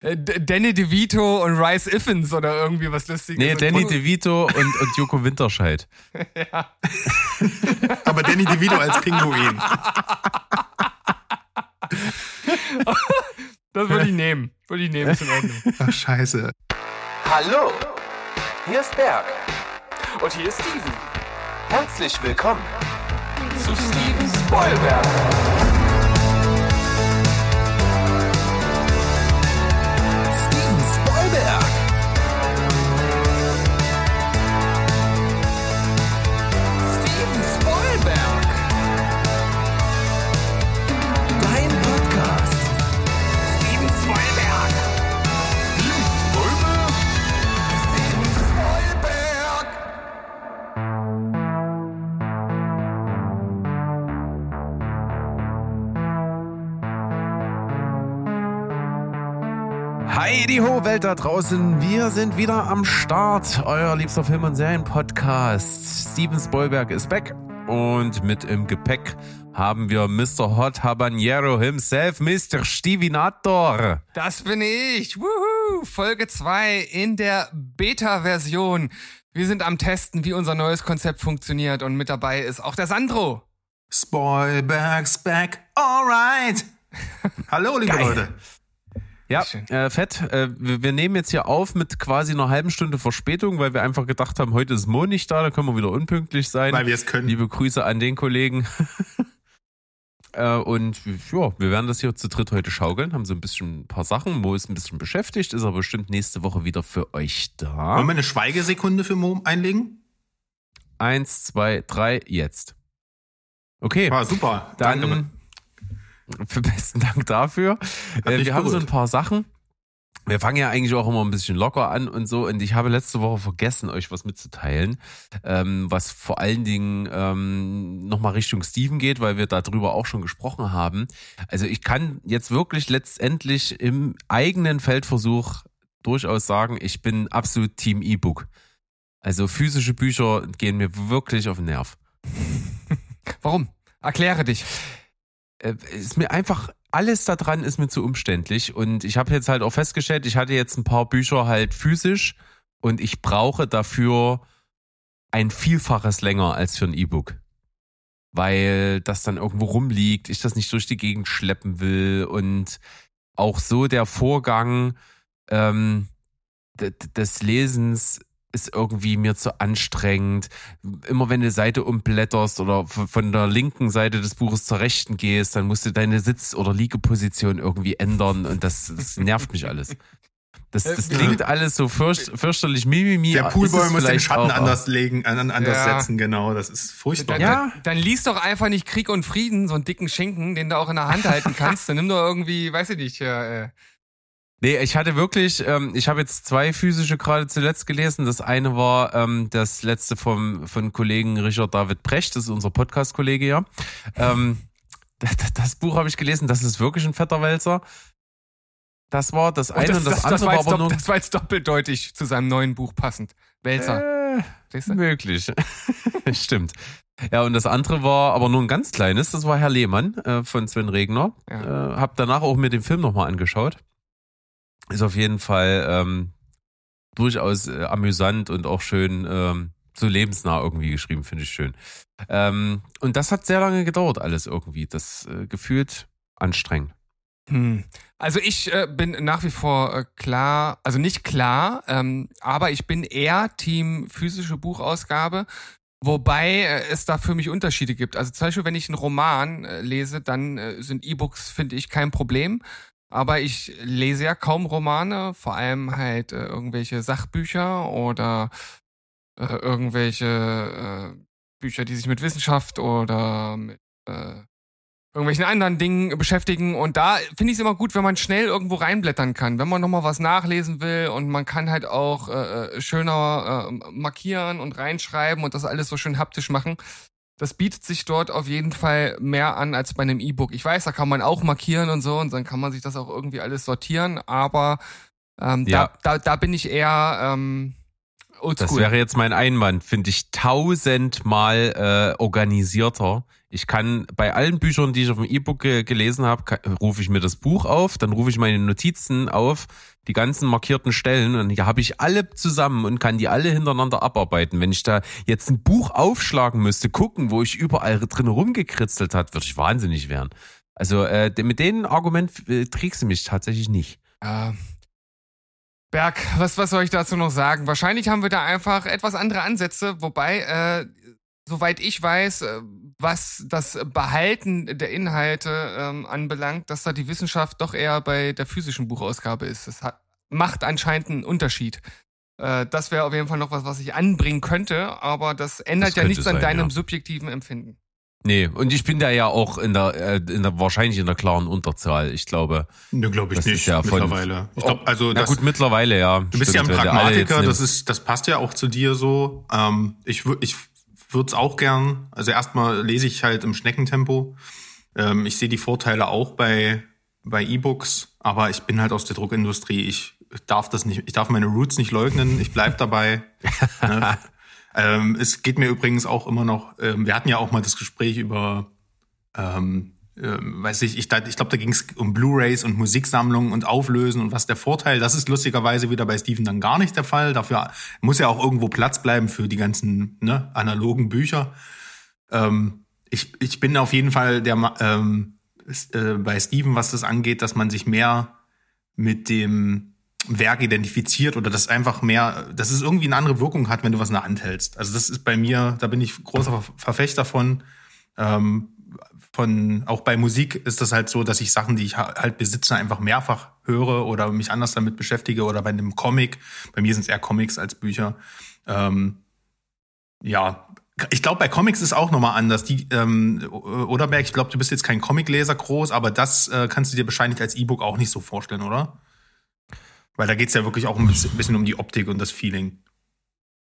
Äh, Danny DeVito und Rice Iffens oder irgendwie was Lustiges. Nee, Danny DeVito und, und Joko Winterscheid. ja. Aber Danny DeVito als Pinguin. das würde ich nehmen. Würde ich nehmen, ist in Ordnung. Ach, scheiße. Hallo, hier ist Berg. Und hier ist Steven. Herzlich willkommen zu Steven Spoilberg. Die hohe Welt da draußen. Wir sind wieder am Start. Euer liebster Film- und Serien-Podcast. Steven Spoilberg ist back. Und mit im Gepäck haben wir Mr. Hot Habanero himself, Mr. Stevinator. Das bin ich. Woohoo! Folge 2 in der Beta-Version. Wir sind am Testen, wie unser neues Konzept funktioniert. Und mit dabei ist auch der Sandro. Spoilberg's back. Alright. Hallo, liebe Leute. Ja, äh, fett. Äh, wir, nehmen jetzt hier auf mit quasi einer halben Stunde Verspätung, weil wir einfach gedacht haben, heute ist Mo nicht da, da können wir wieder unpünktlich sein. Weil wir es können. Liebe Grüße an den Kollegen. äh, und ja, wir werden das hier zu dritt heute schaukeln, haben so ein bisschen ein paar Sachen. Mo ist ein bisschen beschäftigt, ist aber bestimmt nächste Woche wieder für euch da. Wollen wir eine Schweigesekunde für Mo einlegen? Eins, zwei, drei, jetzt. Okay. Ah, super. Dann. Danke. Für besten Dank dafür. Äh, wir haben so ein paar Sachen. Wir fangen ja eigentlich auch immer ein bisschen locker an und so. Und ich habe letzte Woche vergessen, euch was mitzuteilen, ähm, was vor allen Dingen ähm, nochmal Richtung Steven geht, weil wir darüber auch schon gesprochen haben. Also ich kann jetzt wirklich letztendlich im eigenen Feldversuch durchaus sagen, ich bin absolut Team E-Book. Also physische Bücher gehen mir wirklich auf den Nerv. Warum? Erkläre dich ist mir einfach alles da dran ist mir zu umständlich und ich habe jetzt halt auch festgestellt, ich hatte jetzt ein paar Bücher halt physisch und ich brauche dafür ein Vielfaches länger als für ein E-Book. Weil das dann irgendwo rumliegt, ich das nicht durch die Gegend schleppen will und auch so der Vorgang ähm, des Lesens ist irgendwie mir zu anstrengend. Immer wenn du Seite umblätterst oder von der linken Seite des Buches zur rechten gehst, dann musst du deine Sitz- oder Liegeposition irgendwie ändern und das, das nervt mich alles. Das, das klingt alles so fürcht, fürchterlich mimimi. Der Poolboy muss den Schatten auch, anders legen, anders ja. setzen, genau. Das ist furchtbar. Dann, ja. dann, dann liest doch einfach nicht Krieg und Frieden, so einen dicken Schinken, den du auch in der Hand halten kannst. Dann nimm doch irgendwie, weiß ich nicht, äh, Nee, ich hatte wirklich, ähm, ich habe jetzt zwei physische gerade zuletzt gelesen. Das eine war ähm, das letzte vom von Kollegen Richard David Brecht, das ist unser Podcast-Kollege ja. Ähm, das, das Buch habe ich gelesen, das ist wirklich ein fetter Wälzer. Das war das eine das, und das, das andere das war, aber nur. Das war jetzt doppeldeutig zu seinem neuen Buch passend. Wälzer. Äh, möglich. Stimmt. Ja, und das andere war aber nur ein ganz kleines, das war Herr Lehmann äh, von Sven Regner. Ja. Äh, hab danach auch mir den Film nochmal angeschaut ist auf jeden Fall ähm, durchaus äh, amüsant und auch schön ähm, so lebensnah irgendwie geschrieben, finde ich schön. Ähm, und das hat sehr lange gedauert, alles irgendwie. Das äh, gefühlt anstrengend. Hm. Also ich äh, bin nach wie vor äh, klar, also nicht klar, ähm, aber ich bin eher Team physische Buchausgabe, wobei äh, es da für mich Unterschiede gibt. Also zum Beispiel, wenn ich einen Roman äh, lese, dann äh, sind E-Books, finde ich, kein Problem. Aber ich lese ja kaum Romane, vor allem halt äh, irgendwelche Sachbücher oder äh, irgendwelche äh, Bücher, die sich mit Wissenschaft oder mit äh, irgendwelchen anderen Dingen beschäftigen. Und da finde ich es immer gut, wenn man schnell irgendwo reinblättern kann. Wenn man nochmal was nachlesen will und man kann halt auch äh, äh schöner äh, markieren und reinschreiben und das alles so schön haptisch machen das bietet sich dort auf jeden Fall mehr an als bei einem E-Book. Ich weiß, da kann man auch markieren und so und dann kann man sich das auch irgendwie alles sortieren, aber ähm, ja. da, da, da bin ich eher ähm, oldschool. Das wäre jetzt mein Einwand, finde ich tausendmal äh, organisierter Ich kann bei allen Büchern, die ich auf dem E-Book ge gelesen habe, rufe ich mir das Buch auf, dann rufe ich meine Notizen auf, die ganzen markierten Stellen und hier habe ich alle zusammen und kann die alle hintereinander abarbeiten. Wenn ich da jetzt ein Buch aufschlagen müsste, gucken, wo ich überall drin rumgekritzelt hat, würde ich wahnsinnig werden. Also äh, mit dem Argument äh, trägst du mich tatsächlich nicht. Äh, Berg, was, was soll ich dazu noch sagen? Wahrscheinlich haben wir da einfach etwas andere Ansätze, wobei, äh, soweit ich weiß, äh, was das Behalten der Inhalte ähm, anbelangt, dass da die Wissenschaft doch eher bei der physischen Buchausgabe ist. Das hat, macht anscheinend einen Unterschied. Äh, das wäre auf jeden Fall noch was, was ich anbringen könnte, aber das ändert das ja nichts sein, an deinem ja. subjektiven Empfinden. Nee, und ich bin da ja auch in der, äh, in der wahrscheinlich in der klaren Unterzahl. Ich glaube. Ne, glaube ich nicht. Ja mittlerweile. Ich glaube, also na das, gut, mittlerweile ja. Du bist stimmt, ja ein Pragmatiker. Das ist, das passt ja auch zu dir so. Ähm, ich ich würde es auch gern. Also erstmal lese ich halt im Schneckentempo. Ähm, ich sehe die Vorteile auch bei bei E-Books, aber ich bin halt aus der Druckindustrie. Ich darf das nicht. Ich darf meine Roots nicht leugnen. Ich bleib dabei. ne? Ähm, es geht mir übrigens auch immer noch, ähm, wir hatten ja auch mal das Gespräch über, ähm, äh, weiß ich, ich, ich glaube, da ging es um Blu-rays und Musiksammlungen und Auflösen und was der Vorteil. Das ist lustigerweise wieder bei Steven dann gar nicht der Fall. Dafür muss ja auch irgendwo Platz bleiben für die ganzen ne, analogen Bücher. Ähm, ich, ich bin auf jeden Fall der ähm, äh, bei Steven, was das angeht, dass man sich mehr mit dem Werk identifiziert oder das einfach mehr, dass es irgendwie eine andere Wirkung hat, wenn du was in der Hand hältst. Also das ist bei mir, da bin ich großer Verfechter von. Ähm, von auch bei Musik ist das halt so, dass ich Sachen, die ich halt besitze, einfach mehrfach höre oder mich anders damit beschäftige oder bei einem Comic. Bei mir sind es eher Comics als Bücher. Ähm, ja, ich glaube, bei Comics ist auch nochmal anders. Die, ähm, Oderberg, ich glaube, du bist jetzt kein Comicleser groß, aber das äh, kannst du dir wahrscheinlich als E-Book auch nicht so vorstellen, oder? Weil da geht's ja wirklich auch ein bisschen, bisschen, um die Optik und das Feeling.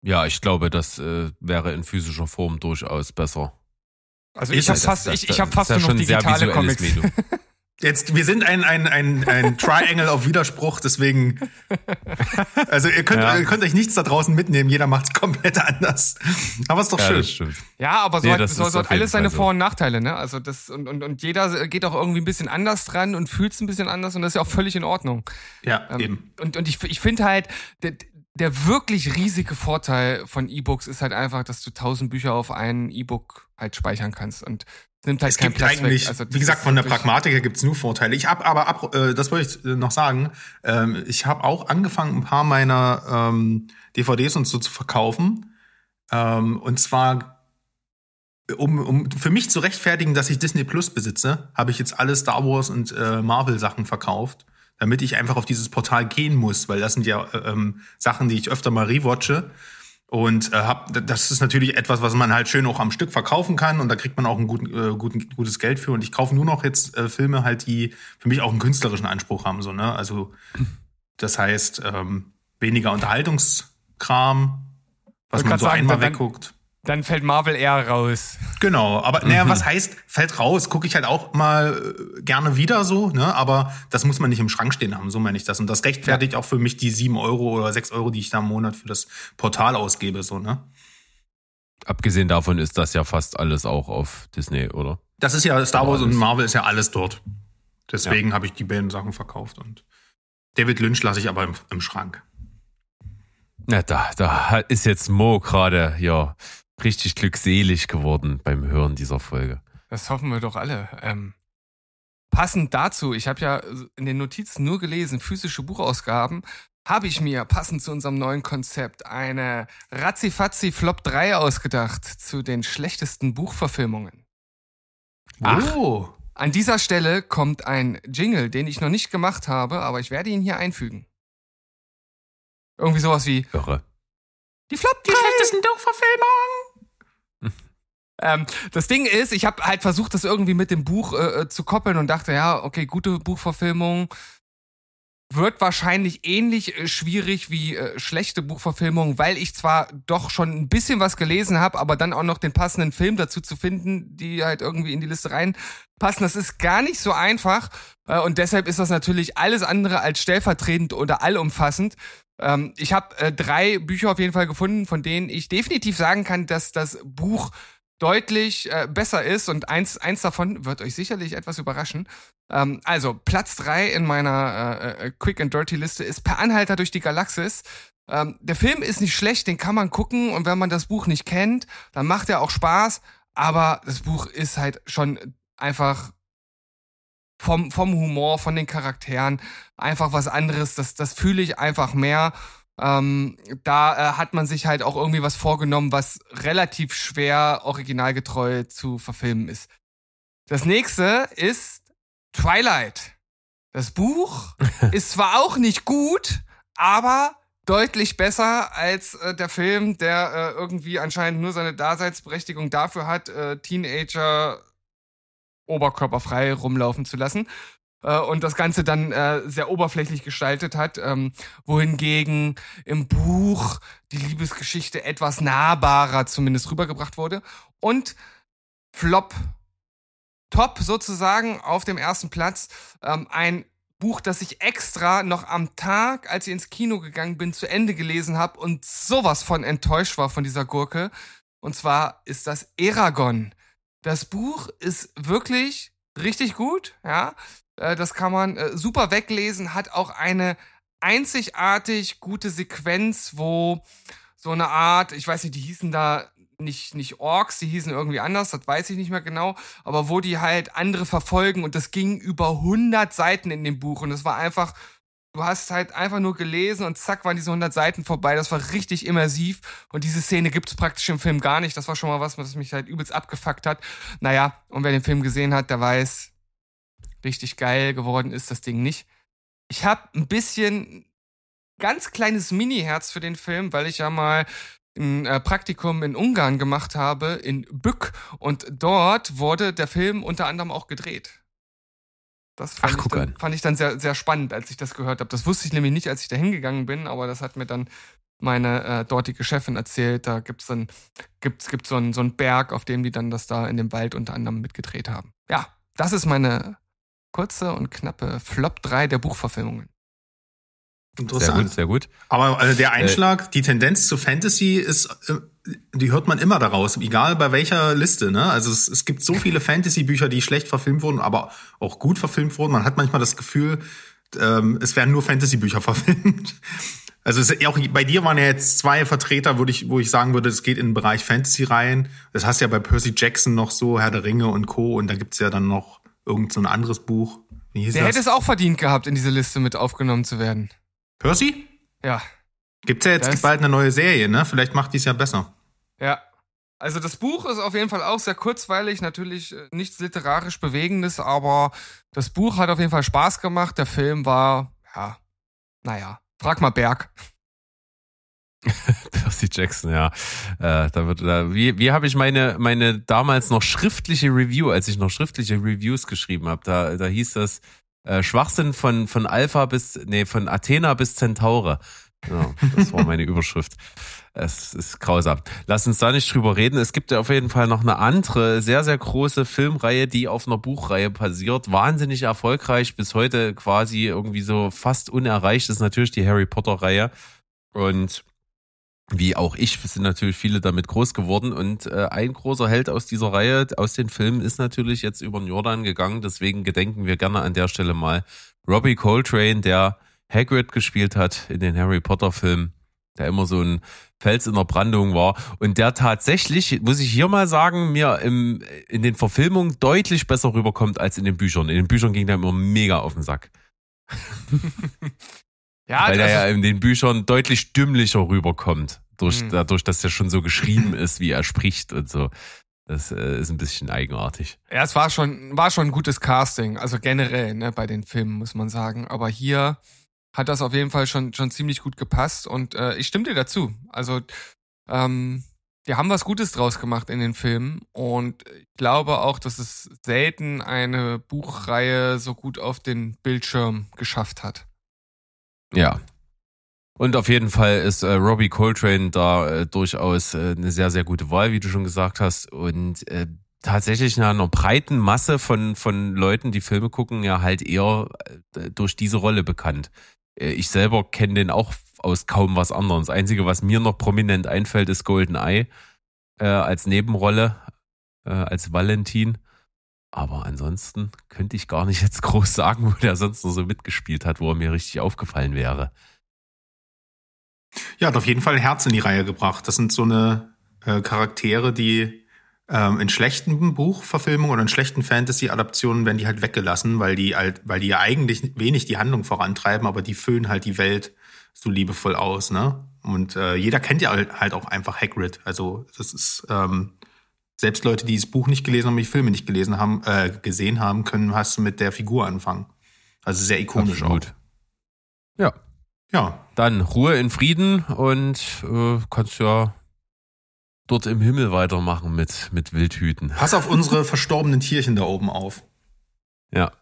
Ja, ich glaube, das äh, wäre in physischer Form durchaus besser. Also ich, ich habe fast, ich, ich hab fast nur noch digitale Comics. Jetzt, wir sind ein, ein, ein, ein Triangle auf Widerspruch, deswegen. Also ihr könnt, ja. ihr könnt euch nichts da draußen mitnehmen, jeder macht's komplett anders. Aber ist doch ja, schön. Ja, aber so nee, hat, so, so hat alles seine Vor- und Nachteile, ne? Also das und, und, und jeder geht auch irgendwie ein bisschen anders dran und fühlt's ein bisschen anders und das ist ja auch völlig in Ordnung. Ja, ähm, eben. Und, und ich, ich finde halt, der, wirklich riesige Vorteil von E-Books ist halt einfach, dass du tausend Bücher auf ein E-Book halt speichern kannst. Und nimmt halt es gibt Platz eigentlich, also, wie gesagt, von der Pragmatik her gibt's nur Vorteile. Ich habe aber, ab, äh, das wollte ich äh, noch sagen, ähm, ich habe auch angefangen, ein paar meiner ähm, DVDs und so zu verkaufen. Ähm, und zwar, um, um für mich zu rechtfertigen, dass ich Disney Plus besitze, habe ich jetzt alle Star Wars und äh, Marvel Sachen verkauft, damit ich einfach auf dieses Portal gehen muss, weil das sind ja äh, ähm, Sachen, die ich öfter mal rewatche. Und äh, hab, das ist natürlich etwas, was man halt schön auch am Stück verkaufen kann und da kriegt man auch ein guten, äh, guten, gutes Geld für. Und ich kaufe nur noch jetzt äh, Filme halt, die für mich auch einen künstlerischen Anspruch haben. So, ne? Also das heißt, ähm, weniger Unterhaltungskram, was man so sagen, einmal wegguckt. Dann fällt Marvel eher raus. Genau, aber naja, was heißt, fällt raus, gucke ich halt auch mal äh, gerne wieder so, ne? Aber das muss man nicht im Schrank stehen haben, so meine ich das. Und das rechtfertigt ja. auch für mich die sieben Euro oder sechs Euro, die ich da im Monat für das Portal ausgebe, so, ne? Abgesehen davon ist das ja fast alles auch auf Disney, oder? Das ist ja Star Wars und Marvel ist ja alles dort. Deswegen ja. habe ich die beiden Sachen verkauft und David Lynch lasse ich aber im, im Schrank. Na, da, da ist jetzt Mo gerade, ja, richtig glückselig geworden beim Hören dieser Folge. Das hoffen wir doch alle. Ähm, passend dazu, ich habe ja in den Notizen nur gelesen, physische Buchausgaben, habe ich mir passend zu unserem neuen Konzept eine Razzifatzi Flop 3 ausgedacht zu den schlechtesten Buchverfilmungen. Ach. Oh. An dieser Stelle kommt ein Jingle, den ich noch nicht gemacht habe, aber ich werde ihn hier einfügen. Irgendwie sowas wie Irre. Die Flop 3. Die schlechtesten Buchverfilmungen. Ähm, das Ding ist, ich habe halt versucht, das irgendwie mit dem Buch äh, äh, zu koppeln und dachte, ja, okay, gute Buchverfilmung wird wahrscheinlich ähnlich äh, schwierig wie äh, schlechte Buchverfilmung, weil ich zwar doch schon ein bisschen was gelesen habe, aber dann auch noch den passenden Film dazu zu finden, die halt irgendwie in die Liste reinpassen, das ist gar nicht so einfach äh, und deshalb ist das natürlich alles andere als stellvertretend oder allumfassend. Ähm, ich habe äh, drei Bücher auf jeden Fall gefunden, von denen ich definitiv sagen kann, dass das Buch deutlich äh, besser ist und eins, eins davon wird euch sicherlich etwas überraschen. Ähm, also Platz drei in meiner äh, äh, Quick and Dirty Liste ist Per Anhalter durch die Galaxis. Ähm, der Film ist nicht schlecht, den kann man gucken und wenn man das Buch nicht kennt, dann macht er auch Spaß, aber das Buch ist halt schon einfach vom, vom Humor, von den Charakteren einfach was anderes. Das, das fühle ich einfach mehr. Ähm, da äh, hat man sich halt auch irgendwie was vorgenommen, was relativ schwer originalgetreu zu verfilmen ist. Das nächste ist Twilight. Das Buch ist zwar auch nicht gut, aber deutlich besser als äh, der Film, der äh, irgendwie anscheinend nur seine Daseinsberechtigung dafür hat, äh, Teenager oberkörperfrei rumlaufen zu lassen äh, und das Ganze dann äh, sehr oberflächlich gestaltet hat, ähm, wohingegen im Buch die Liebesgeschichte etwas nahbarer zumindest rübergebracht wurde. Und Flop Top sozusagen auf dem ersten Platz ähm, ein Buch, das ich extra noch am Tag, als ich ins Kino gegangen bin, zu Ende gelesen habe und sowas von enttäuscht war von dieser Gurke. Und zwar ist das Eragon. Das Buch ist wirklich richtig gut, ja. Äh, das kann man äh, super weglesen, hat auch eine einzigartig gute Sequenz, wo so eine Art, ich weiß nicht, die hießen da nicht, nicht Orks, die hießen irgendwie anders, das weiß ich nicht mehr genau, aber wo die halt andere verfolgen und das ging über 100 Seiten in dem Buch und es war einfach, du hast halt einfach nur gelesen und zack waren diese 100 Seiten vorbei, das war richtig immersiv und diese Szene gibt's praktisch im Film gar nicht, das war schon mal was, was mich halt übelst abgefuckt hat. Naja, und wer den Film gesehen hat, der weiß, richtig geil geworden ist das Ding nicht. Ich habe ein bisschen ganz kleines Mini-Herz für den Film, weil ich ja mal ein äh, Praktikum in Ungarn gemacht habe, in Bück, und dort wurde der Film unter anderem auch gedreht. Das fand, Ach, ich, dann, fand ich dann sehr, sehr spannend, als ich das gehört habe. Das wusste ich nämlich nicht, als ich da hingegangen bin, aber das hat mir dann meine äh, dortige Chefin erzählt. Da gibt's dann gibt's, gibt's so, einen, so einen Berg, auf dem die dann das da in dem Wald unter anderem mitgedreht haben. Ja, das ist meine kurze und knappe Flop 3 der Buchverfilmungen. Interessant. Sehr gut, sehr gut. Aber also der äh, Einschlag, äh, die Tendenz zu Fantasy ist, äh, die hört man immer daraus, egal bei welcher Liste. Ne? Also es, es gibt so viele Fantasy-Bücher, die schlecht verfilmt wurden, aber auch gut verfilmt wurden. Man hat manchmal das Gefühl, ähm, es werden nur Fantasy-Bücher verfilmt. Also es, auch bei dir waren ja jetzt zwei Vertreter, würde ich, wo ich sagen würde, es geht in den Bereich Fantasy-Reihen. Das hast ja bei Percy Jackson noch so, Herr der Ringe und Co. Und da gibt's ja dann noch irgend so ein anderes Buch. Wie hieß Der das? hätte es auch verdient gehabt, in diese Liste mit aufgenommen zu werden. Percy? Ja. Gibt's ja jetzt das bald eine neue Serie, ne? Vielleicht macht die es ja besser. Ja. Also das Buch ist auf jeden Fall auch sehr kurzweilig, natürlich äh, nichts literarisch Bewegendes, aber das Buch hat auf jeden Fall Spaß gemacht. Der Film war, ja, naja, frag mal Berg. Percy Jackson, ja. Äh, da wird, da, wie wie habe ich meine, meine damals noch schriftliche Review, als ich noch schriftliche Reviews geschrieben habe, da, da hieß das äh, Schwachsinn von, von Alpha bis, nee, von Athena bis Centaure. Ja, das war meine Überschrift. Es ist grausam. Lass uns da nicht drüber reden. Es gibt ja auf jeden Fall noch eine andere, sehr, sehr große Filmreihe, die auf einer Buchreihe basiert. Wahnsinnig erfolgreich, bis heute quasi irgendwie so fast unerreicht ist natürlich die Harry Potter-Reihe. Und wie auch ich, sind natürlich viele damit groß geworden. Und äh, ein großer Held aus dieser Reihe, aus den Filmen, ist natürlich jetzt über den Jordan gegangen. Deswegen gedenken wir gerne an der Stelle mal Robbie Coltrane, der Hagrid gespielt hat in den Harry Potter Filmen, der immer so ein Fels in der Brandung war und der tatsächlich, muss ich hier mal sagen, mir im, in den Verfilmungen deutlich besser rüberkommt als in den Büchern. In den Büchern ging der immer mega auf den Sack. Ja, Weil er ja in den Büchern deutlich dümmlicher rüberkommt. Durch, mhm. Dadurch, dass er schon so geschrieben ist, wie er spricht und so. Das äh, ist ein bisschen eigenartig. Ja, es war schon, war schon ein gutes Casting. Also generell, ne, bei den Filmen, muss man sagen. Aber hier hat das auf jeden Fall schon, schon ziemlich gut gepasst und äh, ich stimme dir dazu. Also, ähm, die haben was Gutes draus gemacht in den Filmen und ich glaube auch, dass es selten eine Buchreihe so gut auf den Bildschirm geschafft hat. Ja. Und auf jeden Fall ist äh, Robbie Coltrane da äh, durchaus äh, eine sehr, sehr gute Wahl, wie du schon gesagt hast. Und äh, tatsächlich in einer breiten Masse von, von Leuten, die Filme gucken, ja halt eher äh, durch diese Rolle bekannt. Äh, ich selber kenne den auch aus kaum was anderem. Das Einzige, was mir noch prominent einfällt, ist Golden Eye äh, als Nebenrolle. äh, als Valentin. Aber ansonsten könnte ich gar nicht jetzt groß sagen, wo der sonst noch so mitgespielt hat, wo er mir richtig aufgefallen wäre. Ja, hat auf jeden Fall Herz in die Reihe gebracht. Das sind so eine äh, Charaktere, die ähm, in schlechten Buchverfilmungen oder in schlechten Fantasy-Adaptionen werden die halt weggelassen, weil die halt, weil die ja eigentlich wenig die Handlung vorantreiben, aber die füllen halt die Welt so liebevoll aus, ne? Und äh, jeder kennt ja halt, halt auch einfach Hagrid. Also das ist ähm, selbst Leute, die das Buch nicht gelesen haben, die Filme nicht gelesen haben, äh, gesehen haben, können was mit der Figur anfangen. Also sehr ikonisch Absolut. auch. Ja. Ja. Dann Ruhe in Frieden und äh, kannst ja dort im Himmel weitermachen mit, mit Wildhüten. Pass auf unsere verstorbenen Tierchen da oben auf. Ja.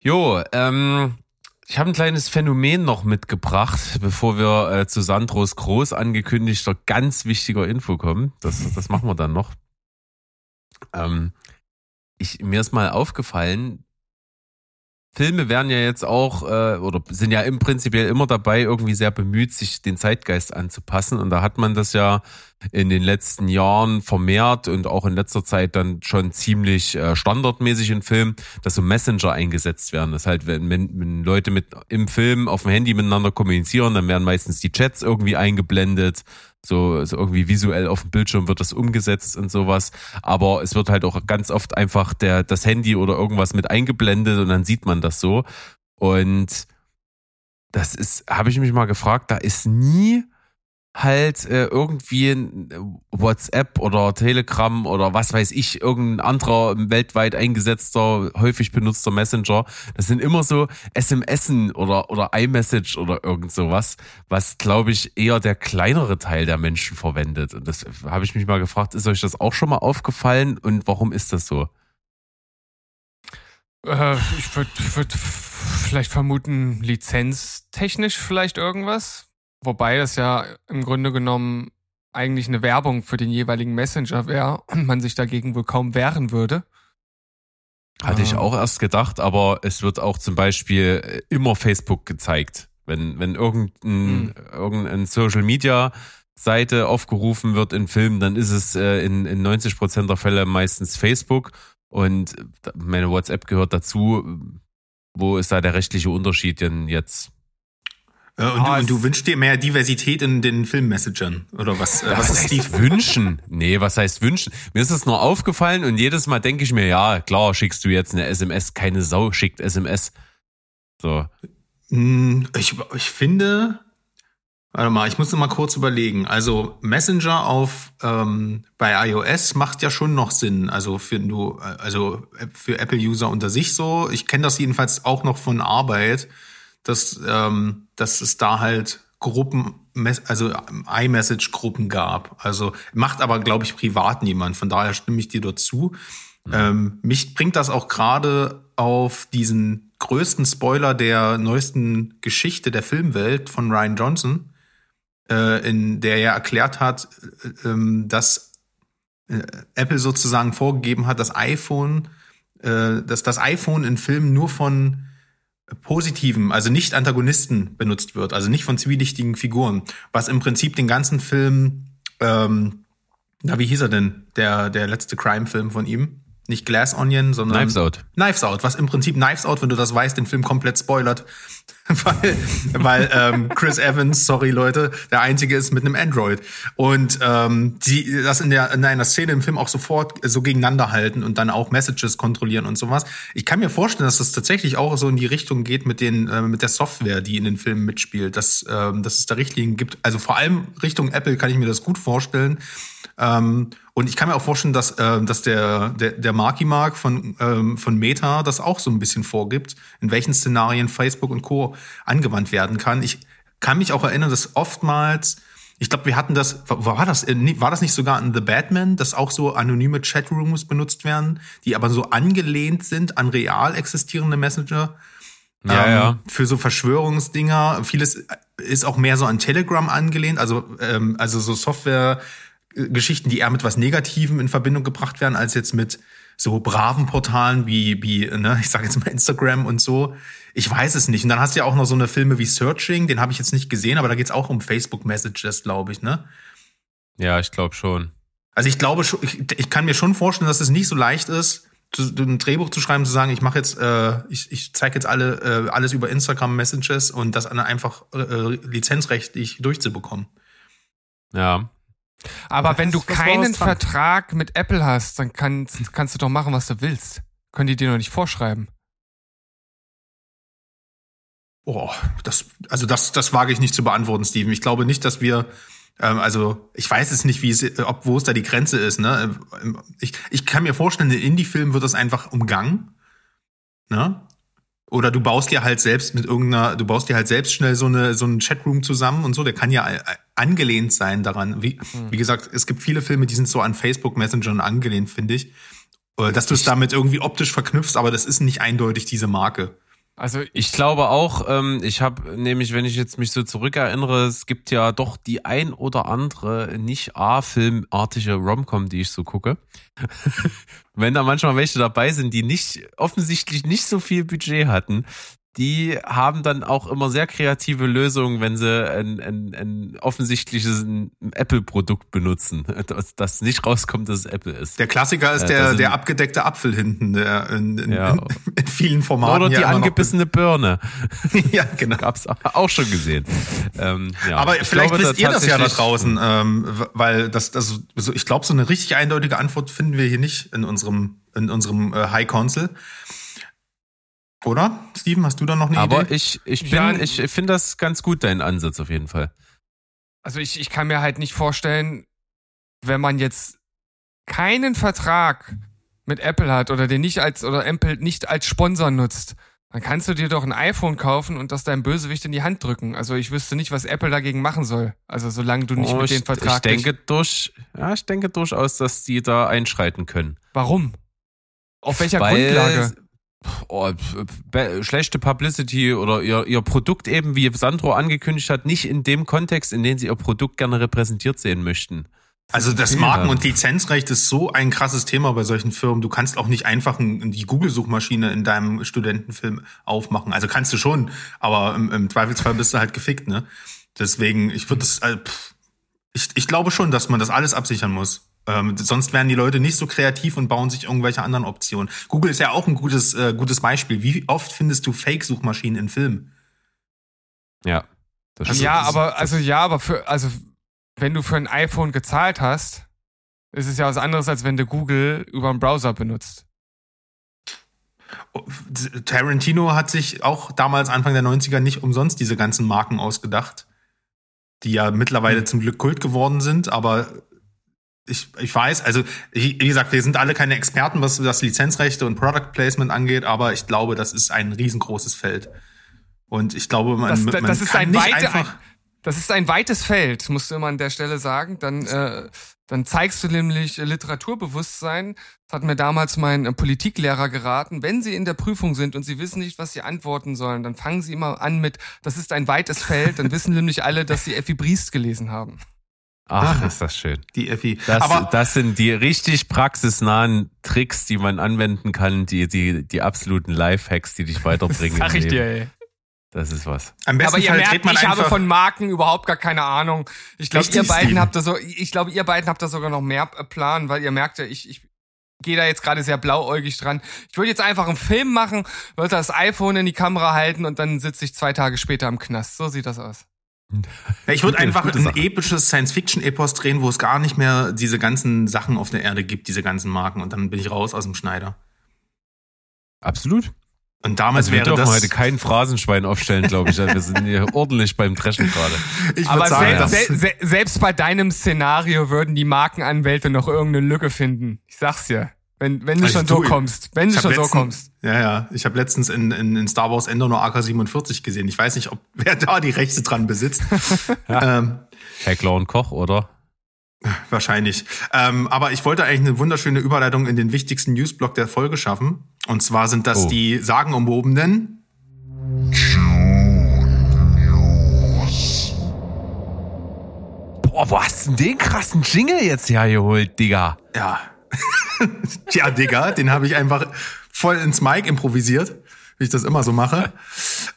Jo, ähm, ich habe ein kleines Phänomen noch mitgebracht, bevor wir äh, zu Sandros groß angekündigter ganz wichtiger Info kommen. Das, das machen wir dann noch. Ähm, ich, mir ist mal aufgefallen, Filme werden ja jetzt auch äh, oder sind ja im Prinzipiell immer dabei, irgendwie sehr bemüht, sich den Zeitgeist anzupassen. Und da hat man das ja in den letzten Jahren vermehrt und auch in letzter Zeit dann schon ziemlich äh, standardmäßig in Filmen, dass so Messenger eingesetzt werden. Das halt, wenn, wenn Leute mit im Film auf dem Handy miteinander kommunizieren, dann werden meistens die Chats irgendwie eingeblendet so, so irgendwie visuell auf dem Bildschirm wird das umgesetzt und sowas. Aber es wird halt auch ganz oft einfach der, das Handy oder irgendwas mit eingeblendet und dann sieht man das so. Und das ist, habe ich mich mal gefragt, da ist nie halt äh, irgendwie WhatsApp oder Telegram oder was weiß ich, irgendein anderer weltweit eingesetzter, häufig benutzter Messenger. Das sind immer so SMSen oder, oder iMessage oder irgend sowas, was, glaube ich, eher der kleinere Teil der Menschen verwendet. Und das habe ich mich mal gefragt, ist euch das auch schon mal aufgefallen und warum ist das so? Äh, ich würde würd vielleicht vermuten, lizenztechnisch vielleicht irgendwas Wobei das ja im Grunde genommen eigentlich eine Werbung für den jeweiligen Messenger wäre und man sich dagegen wohl kaum wehren würde. Hatte ich ähm. auch erst gedacht, aber es wird auch zum Beispiel äh, immer Facebook gezeigt. Wenn, wenn irgendein, mhm. irgendein Social Media Seite aufgerufen wird in Filmen, dann ist es äh, in, in 90 Prozent der Fälle meistens Facebook und meine WhatsApp gehört dazu. Wo ist da der rechtliche Unterschied denn jetzt? Äh, und, oh, du, und, du, wünschst dir mehr Diversität in den Filmmessagern oder was? Äh, was, was ist die wünschen? Nee, was heißt wünschen? Mir ist es nur aufgefallen und jedes Mal denke ich mir, ja, klar, schickst du jetzt eine SMS, keine Sau schickt SMS. So. Hm, ich, ich finde, warte mal, ich muss noch mal kurz überlegen. Also Messenger auf ähm, bei iOS macht ja schon noch Sinn. Also für du, also für Apple-User unter sich so. Ich kenne das jedenfalls auch noch von Arbeit dass, ähm, dass es da halt Gruppen, also iMessage-Gruppen gab. Also macht aber, glaube ich, privat niemand. Von daher stimme ich dir dort zu. Mhm. Ähm, mich bringt das auch gerade auf diesen größten Spoiler der neuesten Geschichte der Filmwelt von Ryan Johnson, äh, in der er erklärt hat, äh, äh, dass äh, Apple sozusagen vorgegeben hat, das iPhone, äh, dass das iPhone in Filmen nur von positiven, also nicht Antagonisten benutzt wird, also nicht von zwielichtigen Figuren, was im Prinzip den ganzen Film, ähm, na wie hieß er denn, der der letzte Crime-Film von ihm? Nicht Glass Onion, sondern Knives Out. Knives Out, was im Prinzip Knives Out, wenn du das weißt, den Film komplett spoilert, weil, weil ähm, Chris Evans, sorry Leute, der einzige ist mit einem Android und ähm, die das in der in einer Szene im Film auch sofort so gegeneinander halten und dann auch Messages kontrollieren und sowas. Ich kann mir vorstellen, dass das tatsächlich auch so in die Richtung geht mit den äh, mit der Software, die in den Filmen mitspielt, dass ähm, dass es da Richtlinien gibt. Also vor allem Richtung Apple kann ich mir das gut vorstellen ähm, und ich kann mir auch vorstellen, dass, äh, dass der, der, der Marky Mark von, ähm, von Meta das auch so ein bisschen vorgibt, in welchen Szenarien Facebook und Co. angewandt werden kann. Ich kann mich auch erinnern, dass oftmals ich glaube, wir hatten das, war das, äh, war das nicht sogar in The Batman, dass auch so anonyme Chatrooms benutzt werden, die aber so angelehnt sind an real existierende Messenger? Ja, ähm, ja. Für so Verschwörungsdinger. Vieles ist auch mehr so an Telegram angelehnt, also, ähm, also so Software, Geschichten, die eher mit was Negativem in Verbindung gebracht werden, als jetzt mit so braven Portalen wie, wie ne, ich sage jetzt mal Instagram und so. Ich weiß es nicht. Und dann hast du ja auch noch so eine Filme wie Searching, den habe ich jetzt nicht gesehen, aber da geht's auch um Facebook Messages, glaube ich, ne? Ja, ich glaube schon. Also ich glaube, ich, ich kann mir schon vorstellen, dass es nicht so leicht ist, ein Drehbuch zu schreiben, zu sagen, ich mache jetzt, äh, ich, ich zeige jetzt alle äh, alles über Instagram Messages und das einfach äh, lizenzrechtlich durchzubekommen. Ja. Aber wenn du keinen Vertrag mit Apple hast, dann kannst, kannst du doch machen, was du willst. Können die dir noch nicht vorschreiben. Oh, das, also das, das wage ich nicht zu beantworten, Steven. Ich glaube nicht, dass wir ähm, also ich weiß es nicht, wie es, ob wo es da die Grenze ist. Ne? Ich, ich kann mir vorstellen, in Indie-Filmen wird das einfach umgangen. Ne? Oder du baust dir halt selbst mit irgendeiner, du baust dir halt selbst schnell so eine so einen Chatroom zusammen und so. Der kann ja angelehnt sein daran. Wie, mhm. wie gesagt, es gibt viele Filme, die sind so an Facebook Messenger angelehnt, finde ich. Oder dass du es damit irgendwie optisch verknüpfst, aber das ist nicht eindeutig diese Marke. Also ich glaube auch, ähm, ich habe nämlich, wenn ich jetzt mich so zurückerinnere, es gibt ja doch die ein oder andere nicht A-filmartige Romcom, die ich so gucke. wenn da manchmal welche dabei sind, die nicht offensichtlich nicht so viel Budget hatten, die haben dann auch immer sehr kreative Lösungen, wenn sie ein, ein, ein offensichtliches Apple-Produkt benutzen, dass das nicht rauskommt, dass es Apple ist. Der Klassiker ist äh, der, der abgedeckte Apfel hinten, der in, in, ja. in, in vielen Formaten. Oder die angebissene Birne. ja, genau. Gab's auch schon gesehen. Ähm, ja. Aber ich vielleicht glaube, wisst ihr das ja da draußen, ähm, weil das, das, so, ich glaube, so eine richtig eindeutige Antwort finden wir hier nicht in unserem, in unserem äh, High Council. Oder? Steven, hast du da noch eine Aber Idee? Aber ich, ich bin, ja, ich finde das ganz gut, dein Ansatz auf jeden Fall. Also ich, ich kann mir halt nicht vorstellen, wenn man jetzt keinen Vertrag mit Apple hat oder den nicht als, oder Apple nicht als Sponsor nutzt, dann kannst du dir doch ein iPhone kaufen und das deinem Bösewicht in die Hand drücken. Also ich wüsste nicht, was Apple dagegen machen soll. Also solange du nicht oh, mit dem Vertrag. Ich denke durch, ja, ich denke durchaus, dass die da einschreiten können. Warum? Auf welcher Weil Grundlage? Oh, schlechte Publicity oder ihr, ihr Produkt eben, wie Sandro angekündigt hat, nicht in dem Kontext, in dem sie ihr Produkt gerne repräsentiert sehen möchten. Also das Marken- und Lizenzrecht ist so ein krasses Thema bei solchen Firmen. Du kannst auch nicht einfach die Google-Suchmaschine in deinem Studentenfilm aufmachen. Also kannst du schon, aber im, im Zweifelsfall bist du halt gefickt, ne? Deswegen, ich würde das, äh, ich, ich glaube schon, dass man das alles absichern muss. Ähm, sonst werden die Leute nicht so kreativ und bauen sich irgendwelche anderen Optionen. Google ist ja auch ein gutes, äh, gutes Beispiel. Wie oft findest du Fake-Suchmaschinen in Filmen? Ja. Das also, ja, aber also ja, aber für also wenn du für ein iPhone gezahlt hast, ist es ja was anderes, als wenn du Google über einen Browser benutzt. Oh, Tarantino hat sich auch damals Anfang der 90er nicht umsonst diese ganzen Marken ausgedacht, die ja mittlerweile hm. zum Glück Kult geworden sind, aber ich, ich weiß, also wie gesagt, wir sind alle keine Experten, was das Lizenzrechte und Product Placement angeht, aber ich glaube, das ist ein riesengroßes Feld. Und ich glaube, man, das, man das ist ein nicht weite, einfach das ist ein weites Feld, musst du immer an der Stelle sagen. Dann, äh, dann zeigst du nämlich Literaturbewusstsein. Das hat mir damals mein äh, Politiklehrer geraten. Wenn Sie in der Prüfung sind und Sie wissen nicht, was Sie antworten sollen, dann fangen Sie immer an mit, das ist ein weites Feld. Dann wissen nämlich alle, dass Sie Effi Briest gelesen haben. Ach, ist das schön. Die Effi. Das, Aber das sind die richtig praxisnahen Tricks, die man anwenden kann, die, die, die absoluten Lifehacks, die dich weiterbringen. Sag ich dir, ey. Das ist was. Am besten Aber ihr Fall merkt, man ich habe von Marken überhaupt gar keine Ahnung. Ich glaube, ihr beiden Steven. habt da so, ich glaube, ihr beiden habt da sogar noch mehr Plan, weil ihr merkt ja, ich, ich gehe da jetzt gerade sehr blauäugig dran. Ich würde jetzt einfach einen Film machen, würde das iPhone in die Kamera halten und dann sitze ich zwei Tage später im Knast. So sieht das aus. Ich würde einfach ein episches Science-Fiction-Epos drehen, wo es gar nicht mehr diese ganzen Sachen auf der Erde gibt, diese ganzen Marken. Und dann bin ich raus aus dem Schneider. Absolut. Und damals also wäre wir das heute kein Phrasenschwein aufstellen, glaube ich. Wir sind hier ordentlich beim Dreschen gerade. Aber sagen, se se selbst bei deinem Szenario würden die Markenanwälte noch irgendeine Lücke finden. Ich sag's dir. Wenn, wenn du also schon so kommst. Wenn du schon letzten, so kommst. Ja, ja. Ich habe letztens in, in, in Star Wars Endor nur AK-47 gesehen. Ich weiß nicht, ob wer da die Rechte dran besitzt. ja. ähm, und Koch, oder? Wahrscheinlich. Ähm, aber ich wollte eigentlich eine wunderschöne Überleitung in den wichtigsten Newsblock der Folge schaffen. Und zwar sind das oh. die sagenumwobenen Boah, wo hast du denn den krassen Jingle jetzt hergeholt, Digga? Ja, Tja, Digga, den habe ich einfach voll ins Mic improvisiert, wie ich das immer so mache.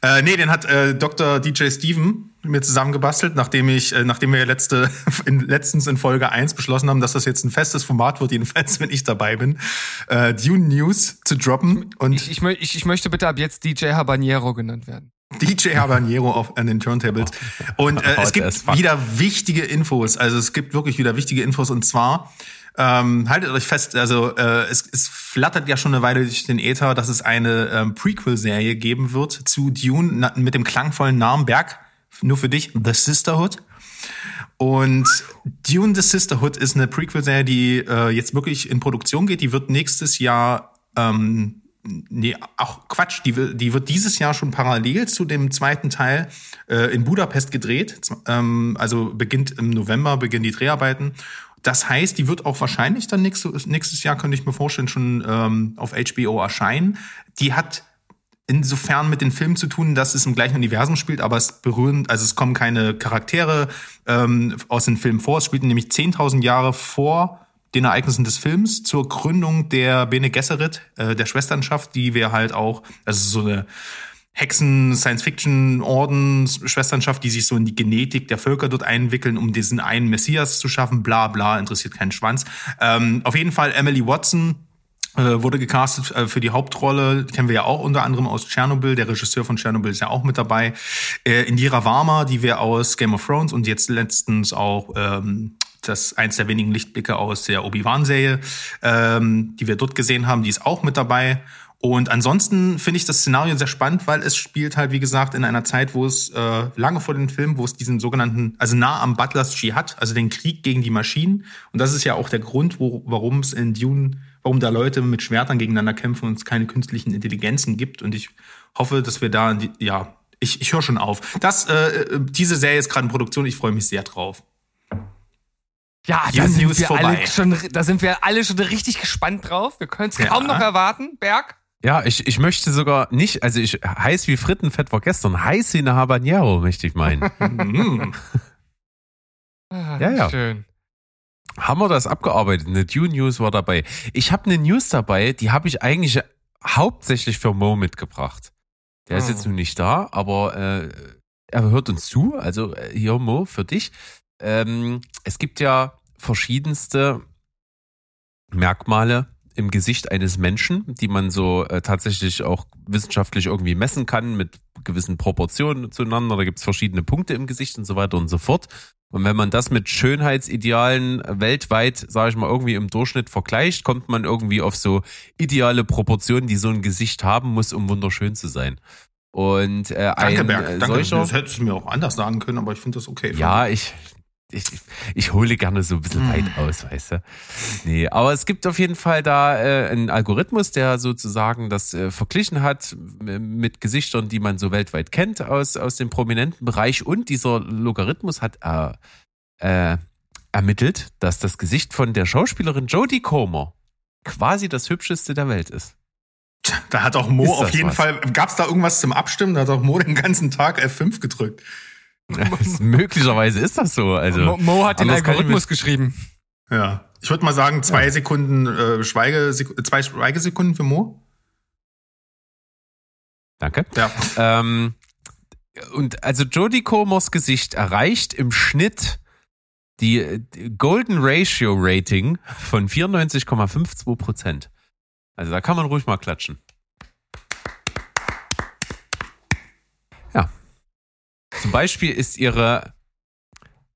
Äh, nee, den hat äh, Dr. DJ Steven mir zusammengebastelt, nachdem ich, äh, nachdem wir letzte, in, letztens in Folge 1 beschlossen haben, dass das jetzt ein festes Format wird, jedenfalls, wenn ich dabei bin, äh, Dune News zu droppen. Und ich, ich, ich, ich möchte bitte ab jetzt DJ Habanero genannt werden. DJ Habanero auf, an den Turntables. Und äh, es gibt wieder wichtige Infos. Also es gibt wirklich wieder wichtige Infos. Und zwar, ähm, haltet euch fest, also äh, es, es flattert ja schon eine Weile durch den Äther, dass es eine ähm, Prequel-Serie geben wird zu Dune mit dem klangvollen Namen Berg nur für dich, The Sisterhood. Und Dune The Sisterhood ist eine Prequel-Serie, die äh, jetzt wirklich in Produktion geht. Die wird nächstes Jahr, ähm, nee, auch Quatsch, die, die wird dieses Jahr schon parallel zu dem zweiten Teil äh, in Budapest gedreht. Ähm, also beginnt im November, beginnen die Dreharbeiten. Das heißt, die wird auch wahrscheinlich dann nächstes, nächstes Jahr, könnte ich mir vorstellen, schon ähm, auf HBO erscheinen. Die hat insofern mit den Filmen zu tun, dass es im gleichen Universum spielt, aber es berühren, also es kommen keine Charaktere ähm, aus den Filmen vor. Es spielt nämlich 10.000 Jahre vor den Ereignissen des Films zur Gründung der Bene Gesserit, äh, der Schwesternschaft, die wir halt auch, also so eine Hexen, Science-Fiction-Ordens, Schwesternschaft, die sich so in die Genetik der Völker dort einwickeln, um diesen einen Messias zu schaffen, bla bla, interessiert keinen Schwanz. Ähm, auf jeden Fall Emily Watson, äh, wurde gecastet äh, für die Hauptrolle, kennen wir ja auch unter anderem aus Tschernobyl, der Regisseur von Tschernobyl ist ja auch mit dabei. Äh, Indira Varma, die wir aus Game of Thrones und jetzt letztens auch ähm, das eins der wenigen Lichtblicke aus der Obi-Wan-Serie, ähm, die wir dort gesehen haben, die ist auch mit dabei. Und ansonsten finde ich das Szenario sehr spannend, weil es spielt halt, wie gesagt, in einer Zeit, wo es äh, lange vor dem Film, wo es diesen sogenannten, also nah am Butlers Jihad, also den Krieg gegen die Maschinen. Und das ist ja auch der Grund, wo, warum es in Dune warum da Leute mit Schwertern gegeneinander kämpfen und es keine künstlichen Intelligenzen gibt. Und ich hoffe, dass wir da, ja, ich, ich höre schon auf. Das, äh, diese Serie ist gerade in Produktion, ich freue mich sehr drauf. Ja, da sind, wir alle schon, da sind wir alle schon richtig gespannt drauf. Wir können es ja. kaum noch erwarten, Berg. Ja, ich, ich möchte sogar nicht, also ich heiß wie Frittenfett war gestern, heiß wie eine Habanero, möchte ich meinen. Mhm. ja, ja. Schön haben wir das abgearbeitet. Eine Dune News war dabei. Ich habe eine News dabei, die habe ich eigentlich hauptsächlich für Mo mitgebracht. Der oh. ist jetzt ah. nun nicht da, aber äh, er hört uns zu. Also äh, hier Mo für dich. Ähm, es gibt ja verschiedenste Merkmale im Gesicht eines Menschen, die man so äh, tatsächlich auch wissenschaftlich irgendwie messen kann mit gewissen Proportionen zueinander. Da gibt es verschiedene Punkte im Gesicht und so weiter und so fort. Und wenn man das mit Schönheitsidealen weltweit, sage ich mal, irgendwie im Durchschnitt vergleicht, kommt man irgendwie auf so ideale Proportionen, die so ein Gesicht haben muss, um wunderschön zu sein. Und äh, Danke, ein Berg. Danke. solcher, das hättest du mir auch anders sagen können, aber ich finde das okay. Ja, ich, ich, ich hole gerne so ein bisschen weit hm. aus, weißt du. Nee, aber es gibt auf jeden Fall da äh, einen Algorithmus, der sozusagen das äh, verglichen hat mit Gesichtern, die man so weltweit kennt aus, aus dem prominenten Bereich. Und dieser Logarithmus hat äh, äh, ermittelt, dass das Gesicht von der Schauspielerin Jodie Comer quasi das hübscheste der Welt ist. Da hat auch Mo auf jeden was? Fall, gab es da irgendwas zum Abstimmen? Da hat auch Mo den ganzen Tag F5 gedrückt. Möglicherweise ist das so. Also, Mo, Mo hat den Algorithmus geschrieben. Ja. Ich würde mal sagen, zwei ja. Sekunden äh, Schweige, zwei Schweigesekunden für Mo. Danke. Ja. Ähm, und also Jodie Comers Gesicht erreicht im Schnitt die, die Golden Ratio Rating von 94,52 Prozent. Also da kann man ruhig mal klatschen. Zum Beispiel ist ihre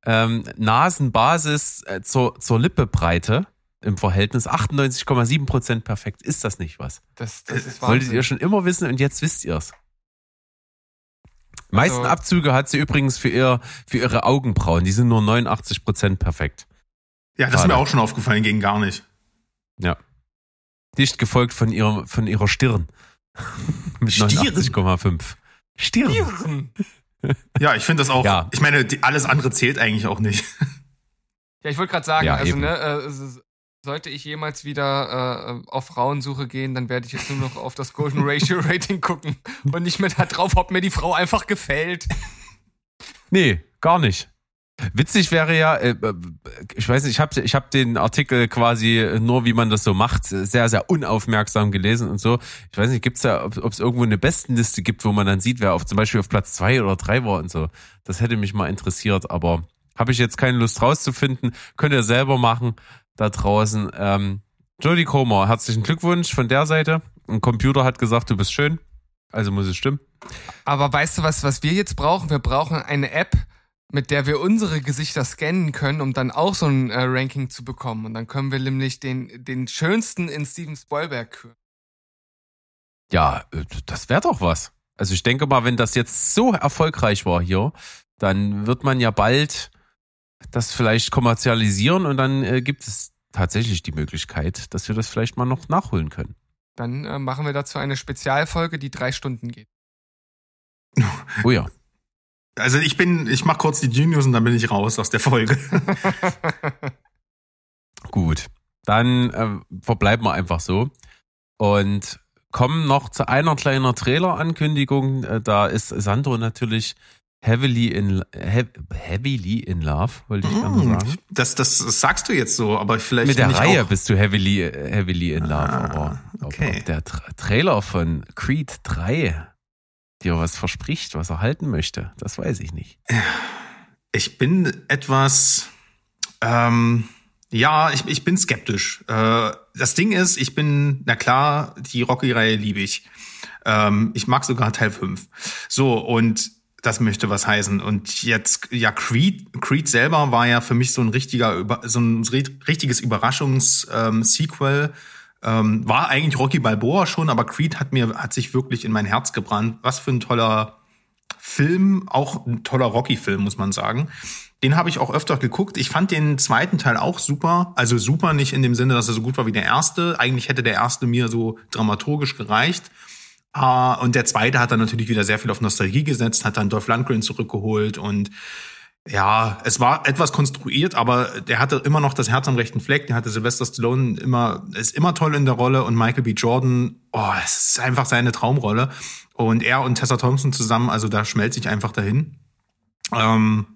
ähm, Nasenbasis äh, zur, zur Lippebreite im Verhältnis 98,7 Prozent perfekt. Ist das nicht was? Das, das ist Wolltet ihr schon immer wissen und jetzt wisst ihr es. Meisten also, Abzüge hat sie übrigens für, ihr, für ihre Augenbrauen. Die sind nur 89 Prozent perfekt. Ja, das ist mir auch schon aufgefallen, gegen gar nicht. Ja. Dicht gefolgt von ihrer, von ihrer Stirn. Mit 89,5. Stirn. Stirn. Ja, ich finde das auch. Ja. Ich meine, die, alles andere zählt eigentlich auch nicht. Ja, ich wollte gerade sagen, ja, also ne, äh, sollte ich jemals wieder äh, auf Frauensuche gehen, dann werde ich jetzt nur noch auf das Golden Ratio Rating gucken und nicht mehr darauf, ob mir die Frau einfach gefällt. Nee, gar nicht. Witzig wäre ja, äh, äh, ich weiß nicht, ich habe ich hab den Artikel quasi nur, wie man das so macht, sehr, sehr unaufmerksam gelesen und so. Ich weiß nicht, gibt's da, ob es irgendwo eine Bestenliste gibt, wo man dann sieht, wer auf zum Beispiel auf Platz zwei oder drei war und so. Das hätte mich mal interessiert, aber habe ich jetzt keine Lust rauszufinden. Könnt ihr selber machen da draußen. Ähm, Jodie Comer, herzlichen Glückwunsch von der Seite. Ein Computer hat gesagt, du bist schön, also muss es stimmen. Aber weißt du was, was wir jetzt brauchen? Wir brauchen eine App, mit der wir unsere Gesichter scannen können, um dann auch so ein äh, Ranking zu bekommen. Und dann können wir nämlich den, den schönsten in Steven Spielberg küren. Ja, äh, das wäre doch was. Also ich denke mal, wenn das jetzt so erfolgreich war hier, dann wird man ja bald das vielleicht kommerzialisieren und dann äh, gibt es tatsächlich die Möglichkeit, dass wir das vielleicht mal noch nachholen können. Dann äh, machen wir dazu eine Spezialfolge, die drei Stunden geht. Oh ja. Also ich bin, ich mach kurz die Genius und dann bin ich raus aus der Folge. Gut, dann äh, verbleiben wir einfach so und kommen noch zu einer kleinen Trailer-Ankündigung. Äh, da ist Sandro natürlich heavily in heavily in love, wollte ich mm, gerne sagen. Das, das sagst du jetzt so, aber vielleicht mit der Reihe auch. bist du heavily heavily in love, ah, aber, okay. aber der Tra Trailer von Creed 3 dir was verspricht, was er halten möchte, das weiß ich nicht. Ich bin etwas, ähm, ja, ich, ich bin skeptisch. Äh, das Ding ist, ich bin, na klar, die Rocky-Reihe liebe ich. Ähm, ich mag sogar Teil 5. So, und das möchte was heißen. Und jetzt, ja, Creed, Creed selber war ja für mich so ein richtiger, so ein richtiges Überraschungs-Sequel. Ähm, ähm, war eigentlich Rocky Balboa schon, aber Creed hat mir, hat sich wirklich in mein Herz gebrannt. Was für ein toller Film, auch ein toller Rocky-Film, muss man sagen. Den habe ich auch öfter geguckt. Ich fand den zweiten Teil auch super. Also super nicht in dem Sinne, dass er so gut war wie der erste. Eigentlich hätte der erste mir so dramaturgisch gereicht. Uh, und der zweite hat dann natürlich wieder sehr viel auf Nostalgie gesetzt, hat dann Dolph Lundgren zurückgeholt und ja, es war etwas konstruiert, aber der hatte immer noch das Herz am rechten Fleck. Der hatte Sylvester Stallone immer, ist immer toll in der Rolle und Michael B. Jordan, oh, es ist einfach seine Traumrolle. Und er und Tessa Thompson zusammen, also da schmelzt sich einfach dahin. Ähm,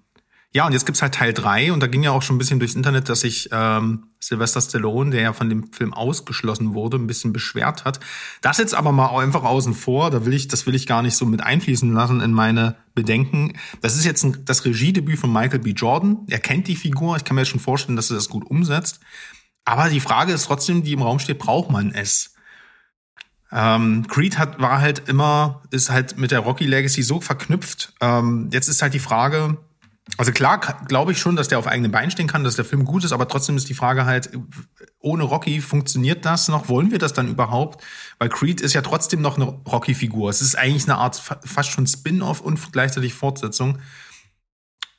ja, und jetzt gibt's halt Teil drei und da ging ja auch schon ein bisschen durchs Internet, dass sich ähm, Sylvester Stallone, der ja von dem Film ausgeschlossen wurde, ein bisschen beschwert hat. Das jetzt aber mal einfach außen vor, da will ich, das will ich gar nicht so mit einfließen lassen in meine Bedenken. Das ist jetzt ein, das Regiedebüt von Michael B. Jordan. Er kennt die Figur, ich kann mir jetzt schon vorstellen, dass er das gut umsetzt. Aber die Frage ist trotzdem, die im Raum steht, braucht man es? Ähm, Creed hat, war halt immer, ist halt mit der Rocky Legacy so verknüpft. Ähm, jetzt ist halt die Frage, also klar glaube ich schon, dass der auf eigenen Beinen stehen kann, dass der Film gut ist, aber trotzdem ist die Frage halt, ohne Rocky funktioniert das noch? Wollen wir das dann überhaupt? Weil Creed ist ja trotzdem noch eine Rocky-Figur. Es ist eigentlich eine Art fast schon Spin-off und gleichzeitig Fortsetzung.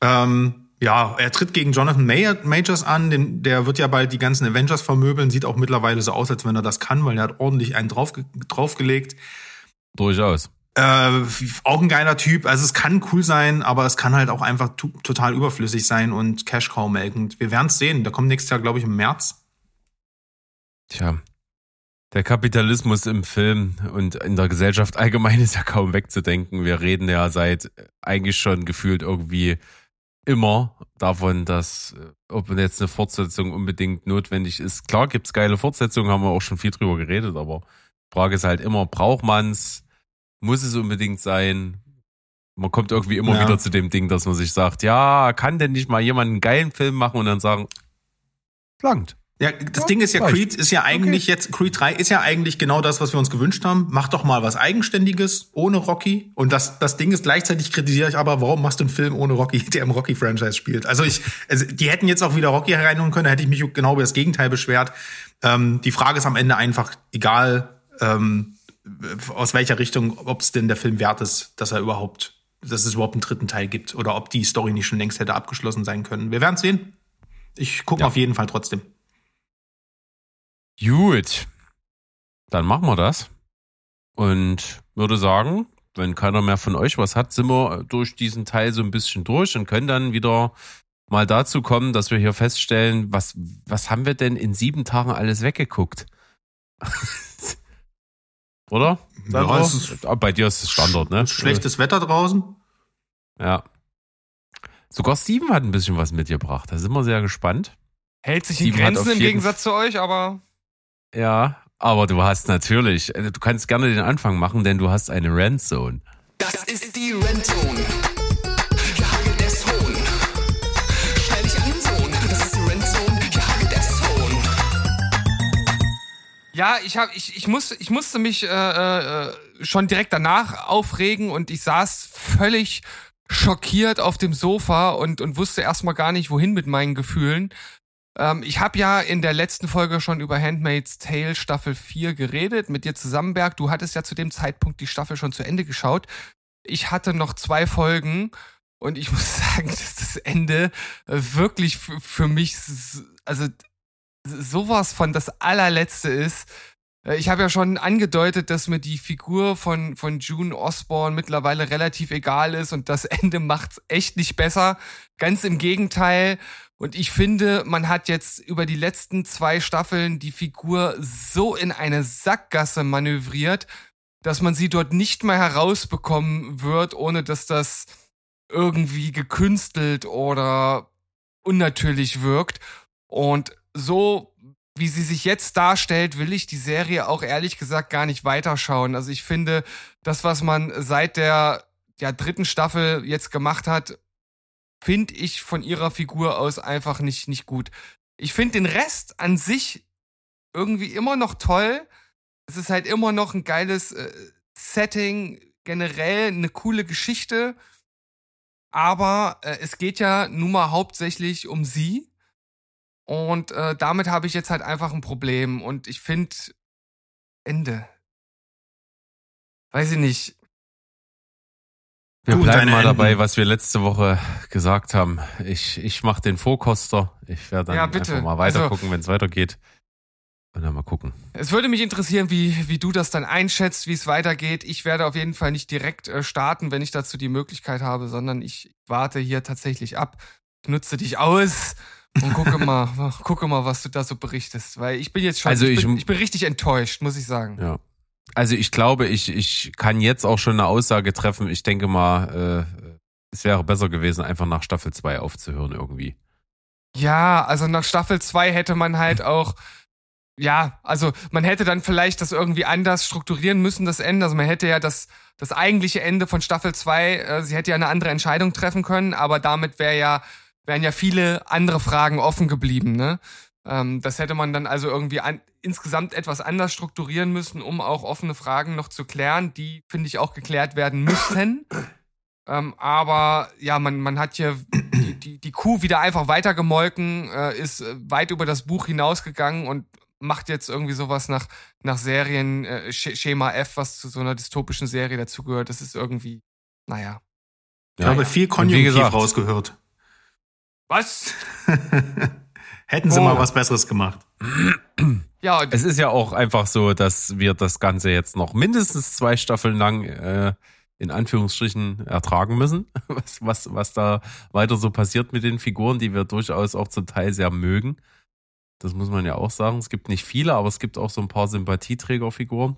Ähm, ja, er tritt gegen Jonathan Majors an, den, der wird ja bald die ganzen Avengers vermöbeln, sieht auch mittlerweile so aus, als wenn er das kann, weil er hat ordentlich einen draufge draufgelegt. Durchaus. Äh, auch ein geiler Typ. Also es kann cool sein, aber es kann halt auch einfach total überflüssig sein und Cash Cow melkend. Wir werden es sehen. Der kommt nächstes Jahr, glaube ich, im März. Tja. Der Kapitalismus im Film und in der Gesellschaft allgemein ist ja kaum wegzudenken. Wir reden ja seit eigentlich schon gefühlt irgendwie immer davon, dass äh, ob jetzt eine Fortsetzung unbedingt notwendig ist. Klar gibt's geile Fortsetzungen, haben wir auch schon viel drüber geredet, aber Frage ist halt immer, braucht man's? Muss es unbedingt sein. Man kommt irgendwie immer ja. wieder zu dem Ding, dass man sich sagt, ja, kann denn nicht mal jemand einen geilen Film machen und dann sagen, blankt. Ja, das ja, Ding ist ja, reicht. Creed ist ja eigentlich okay. jetzt, Creed 3 ist ja eigentlich genau das, was wir uns gewünscht haben. Mach doch mal was Eigenständiges ohne Rocky. Und das, das Ding ist gleichzeitig kritisiere ich aber, warum machst du einen Film ohne Rocky, der im Rocky-Franchise spielt? Also ich, also die hätten jetzt auch wieder Rocky hereinholen können, da hätte ich mich genau über das Gegenteil beschwert. Ähm, die Frage ist am Ende einfach, egal, ähm, aus welcher Richtung, ob es denn der Film wert ist, dass er überhaupt, dass es überhaupt einen dritten Teil gibt oder ob die Story nicht schon längst hätte abgeschlossen sein können. Wir werden sehen. Ich gucke ja. auf jeden Fall trotzdem. Gut. Dann machen wir das. Und würde sagen, wenn keiner mehr von euch was hat, sind wir durch diesen Teil so ein bisschen durch und können dann wieder mal dazu kommen, dass wir hier feststellen, was, was haben wir denn in sieben Tagen alles weggeguckt? Oder? Ja, ist, Bei dir ist es Standard, ne? Schlechtes Wetter draußen. Ja. Sogar Steven hat ein bisschen was mitgebracht. Da sind wir sehr gespannt. Hält sich in Grenzen im Gegensatz zu euch, aber. Ja, aber du hast natürlich, äh, du kannst gerne den Anfang machen, denn du hast eine Rentzone. Das ist die Rentzone. Ja, ich hab, ich, ich musste, ich musste mich äh, äh, schon direkt danach aufregen und ich saß völlig schockiert auf dem Sofa und, und wusste erstmal gar nicht, wohin mit meinen Gefühlen. Ähm, ich habe ja in der letzten Folge schon über Handmaid's Tale Staffel 4 geredet, mit dir zusammen, Berg. Du hattest ja zu dem Zeitpunkt die Staffel schon zu Ende geschaut. Ich hatte noch zwei Folgen und ich muss sagen, dass das Ende wirklich für mich, also sowas von das allerletzte ist. Äh, ich habe ja schon angedeutet, dass mir die Figur von, von June Osborne mittlerweile relativ egal ist und das Ende macht's echt nicht besser. Ganz im Gegenteil. Und ich finde, man hat jetzt über die letzten zwei Staffeln die Figur so in eine Sackgasse manövriert, dass man sie dort nicht mehr herausbekommen wird, ohne dass das irgendwie gekünstelt oder unnatürlich wirkt. Und so wie sie sich jetzt darstellt, will ich die Serie auch ehrlich gesagt gar nicht weiterschauen. Also ich finde, das, was man seit der, der dritten Staffel jetzt gemacht hat, finde ich von ihrer Figur aus einfach nicht, nicht gut. Ich finde den Rest an sich irgendwie immer noch toll. Es ist halt immer noch ein geiles äh, Setting, generell eine coole Geschichte. Aber äh, es geht ja nun mal hauptsächlich um sie. Und äh, damit habe ich jetzt halt einfach ein Problem. Und ich finde, Ende. Weiß ich nicht. Wir du, bleiben mal dabei, was wir letzte Woche gesagt haben. Ich, ich mache den Vorkoster. Ich werde dann ja, einfach mal weiter also, gucken, wenn es weitergeht. Und dann mal gucken. Es würde mich interessieren, wie, wie du das dann einschätzt, wie es weitergeht. Ich werde auf jeden Fall nicht direkt äh, starten, wenn ich dazu die Möglichkeit habe, sondern ich warte hier tatsächlich ab, nutze dich aus und gucke mal, gucke mal, was du da so berichtest, weil ich bin jetzt schon, also ich, ich, bin, ich bin richtig enttäuscht, muss ich sagen. Ja. Also ich glaube, ich, ich kann jetzt auch schon eine Aussage treffen. Ich denke mal, äh, es wäre besser gewesen, einfach nach Staffel 2 aufzuhören irgendwie. Ja, also nach Staffel 2 hätte man halt auch, ja, also man hätte dann vielleicht das irgendwie anders strukturieren müssen, das Ende. Also man hätte ja das, das eigentliche Ende von Staffel 2, äh, sie hätte ja eine andere Entscheidung treffen können, aber damit wäre ja wären ja viele andere Fragen offen geblieben. Ne? Ähm, das hätte man dann also irgendwie an, insgesamt etwas anders strukturieren müssen, um auch offene Fragen noch zu klären, die, finde ich, auch geklärt werden müssten. Ähm, aber ja, man, man hat hier die, die, die Kuh wieder einfach weitergemolken, äh, ist weit über das Buch hinausgegangen und macht jetzt irgendwie sowas nach, nach Serien, äh, Schema F, was zu so einer dystopischen Serie dazugehört. Das ist irgendwie, naja. Ich habe viel Konjunktiv rausgehört. Was? Hätten sie oh. mal was Besseres gemacht. Ja, es ist ja auch einfach so, dass wir das Ganze jetzt noch mindestens zwei Staffeln lang äh, in Anführungsstrichen ertragen müssen, was, was, was da weiter so passiert mit den Figuren, die wir durchaus auch zum Teil sehr mögen. Das muss man ja auch sagen. Es gibt nicht viele, aber es gibt auch so ein paar Sympathieträgerfiguren.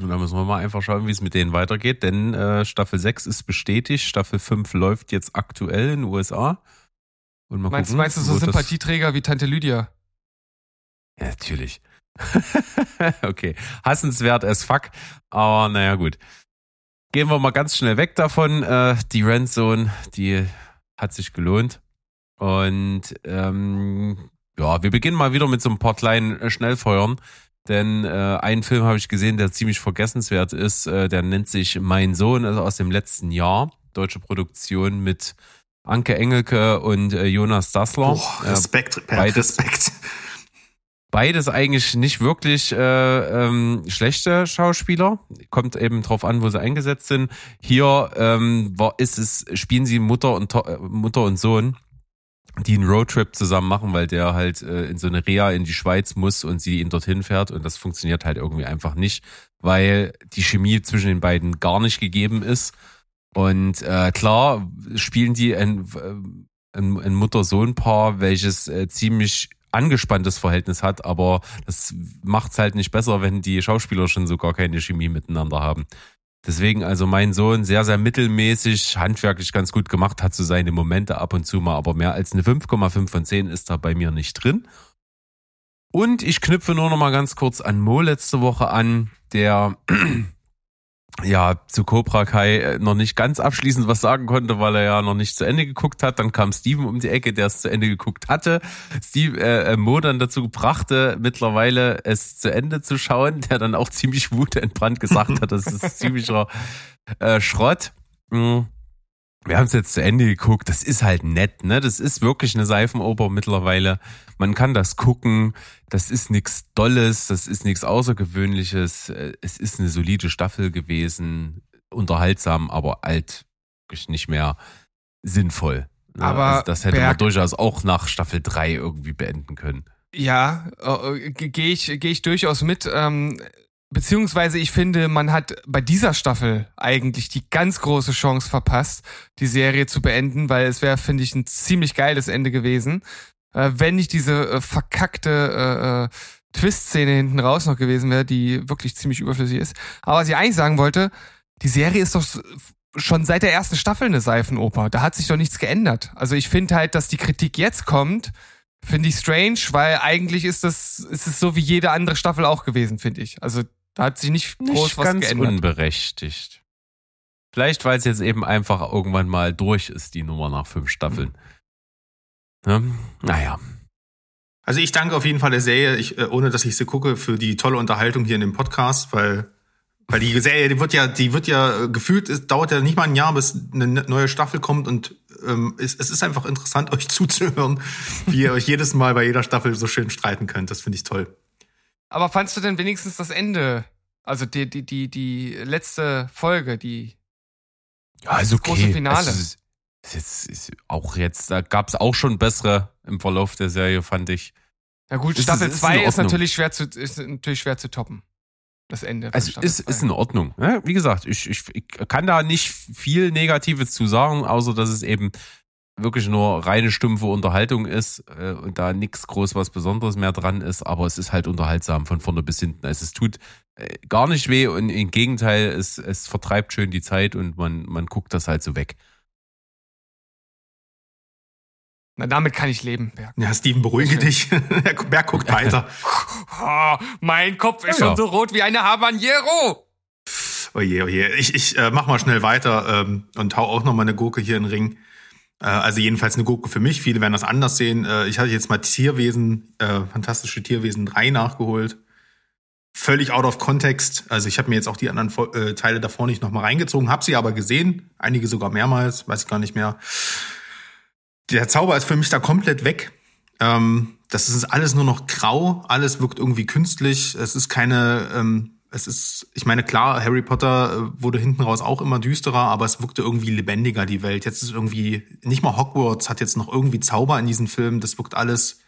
Und da müssen wir mal einfach schauen, wie es mit denen weitergeht, denn äh, Staffel 6 ist bestätigt, Staffel 5 läuft jetzt aktuell in den USA. Und mal meinst, gucken, meinst du so Sympathieträger wie Tante Lydia? Ja, natürlich. okay. Hassenswert as fuck. Aber naja, gut. Gehen wir mal ganz schnell weg davon. Äh, die Rentzone, die hat sich gelohnt. Und ähm, ja, wir beginnen mal wieder mit so ein paar kleinen äh, Schnellfeuern. Denn äh, einen Film habe ich gesehen, der ziemlich vergessenswert ist. Äh, der nennt sich Mein Sohn, also aus dem letzten Jahr. Deutsche Produktion mit Anke Engelke und äh, Jonas Dassler. Oh, Respekt, äh, beides, Respekt. Beides eigentlich nicht wirklich äh, ähm, schlechte Schauspieler. Kommt eben drauf an, wo sie eingesetzt sind. Hier ähm, war, ist es, spielen sie Mutter und äh, Mutter und Sohn, die einen Roadtrip zusammen machen, weil der halt äh, in so eine Reha in die Schweiz muss und sie ihn dorthin fährt und das funktioniert halt irgendwie einfach nicht, weil die Chemie zwischen den beiden gar nicht gegeben ist und äh, klar spielen die ein, ein, ein Mutter-Sohn-Paar, welches äh, ziemlich angespanntes Verhältnis hat, aber das macht's halt nicht besser, wenn die Schauspieler schon so gar keine Chemie miteinander haben. Deswegen also mein Sohn sehr, sehr mittelmäßig, handwerklich ganz gut gemacht, hat so seine Momente ab und zu mal, aber mehr als eine 5,5 von 10 ist da bei mir nicht drin. Und ich knüpfe nur noch mal ganz kurz an Mo letzte Woche an, der ja zu Cobra Kai äh, noch nicht ganz abschließend was sagen konnte, weil er ja noch nicht zu Ende geguckt hat. Dann kam Steven um die Ecke, der es zu Ende geguckt hatte. Steve äh, äh Mo dann dazu brachte, mittlerweile es zu Ende zu schauen, der dann auch ziemlich wutentbrannt gesagt hat, das ist ziemlicher äh, Schrott. Mhm wir haben es jetzt zu Ende geguckt. Das ist halt nett, ne? Das ist wirklich eine Seifenoper mittlerweile. Man kann das gucken. Das ist nichts Dolles, das ist nichts Außergewöhnliches. Es ist eine solide Staffel gewesen, unterhaltsam, aber alt nicht mehr sinnvoll. Ne? Aber also das hätte Berg, man durchaus auch nach Staffel 3 irgendwie beenden können. Ja, äh, gehe ich, geh ich durchaus mit. Ähm, Beziehungsweise ich finde, man hat bei dieser Staffel eigentlich die ganz große Chance verpasst, die Serie zu beenden, weil es wäre, finde ich, ein ziemlich geiles Ende gewesen, äh, wenn nicht diese äh, verkackte äh, äh, Twist-Szene hinten raus noch gewesen wäre, die wirklich ziemlich überflüssig ist. Aber was ich eigentlich sagen wollte, die Serie ist doch schon seit der ersten Staffel eine Seifenoper. Da hat sich doch nichts geändert. Also ich finde halt, dass die Kritik jetzt kommt, finde ich strange, weil eigentlich ist das, ist es so wie jede andere Staffel auch gewesen, finde ich. Also da hat sich nicht groß nicht was ganz geändert. unberechtigt. Vielleicht, weil es jetzt eben einfach irgendwann mal durch ist, die Nummer nach fünf Staffeln. Ne? Naja. Also ich danke auf jeden Fall der Serie, ich, äh, ohne dass ich sie gucke, für die tolle Unterhaltung hier in dem Podcast, weil weil die Serie, die wird ja, die wird ja gefühlt, es dauert ja nicht mal ein Jahr, bis eine neue Staffel kommt und ähm, es, es ist einfach interessant, euch zuzuhören, wie ihr euch jedes Mal bei jeder Staffel so schön streiten könnt. Das finde ich toll. Aber fandst du denn wenigstens das Ende? Also die, die, die, die letzte Folge, die ja, also okay. große Finale. Es ist, ist, ist auch jetzt, da gab es auch schon bessere im Verlauf der Serie, fand ich. Ja gut, ist, Staffel 2 ist, natürlich schwer zu, ist natürlich schwer zu toppen. Das Ende. Also ist, ist in Ordnung. Ja, wie gesagt, ich, ich, ich kann da nicht viel Negatives zu sagen, außer dass es eben wirklich nur reine stumpfe Unterhaltung ist äh, und da nichts groß was Besonderes mehr dran ist, aber es ist halt unterhaltsam von vorne bis hinten. Also es tut äh, gar nicht weh und im Gegenteil, es, es vertreibt schön die Zeit und man, man guckt das halt so weg. Na, damit kann ich leben, Berg. Ja, Steven, beruhige dich. Berg guckt weiter. oh, mein Kopf ist ja, schon so rot wie eine Habanero. Oje, oje. Ich, ich äh, mach mal schnell weiter ähm, und hau auch noch mal eine Gurke hier in den Ring. Äh, also jedenfalls eine Gurke für mich. Viele werden das anders sehen. Äh, ich hatte jetzt mal Tierwesen, äh, fantastische Tierwesen 3 nachgeholt. Völlig out of context. Also ich habe mir jetzt auch die anderen äh, Teile davor nicht nochmal reingezogen, habe sie aber gesehen. Einige sogar mehrmals, weiß ich gar nicht mehr. Der Zauber ist für mich da komplett weg. Ähm, das ist alles nur noch grau. Alles wirkt irgendwie künstlich. Es ist keine ähm, es ist, ich meine, klar, Harry Potter äh, wurde hinten raus auch immer düsterer, aber es wirkte irgendwie lebendiger, die Welt. Jetzt ist irgendwie, nicht mal Hogwarts hat jetzt noch irgendwie Zauber in diesem Film. Das wirkt alles,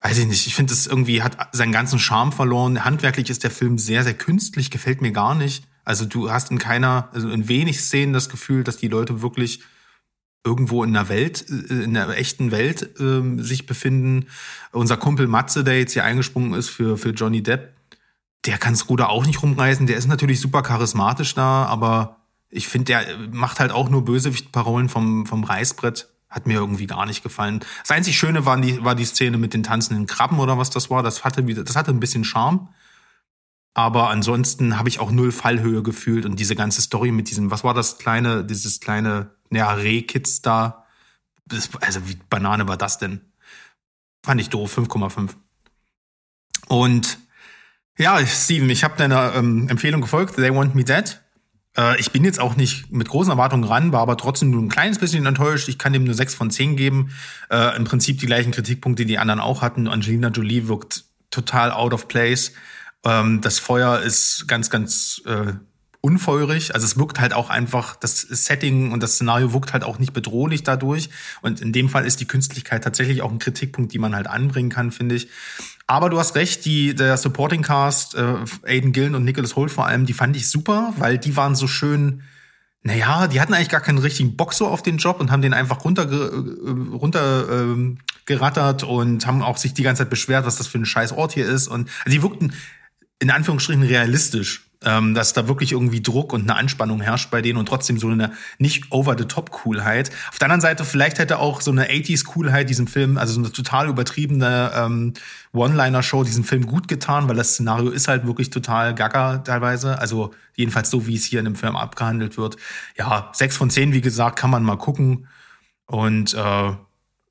weiß ich nicht. Ich finde, es irgendwie hat seinen ganzen Charme verloren. Handwerklich ist der Film sehr, sehr künstlich, gefällt mir gar nicht. Also du hast in keiner, also in wenig Szenen das Gefühl, dass die Leute wirklich irgendwo in der Welt, äh, in der echten Welt äh, sich befinden. Unser Kumpel Matze, der jetzt hier eingesprungen ist für, für Johnny Depp, der kann's Ruder auch nicht rumreißen. Der ist natürlich super charismatisch da, aber ich finde, der macht halt auch nur Bösewicht-Parolen vom, vom Reißbrett. Hat mir irgendwie gar nicht gefallen. Das einzig Schöne war die, war die Szene mit den tanzenden Krabben oder was das war. Das hatte, das hatte ein bisschen Charme. Aber ansonsten habe ich auch null Fallhöhe gefühlt und diese ganze Story mit diesem, was war das kleine, dieses kleine, naja, Rehkitz da. Das, also wie Banane war das denn? Fand ich doof, 5,5. Und ja, Steven, ich habe deiner ähm, Empfehlung gefolgt, They Want Me Dead. Äh, ich bin jetzt auch nicht mit großen Erwartungen ran, war aber trotzdem nur ein kleines bisschen enttäuscht. Ich kann dem nur sechs von zehn geben. Äh, Im Prinzip die gleichen Kritikpunkte, die die anderen auch hatten. Angelina Jolie wirkt total out of place. Ähm, das Feuer ist ganz, ganz äh, unfeurig. Also es wirkt halt auch einfach, das Setting und das Szenario wirkt halt auch nicht bedrohlich dadurch. Und in dem Fall ist die Künstlichkeit tatsächlich auch ein Kritikpunkt, die man halt anbringen kann, finde ich. Aber du hast recht, die, der Supporting Cast, äh, Aiden Gillen und Nicholas Holt vor allem, die fand ich super, weil die waren so schön, naja, die hatten eigentlich gar keinen richtigen Bock so auf den Job und haben den einfach runter, äh, runter ähm, und haben auch sich die ganze Zeit beschwert, was das für ein scheiß Ort hier ist. Und also die wirkten in Anführungsstrichen realistisch. Ähm, dass da wirklich irgendwie Druck und eine Anspannung herrscht bei denen und trotzdem so eine nicht over-the-top-Coolheit. Auf der anderen Seite, vielleicht hätte auch so eine 80s-Coolheit diesem Film, also so eine total übertriebene ähm, One-Liner-Show diesem Film gut getan, weil das Szenario ist halt wirklich total gaga teilweise. Also jedenfalls so, wie es hier in dem Film abgehandelt wird. Ja, sechs von zehn, wie gesagt, kann man mal gucken. Und äh,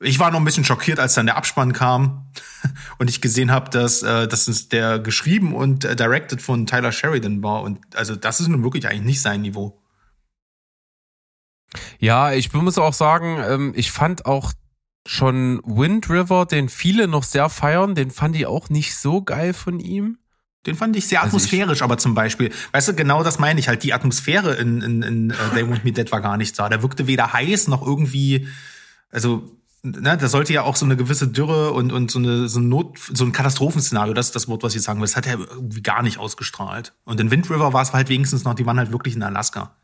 ich war noch ein bisschen schockiert, als dann der Abspann kam und ich gesehen habe, dass, äh, dass es der geschrieben und äh, directed von Tyler Sheridan war. Und also das ist nun wirklich eigentlich nicht sein Niveau. Ja, ich muss auch sagen, ähm, ich fand auch schon Wind River, den viele noch sehr feiern, den fand ich auch nicht so geil von ihm. Den fand ich sehr also atmosphärisch, ich, aber zum Beispiel, weißt du, genau das meine ich halt. Die Atmosphäre in, in, in uh, They Want Me Dead war gar nicht da. Der wirkte weder heiß noch irgendwie, also ne, da sollte ja auch so eine gewisse Dürre und, und so, eine, so, ein Not, so ein Katastrophenszenario, das ist das Wort, was ich sagen will, das hat er irgendwie gar nicht ausgestrahlt. Und in Wind River war es halt wenigstens noch, die waren halt wirklich in Alaska.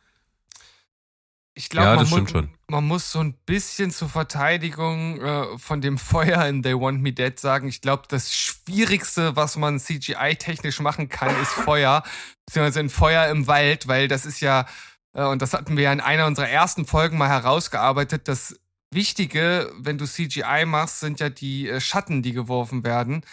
Ich glaube, ja, man, mu man, muss so ein bisschen zur Verteidigung äh, von dem Feuer in They Want Me Dead sagen. Ich glaube, das Schwierigste, was man CGI-technisch machen kann, ist Feuer. Beziehungsweise ein Feuer im Wald, weil das ist ja, äh, und das hatten wir ja in einer unserer ersten Folgen mal herausgearbeitet, dass Wichtige, wenn du CGI machst, sind ja die äh, Schatten, die geworfen werden.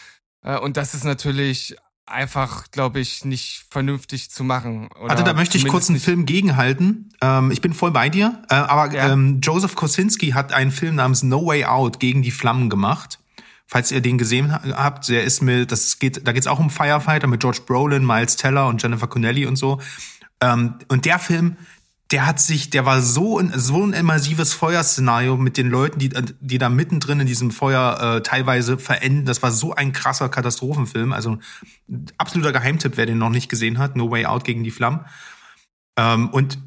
Äh, und das ist natürlich einfach, glaube ich, nicht vernünftig zu machen. Oder also da möchte ich kurz einen Film gegenhalten. Ähm, ich bin voll bei dir. Äh, aber ja. ähm, Joseph Kosinski hat einen Film namens No Way Out gegen die Flammen gemacht. Falls ihr den gesehen habt, der ist mit, das geht, da geht's auch um Firefighter mit George Brolin, Miles Teller und Jennifer Connelly und so. Ähm, und der Film, der hat sich, der war so ein, so ein immersives Feuerszenario mit den Leuten, die, die da mittendrin in diesem Feuer äh, teilweise verenden. Das war so ein krasser Katastrophenfilm. Also absoluter Geheimtipp, wer den noch nicht gesehen hat. No Way Out gegen die Flammen. Ähm, und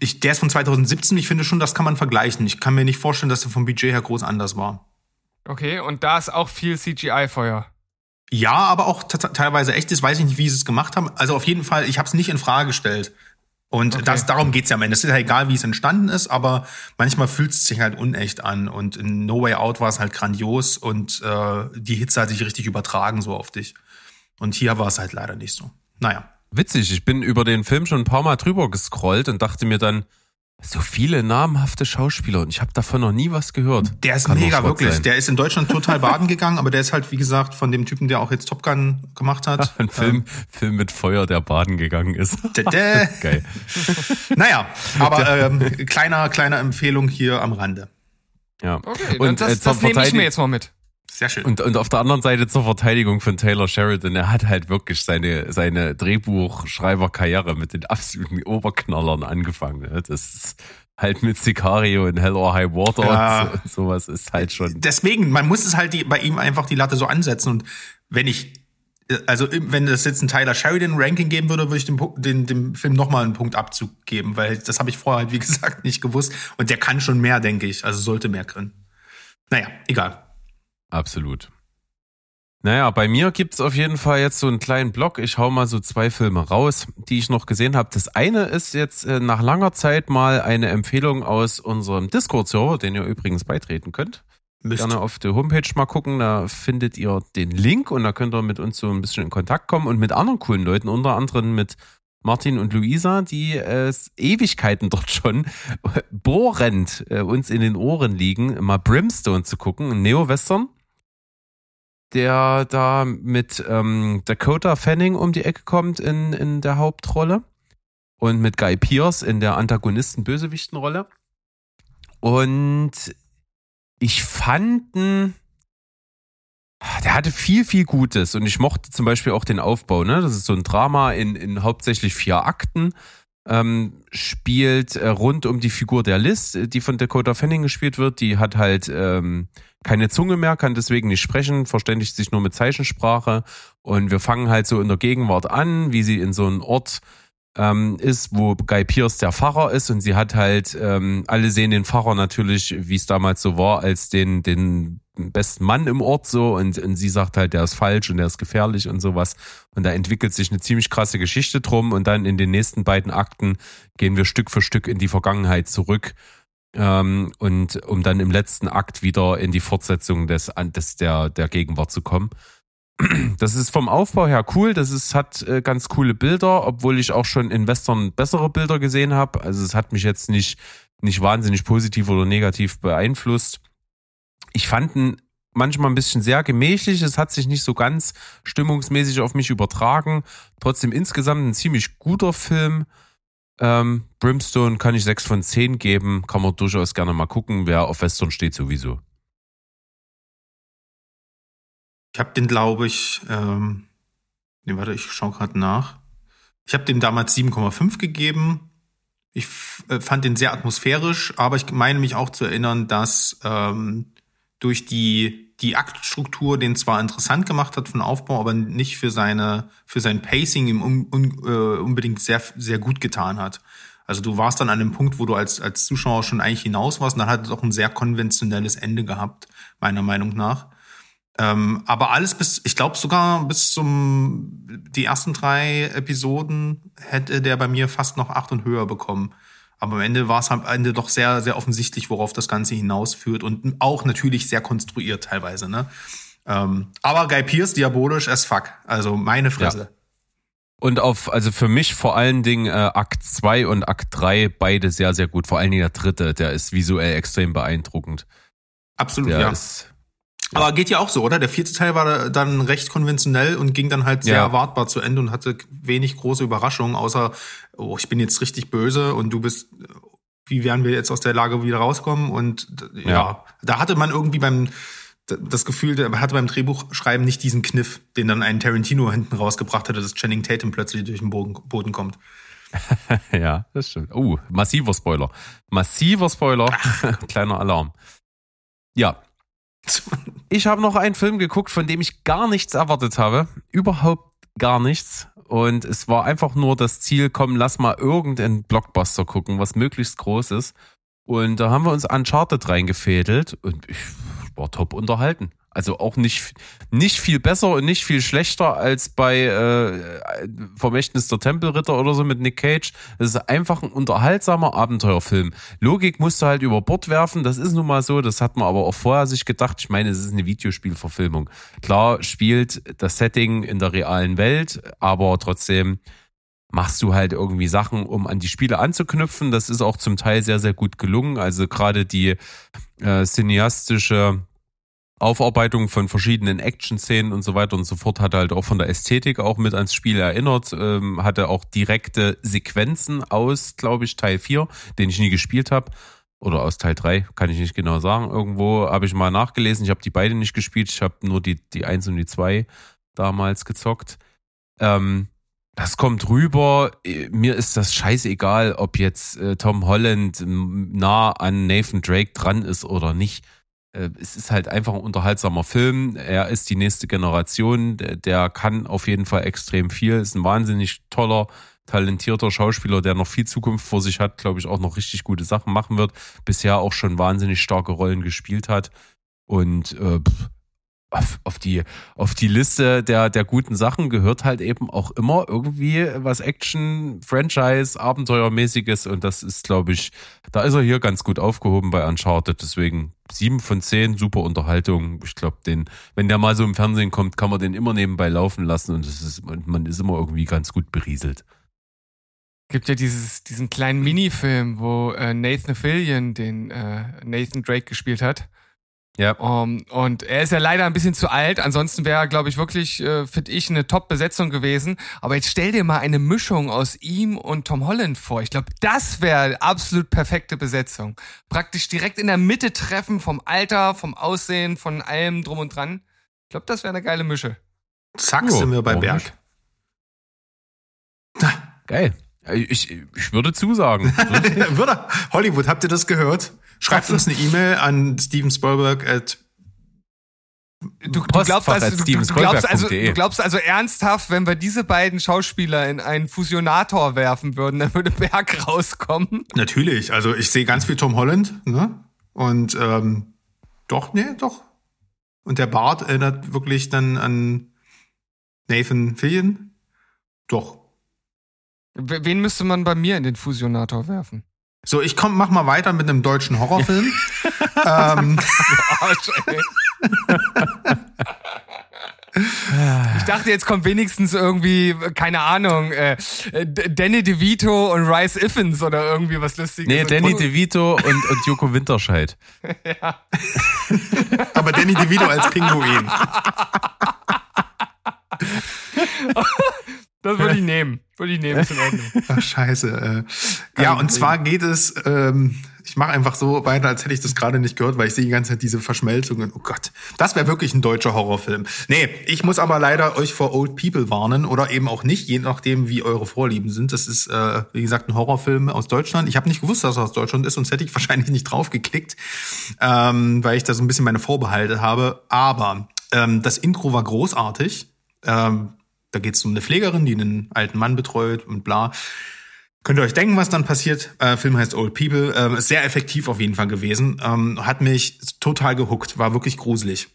ich, der ist von 2017. Ich finde schon, das kann man vergleichen. Ich kann mir nicht vorstellen, dass der vom Budget her groß anders war. Okay, und da ist auch viel CGI-Feuer. Ja, aber auch teilweise echtes. Weiß ich nicht, wie sie es gemacht haben. Also auf jeden Fall, ich habe es nicht in Frage gestellt. Und okay. das, darum geht's ja am Ende. Es ist ja egal, wie es entstanden ist, aber manchmal fühlt es sich halt unecht an. Und in No Way Out war es halt grandios und äh, die Hitze hat sich richtig übertragen so auf dich. Und hier war es halt leider nicht so. Naja. Witzig, ich bin über den Film schon ein paar Mal drüber gescrollt und dachte mir dann, so viele namhafte Schauspieler und ich habe davon noch nie was gehört. Der ist Kann mega, wirklich. Sein. Der ist in Deutschland total baden gegangen, aber der ist halt, wie gesagt, von dem Typen, der auch jetzt Top Gun gemacht hat. Ein Film, ähm, Film mit Feuer, der baden gegangen ist. Geil. naja, aber ähm, kleiner, kleiner Empfehlung hier am Rande. Ja. Okay, und das, äh, das nehme ich mir jetzt mal mit. Sehr schön. Und, und auf der anderen Seite zur Verteidigung von Taylor Sheridan, er hat halt wirklich seine, seine Drehbuchschreiberkarriere mit den absoluten Oberknallern angefangen. Ne? Das ist halt mit Sicario in Hell or High Water ja. und so, sowas ist halt schon. Deswegen, man muss es halt die, bei ihm einfach die Latte so ansetzen und wenn ich also wenn es jetzt ein Tyler Sheridan Ranking geben würde, würde ich dem, den, dem Film nochmal einen Punkt Abzug geben, weil das habe ich vorher halt, wie gesagt, nicht gewusst. Und der kann schon mehr, denke ich. Also sollte mehr können. Naja, egal. Absolut. Naja, bei mir gibt's auf jeden Fall jetzt so einen kleinen Block. Ich hau mal so zwei Filme raus, die ich noch gesehen habe. Das eine ist jetzt äh, nach langer Zeit mal eine Empfehlung aus unserem Discord-Server, den ihr übrigens beitreten könnt. Müsst. Gerne auf der Homepage mal gucken, da findet ihr den Link und da könnt ihr mit uns so ein bisschen in Kontakt kommen und mit anderen coolen Leuten, unter anderem mit Martin und Luisa, die äh, Ewigkeiten dort schon bohrend äh, uns in den Ohren liegen, mal Brimstone zu gucken, Neo-Western der da mit ähm, Dakota Fanning um die Ecke kommt in, in der Hauptrolle und mit Guy Pierce in der Antagonisten-Bösewichten-Rolle. Und ich fand, der hatte viel, viel Gutes und ich mochte zum Beispiel auch den Aufbau. Ne? Das ist so ein Drama in, in hauptsächlich vier Akten ähm, spielt äh, rund um die Figur der Liz, die von Dakota Fanning gespielt wird. Die hat halt ähm, keine Zunge mehr, kann deswegen nicht sprechen, verständigt sich nur mit Zeichensprache. Und wir fangen halt so in der Gegenwart an, wie sie in so einem Ort ähm, ist, wo Guy Pierce der Pfarrer ist und sie hat halt, ähm, alle sehen den Pfarrer natürlich, wie es damals so war, als den, den besten Mann im Ort so und, und sie sagt halt, der ist falsch und der ist gefährlich und sowas. Und da entwickelt sich eine ziemlich krasse Geschichte drum und dann in den nächsten beiden Akten gehen wir Stück für Stück in die Vergangenheit zurück. Ähm, und um dann im letzten Akt wieder in die Fortsetzung des, des der, der Gegenwart zu kommen. das ist vom Aufbau her cool. Das ist, hat äh, ganz coole Bilder, obwohl ich auch schon in Western bessere Bilder gesehen habe. Also es hat mich jetzt nicht, nicht wahnsinnig positiv oder negativ beeinflusst. Ich fand ihn manchmal ein bisschen sehr gemächlich. Es hat sich nicht so ganz stimmungsmäßig auf mich übertragen. Trotzdem insgesamt ein ziemlich guter Film. Ähm, Brimstone kann ich 6 von 10 geben. Kann man durchaus gerne mal gucken. Wer auf Western steht, sowieso. Ich habe den, glaube ich, ähm, nee, warte, ich schaue gerade nach. Ich habe dem damals 7,5 gegeben. Ich äh, fand den sehr atmosphärisch, aber ich meine mich auch zu erinnern, dass ähm, durch die die Aktstruktur den zwar interessant gemacht hat von Aufbau, aber nicht für seine für sein Pacing ihm un, un, äh, unbedingt sehr sehr gut getan hat. Also du warst dann an dem Punkt, wo du als als Zuschauer schon eigentlich hinaus warst, und dann hat es auch ein sehr konventionelles Ende gehabt, meiner Meinung nach. Ähm, aber alles bis, ich glaube sogar bis zum die ersten drei Episoden hätte der bei mir fast noch acht und höher bekommen. Aber am Ende war es am Ende doch sehr, sehr offensichtlich, worauf das Ganze hinausführt und auch natürlich sehr konstruiert teilweise. Ne? Ähm, aber Guy Pierce diabolisch as fuck. Also meine Fresse. Ja. Und auf, also für mich vor allen Dingen äh, Akt 2 und Akt 3 beide sehr, sehr gut. Vor allen Dingen der dritte, der ist visuell extrem beeindruckend. Absolut, der ja. Ist, aber geht ja auch so, oder? Der vierte Teil war dann recht konventionell und ging dann halt sehr ja. erwartbar zu Ende und hatte wenig große Überraschungen, außer, oh, ich bin jetzt richtig böse und du bist, wie werden wir jetzt aus der Lage wieder rauskommen? Und ja, ja. da hatte man irgendwie beim, das Gefühl, der hatte beim Drehbuchschreiben nicht diesen Kniff, den dann ein Tarantino hinten rausgebracht hatte, dass Channing Tatum plötzlich durch den Boden, kommt. ja, das stimmt. Oh, massiver Spoiler. Massiver Spoiler. Kleiner Alarm. Ja, ich habe noch einen Film geguckt, von dem ich gar nichts erwartet habe. Überhaupt gar nichts. Und es war einfach nur das Ziel, komm, lass mal irgendeinen Blockbuster gucken, was möglichst groß ist. Und da haben wir uns Uncharted reingefädelt und ich war top unterhalten. Also auch nicht, nicht viel besser und nicht viel schlechter als bei äh, Vermächtnis der Tempelritter oder so mit Nick Cage. Das ist einfach ein unterhaltsamer Abenteuerfilm. Logik musst du halt über Bord werfen, das ist nun mal so, das hat man aber auch vorher sich gedacht. Ich meine, es ist eine Videospielverfilmung. Klar spielt das Setting in der realen Welt, aber trotzdem machst du halt irgendwie Sachen, um an die Spiele anzuknüpfen. Das ist auch zum Teil sehr, sehr gut gelungen. Also gerade die äh, cineastische Aufarbeitung von verschiedenen Action-Szenen und so weiter und so fort hat halt auch von der Ästhetik auch mit ans Spiel erinnert, ähm, hatte auch direkte Sequenzen aus, glaube ich, Teil 4, den ich nie gespielt habe. Oder aus Teil 3, kann ich nicht genau sagen. Irgendwo habe ich mal nachgelesen, ich habe die beide nicht gespielt, ich habe nur die, die 1 und die 2 damals gezockt. Ähm, das kommt rüber. Mir ist das scheißegal, ob jetzt äh, Tom Holland nah an Nathan Drake dran ist oder nicht äh, es ist halt einfach ein unterhaltsamer Film. Er ist die nächste Generation. Der, kann auf jeden Fall extrem viel. Ist ein wahnsinnig toller, talentierter Schauspieler, der noch viel Zukunft vor sich hat, glaube ich, auch noch richtig gute Sachen machen wird. Bisher auch schon wahnsinnig starke Rollen gespielt hat. Und äh, auf, auf, die, auf die Liste der, der guten Sachen gehört halt eben auch immer irgendwie was Action, Franchise, Abenteuermäßiges und das ist, glaube ich, da ist er hier ganz gut aufgehoben bei Uncharted. Deswegen sieben von zehn, super Unterhaltung. Ich glaube, den, wenn der mal so im Fernsehen kommt, kann man den immer nebenbei laufen lassen und, es ist, und man ist immer irgendwie ganz gut berieselt. Gibt ja dieses, diesen kleinen Minifilm, wo äh, Nathan Fillion den äh, Nathan Drake gespielt hat. Ja. Um, und er ist ja leider ein bisschen zu alt. Ansonsten wäre er, glaube ich, wirklich, äh, finde ich, eine Top-Besetzung gewesen. Aber jetzt stell dir mal eine Mischung aus ihm und Tom Holland vor. Ich glaube, das wäre absolut perfekte Besetzung. Praktisch direkt in der Mitte treffen vom Alter, vom Aussehen, von allem drum und dran. Ich glaube, das wäre eine geile Mische. Zack, oh, sind wir bei Berg. Geil. Ich, ich würde zusagen. würde. Hollywood, habt ihr das gehört? Schreibt uns eine E-Mail an Steven Spielberg at Du, du, glaubst also, du, du, glaubst also, du glaubst also ernsthaft, wenn wir diese beiden Schauspieler in einen Fusionator werfen würden, dann würde Berg rauskommen? Natürlich. Also ich sehe ganz viel Tom Holland, ne? Und ähm, doch, nee, doch. Und der Bart erinnert wirklich dann an Nathan Fillion. Doch. Wen müsste man bei mir in den Fusionator werfen? So, ich komm, mach mal weiter mit einem deutschen Horrorfilm. ähm, dachte, jetzt kommt wenigstens irgendwie, keine Ahnung, äh, Danny DeVito und Rice Iffens oder irgendwie was Lustiges. Nee, Danny DeVito und, und Joko Winterscheid. ja. Aber Danny DeVito als Pinguin. Das würde ich nehmen. Würde ich nehmen, ist in Ordnung. Ach, scheiße. Äh, ja, und zwar geht es, ähm, ich mache einfach so weiter, als hätte ich das gerade nicht gehört, weil ich sehe die ganze Zeit diese Verschmelzungen. Oh Gott, das wäre wirklich ein deutscher Horrorfilm. Nee, ich muss aber leider euch vor Old People warnen oder eben auch nicht, je nachdem, wie eure Vorlieben sind. Das ist, äh, wie gesagt, ein Horrorfilm aus Deutschland. Ich habe nicht gewusst, dass er aus Deutschland ist, sonst hätte ich wahrscheinlich nicht draufgeklickt, ähm, weil ich da so ein bisschen meine Vorbehalte habe. Aber ähm, das Intro war großartig. Ähm, da geht es um eine Pflegerin, die einen alten Mann betreut und bla. Könnt ihr euch denken, was dann passiert? Äh, Film heißt Old People. Ähm, ist sehr effektiv auf jeden Fall gewesen. Ähm, hat mich total gehuckt. War wirklich gruselig.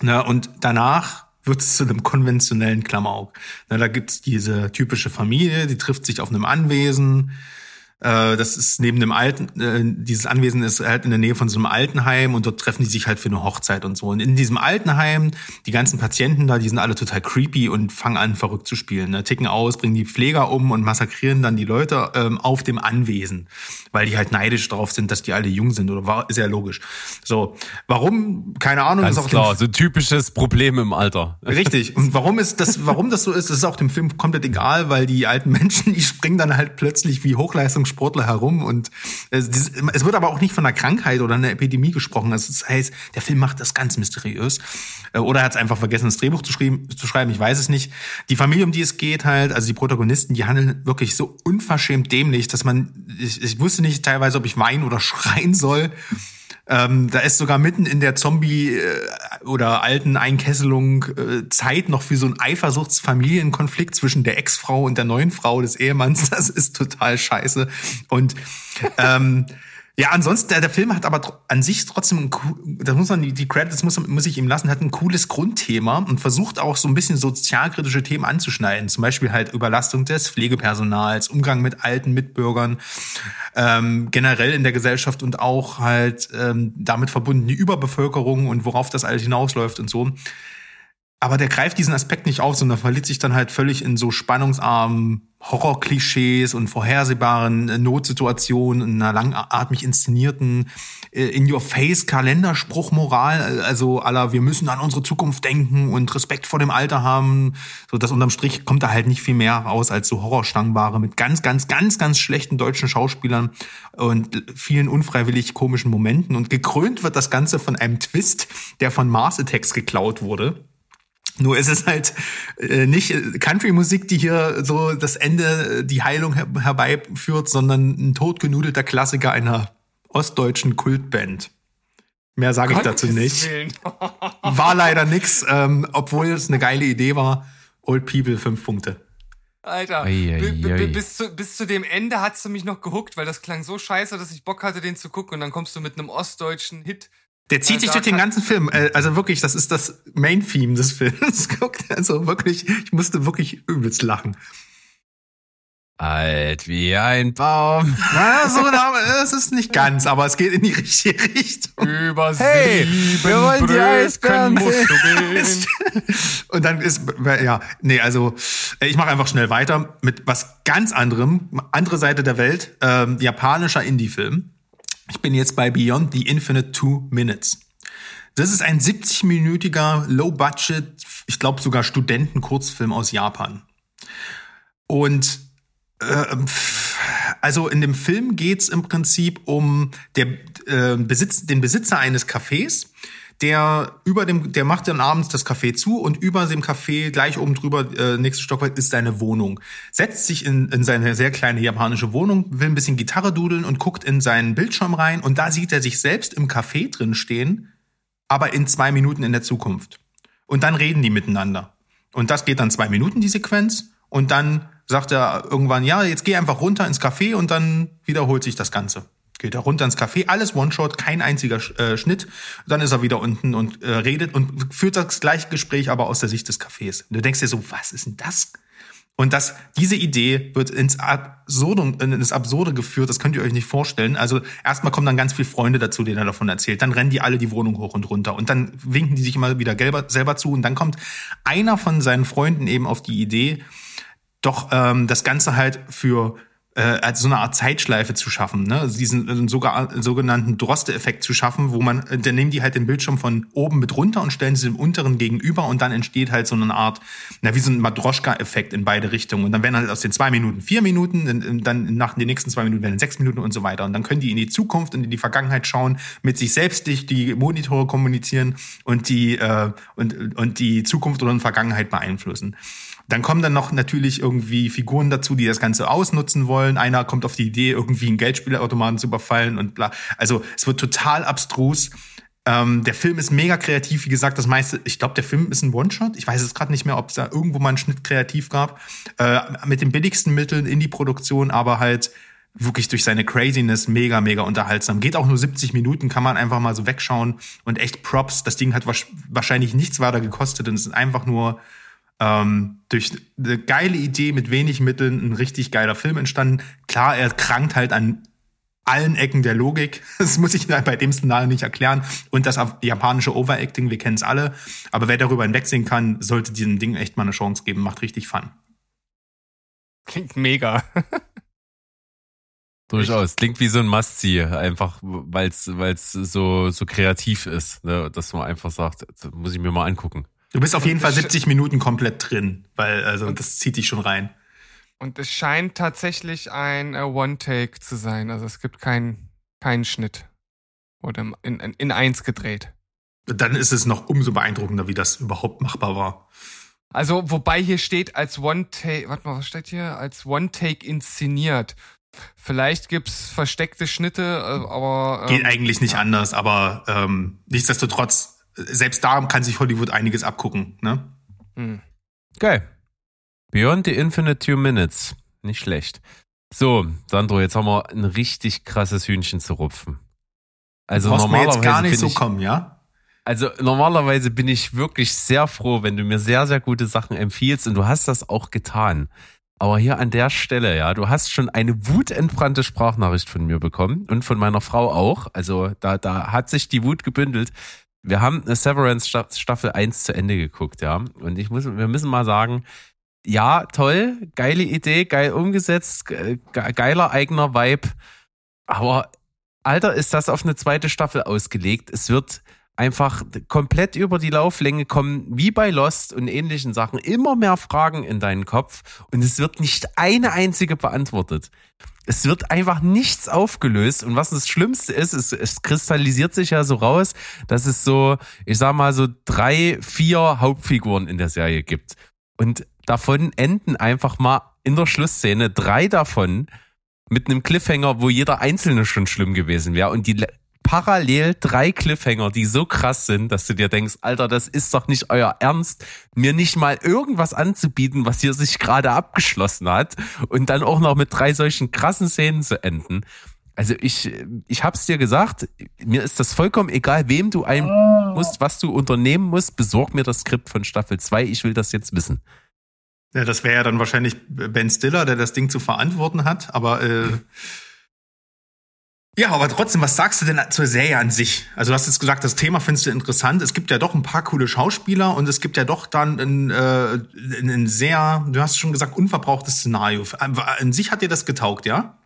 Na, und danach wird es zu einem konventionellen Klamauk. Na, da gibt's diese typische Familie, die trifft sich auf einem Anwesen äh, das ist neben dem alten, äh, dieses Anwesen ist halt in der Nähe von so einem Altenheim und dort treffen die sich halt für eine Hochzeit und so. Und in diesem Altenheim, die ganzen Patienten da, die sind alle total creepy und fangen an, verrückt zu spielen. Ne? Ticken aus, bringen die Pfleger um und massakrieren dann die Leute ähm, auf dem Anwesen, weil die halt neidisch drauf sind, dass die alle jung sind. Oder war, ist ja logisch. So, warum? Keine Ahnung. Ganz ist auch klar, so ein typisches Problem im Alter. Richtig. Und warum ist das, warum das so ist, ist auch dem Film komplett egal, weil die alten Menschen, die springen dann halt plötzlich wie Hochleistungs Sportler herum und es, es wird aber auch nicht von einer Krankheit oder einer Epidemie gesprochen. Das heißt, der Film macht das ganz mysteriös. Äh, oder er hat es einfach vergessen, das Drehbuch zu, zu schreiben, ich weiß es nicht. Die Familie, um die es geht halt, also die Protagonisten, die handeln wirklich so unverschämt dämlich, dass man, ich, ich wusste nicht teilweise, ob ich weinen oder schreien soll. Ähm, da ist sogar mitten in der Zombie- äh, oder alten Einkesselung äh, Zeit noch für so einen Eifersuchtsfamilienkonflikt zwischen der Ex-Frau und der neuen Frau des Ehemanns. Das ist total scheiße. Und ähm, ja, ansonsten, der, der Film hat aber an sich trotzdem, ein, das muss man, die Credits muss, muss ich ihm lassen, hat ein cooles Grundthema und versucht auch so ein bisschen sozialkritische Themen anzuschneiden. Zum Beispiel halt Überlastung des Pflegepersonals, Umgang mit alten Mitbürgern, ähm, generell in der Gesellschaft und auch halt ähm, damit verbunden die Überbevölkerung und worauf das alles hinausläuft und so. Aber der greift diesen Aspekt nicht auf, sondern verliert sich dann halt völlig in so spannungsarmen Horrorklischees und vorhersehbaren äh, Notsituationen, in einer langatmig inszenierten äh, In-Your-Face-Kalenderspruch-Moral, also aller wir müssen an unsere Zukunft denken und Respekt vor dem Alter haben. So dass unterm Strich kommt da halt nicht viel mehr raus als so Horrorstangbare mit ganz, ganz, ganz, ganz schlechten deutschen Schauspielern und vielen unfreiwillig komischen Momenten. Und gekrönt wird das Ganze von einem Twist, der von Mars Attacks geklaut wurde nur ist es halt äh, nicht Country-Musik, die hier so das Ende, die Heilung her herbeiführt, sondern ein totgenudelter Klassiker einer ostdeutschen Kultband. Mehr sage ich dazu nicht. War leider nix, ähm, obwohl es eine geile Idee war. Old People, fünf Punkte. Alter. Bis, zu, bis zu dem Ende hat's du mich noch gehuckt, weil das klang so scheiße, dass ich Bock hatte, den zu gucken. Und dann kommst du mit einem ostdeutschen Hit der zieht sich durch den ganzen Film. Äh, also wirklich, das ist das Main-Theme des Films. Also wirklich, ich musste wirklich übelst lachen. Alt wie ein Baum. Na, so, es ist nicht ganz, aber es geht in die richtige Richtung. Über hey, wir wollen die Eisbären musst du Und dann ist, ja, nee, also ich mache einfach schnell weiter mit was ganz anderem, andere Seite der Welt, ähm, japanischer Indie-Film. Ich bin jetzt bei Beyond the Infinite Two Minutes. Das ist ein 70-minütiger, low-budget, ich glaube sogar Studenten-Kurzfilm aus Japan. Und äh, also in dem Film geht's im Prinzip um der, äh, Besitz, den Besitzer eines Cafés, der über dem, der macht dann abends das Café zu und über dem Café gleich oben drüber, äh, nächstes Stockwerk ist seine Wohnung. Setzt sich in, in seine sehr kleine japanische Wohnung, will ein bisschen Gitarre dudeln und guckt in seinen Bildschirm rein und da sieht er sich selbst im Café drin stehen, aber in zwei Minuten in der Zukunft. Und dann reden die miteinander. Und das geht dann zwei Minuten, die Sequenz. Und dann sagt er irgendwann, ja, jetzt geh einfach runter ins Café und dann wiederholt sich das Ganze. Geht er runter ins Café, alles One-Shot, kein einziger äh, Schnitt. Dann ist er wieder unten und äh, redet und führt das gleiche Gespräch, aber aus der Sicht des Cafés. Und du denkst dir so, was ist denn das? Und das, diese Idee wird ins Absurdum, ins Absurde geführt, das könnt ihr euch nicht vorstellen. Also erstmal kommen dann ganz viele Freunde dazu, denen er davon erzählt. Dann rennen die alle die Wohnung hoch und runter. Und dann winken die sich immer wieder selber zu. Und dann kommt einer von seinen Freunden eben auf die Idee, doch ähm, das Ganze halt für äh, als so eine Art Zeitschleife zu schaffen, ne? Also diesen äh, sogar, sogenannten Droste-Effekt zu schaffen, wo man, äh, dann nehmen die halt den Bildschirm von oben mit runter und stellen sie dem unteren gegenüber und dann entsteht halt so eine Art, na, wie so ein Madroschka-Effekt in beide Richtungen. Und dann werden halt aus den zwei Minuten vier Minuten, dann nach den nächsten zwei Minuten werden sechs Minuten und so weiter. Und dann können die in die Zukunft und in die Vergangenheit schauen, mit sich selbst durch die Monitore kommunizieren und die, äh, und, und die Zukunft oder Vergangenheit beeinflussen. Dann kommen dann noch natürlich irgendwie Figuren dazu, die das Ganze ausnutzen wollen. Einer kommt auf die Idee, irgendwie einen Geldspielautomaten zu überfallen und bla. Also es wird total abstrus. Ähm, der Film ist mega kreativ, wie gesagt, das meiste, ich glaube, der Film ist ein One-Shot. Ich weiß es gerade nicht mehr, ob es da irgendwo mal einen Schnitt kreativ gab. Äh, mit den billigsten Mitteln in die Produktion, aber halt wirklich durch seine Craziness mega, mega unterhaltsam. Geht auch nur 70 Minuten, kann man einfach mal so wegschauen und echt Props. Das Ding hat wahrscheinlich nichts weiter gekostet und es ist einfach nur ähm, durch eine geile Idee mit wenig Mitteln ein richtig geiler Film entstanden. Klar, er krankt halt an allen Ecken der Logik. Das muss ich bei dem Szenario nicht erklären. Und das japanische Overacting, wir kennen es alle. Aber wer darüber hinwegsehen kann, sollte diesem Ding echt mal eine Chance geben. Macht richtig Fun. Klingt mega. Durchaus. Klingt wie so ein Must-See, einfach weil es so, so kreativ ist, ne? dass man einfach sagt, muss ich mir mal angucken. Du bist auf jeden Fall 70 Minuten komplett drin, weil also das zieht dich schon rein. Und es scheint tatsächlich ein uh, One-Take zu sein. Also es gibt keinen keinen Schnitt. Oder in, in, in eins gedreht. Dann ist es noch umso beeindruckender, wie das überhaupt machbar war. Also, wobei hier steht als One-Take, warte mal, was steht hier? Als One-Take inszeniert. Vielleicht gibt's versteckte Schnitte, äh, aber. Ähm, Geht eigentlich nicht ja. anders, aber ähm, nichtsdestotrotz selbst da kann sich Hollywood einiges abgucken. Ne? Hm. Geil. Beyond the Infinite Two Minutes. Nicht schlecht. So, Sandro, jetzt haben wir ein richtig krasses Hühnchen zu rupfen. Also normalerweise jetzt gar nicht so ich, kommen, ja? Also normalerweise bin ich wirklich sehr froh, wenn du mir sehr, sehr gute Sachen empfiehlst und du hast das auch getan. Aber hier an der Stelle, ja, du hast schon eine wutentbrannte Sprachnachricht von mir bekommen und von meiner Frau auch. Also da, da hat sich die Wut gebündelt wir haben eine Severance Staffel 1 zu Ende geguckt, ja. Und ich muss, wir müssen mal sagen, ja, toll, geile Idee, geil umgesetzt, geiler eigener Vibe. Aber Alter, ist das auf eine zweite Staffel ausgelegt. Es wird einfach komplett über die Lauflänge kommen, wie bei Lost und ähnlichen Sachen, immer mehr Fragen in deinen Kopf und es wird nicht eine einzige beantwortet es wird einfach nichts aufgelöst. Und was das Schlimmste ist, es, es kristallisiert sich ja so raus, dass es so, ich sag mal, so drei, vier Hauptfiguren in der Serie gibt. Und davon enden einfach mal in der Schlussszene drei davon mit einem Cliffhanger, wo jeder einzelne schon schlimm gewesen wäre. Und die parallel drei Cliffhanger, die so krass sind, dass du dir denkst, Alter, das ist doch nicht euer Ernst, mir nicht mal irgendwas anzubieten, was hier sich gerade abgeschlossen hat und dann auch noch mit drei solchen krassen Szenen zu enden. Also ich, ich hab's dir gesagt, mir ist das vollkommen egal, wem du ein musst, was du unternehmen musst, besorg mir das Skript von Staffel 2, ich will das jetzt wissen. Ja, das wäre ja dann wahrscheinlich Ben Stiller, der das Ding zu verantworten hat, aber äh, ja, aber trotzdem, was sagst du denn zur Serie an sich? Also du hast jetzt gesagt, das Thema findest du interessant. Es gibt ja doch ein paar coole Schauspieler und es gibt ja doch dann ein, äh, ein sehr, du hast schon gesagt, unverbrauchtes Szenario. An sich hat dir das getaugt, ja?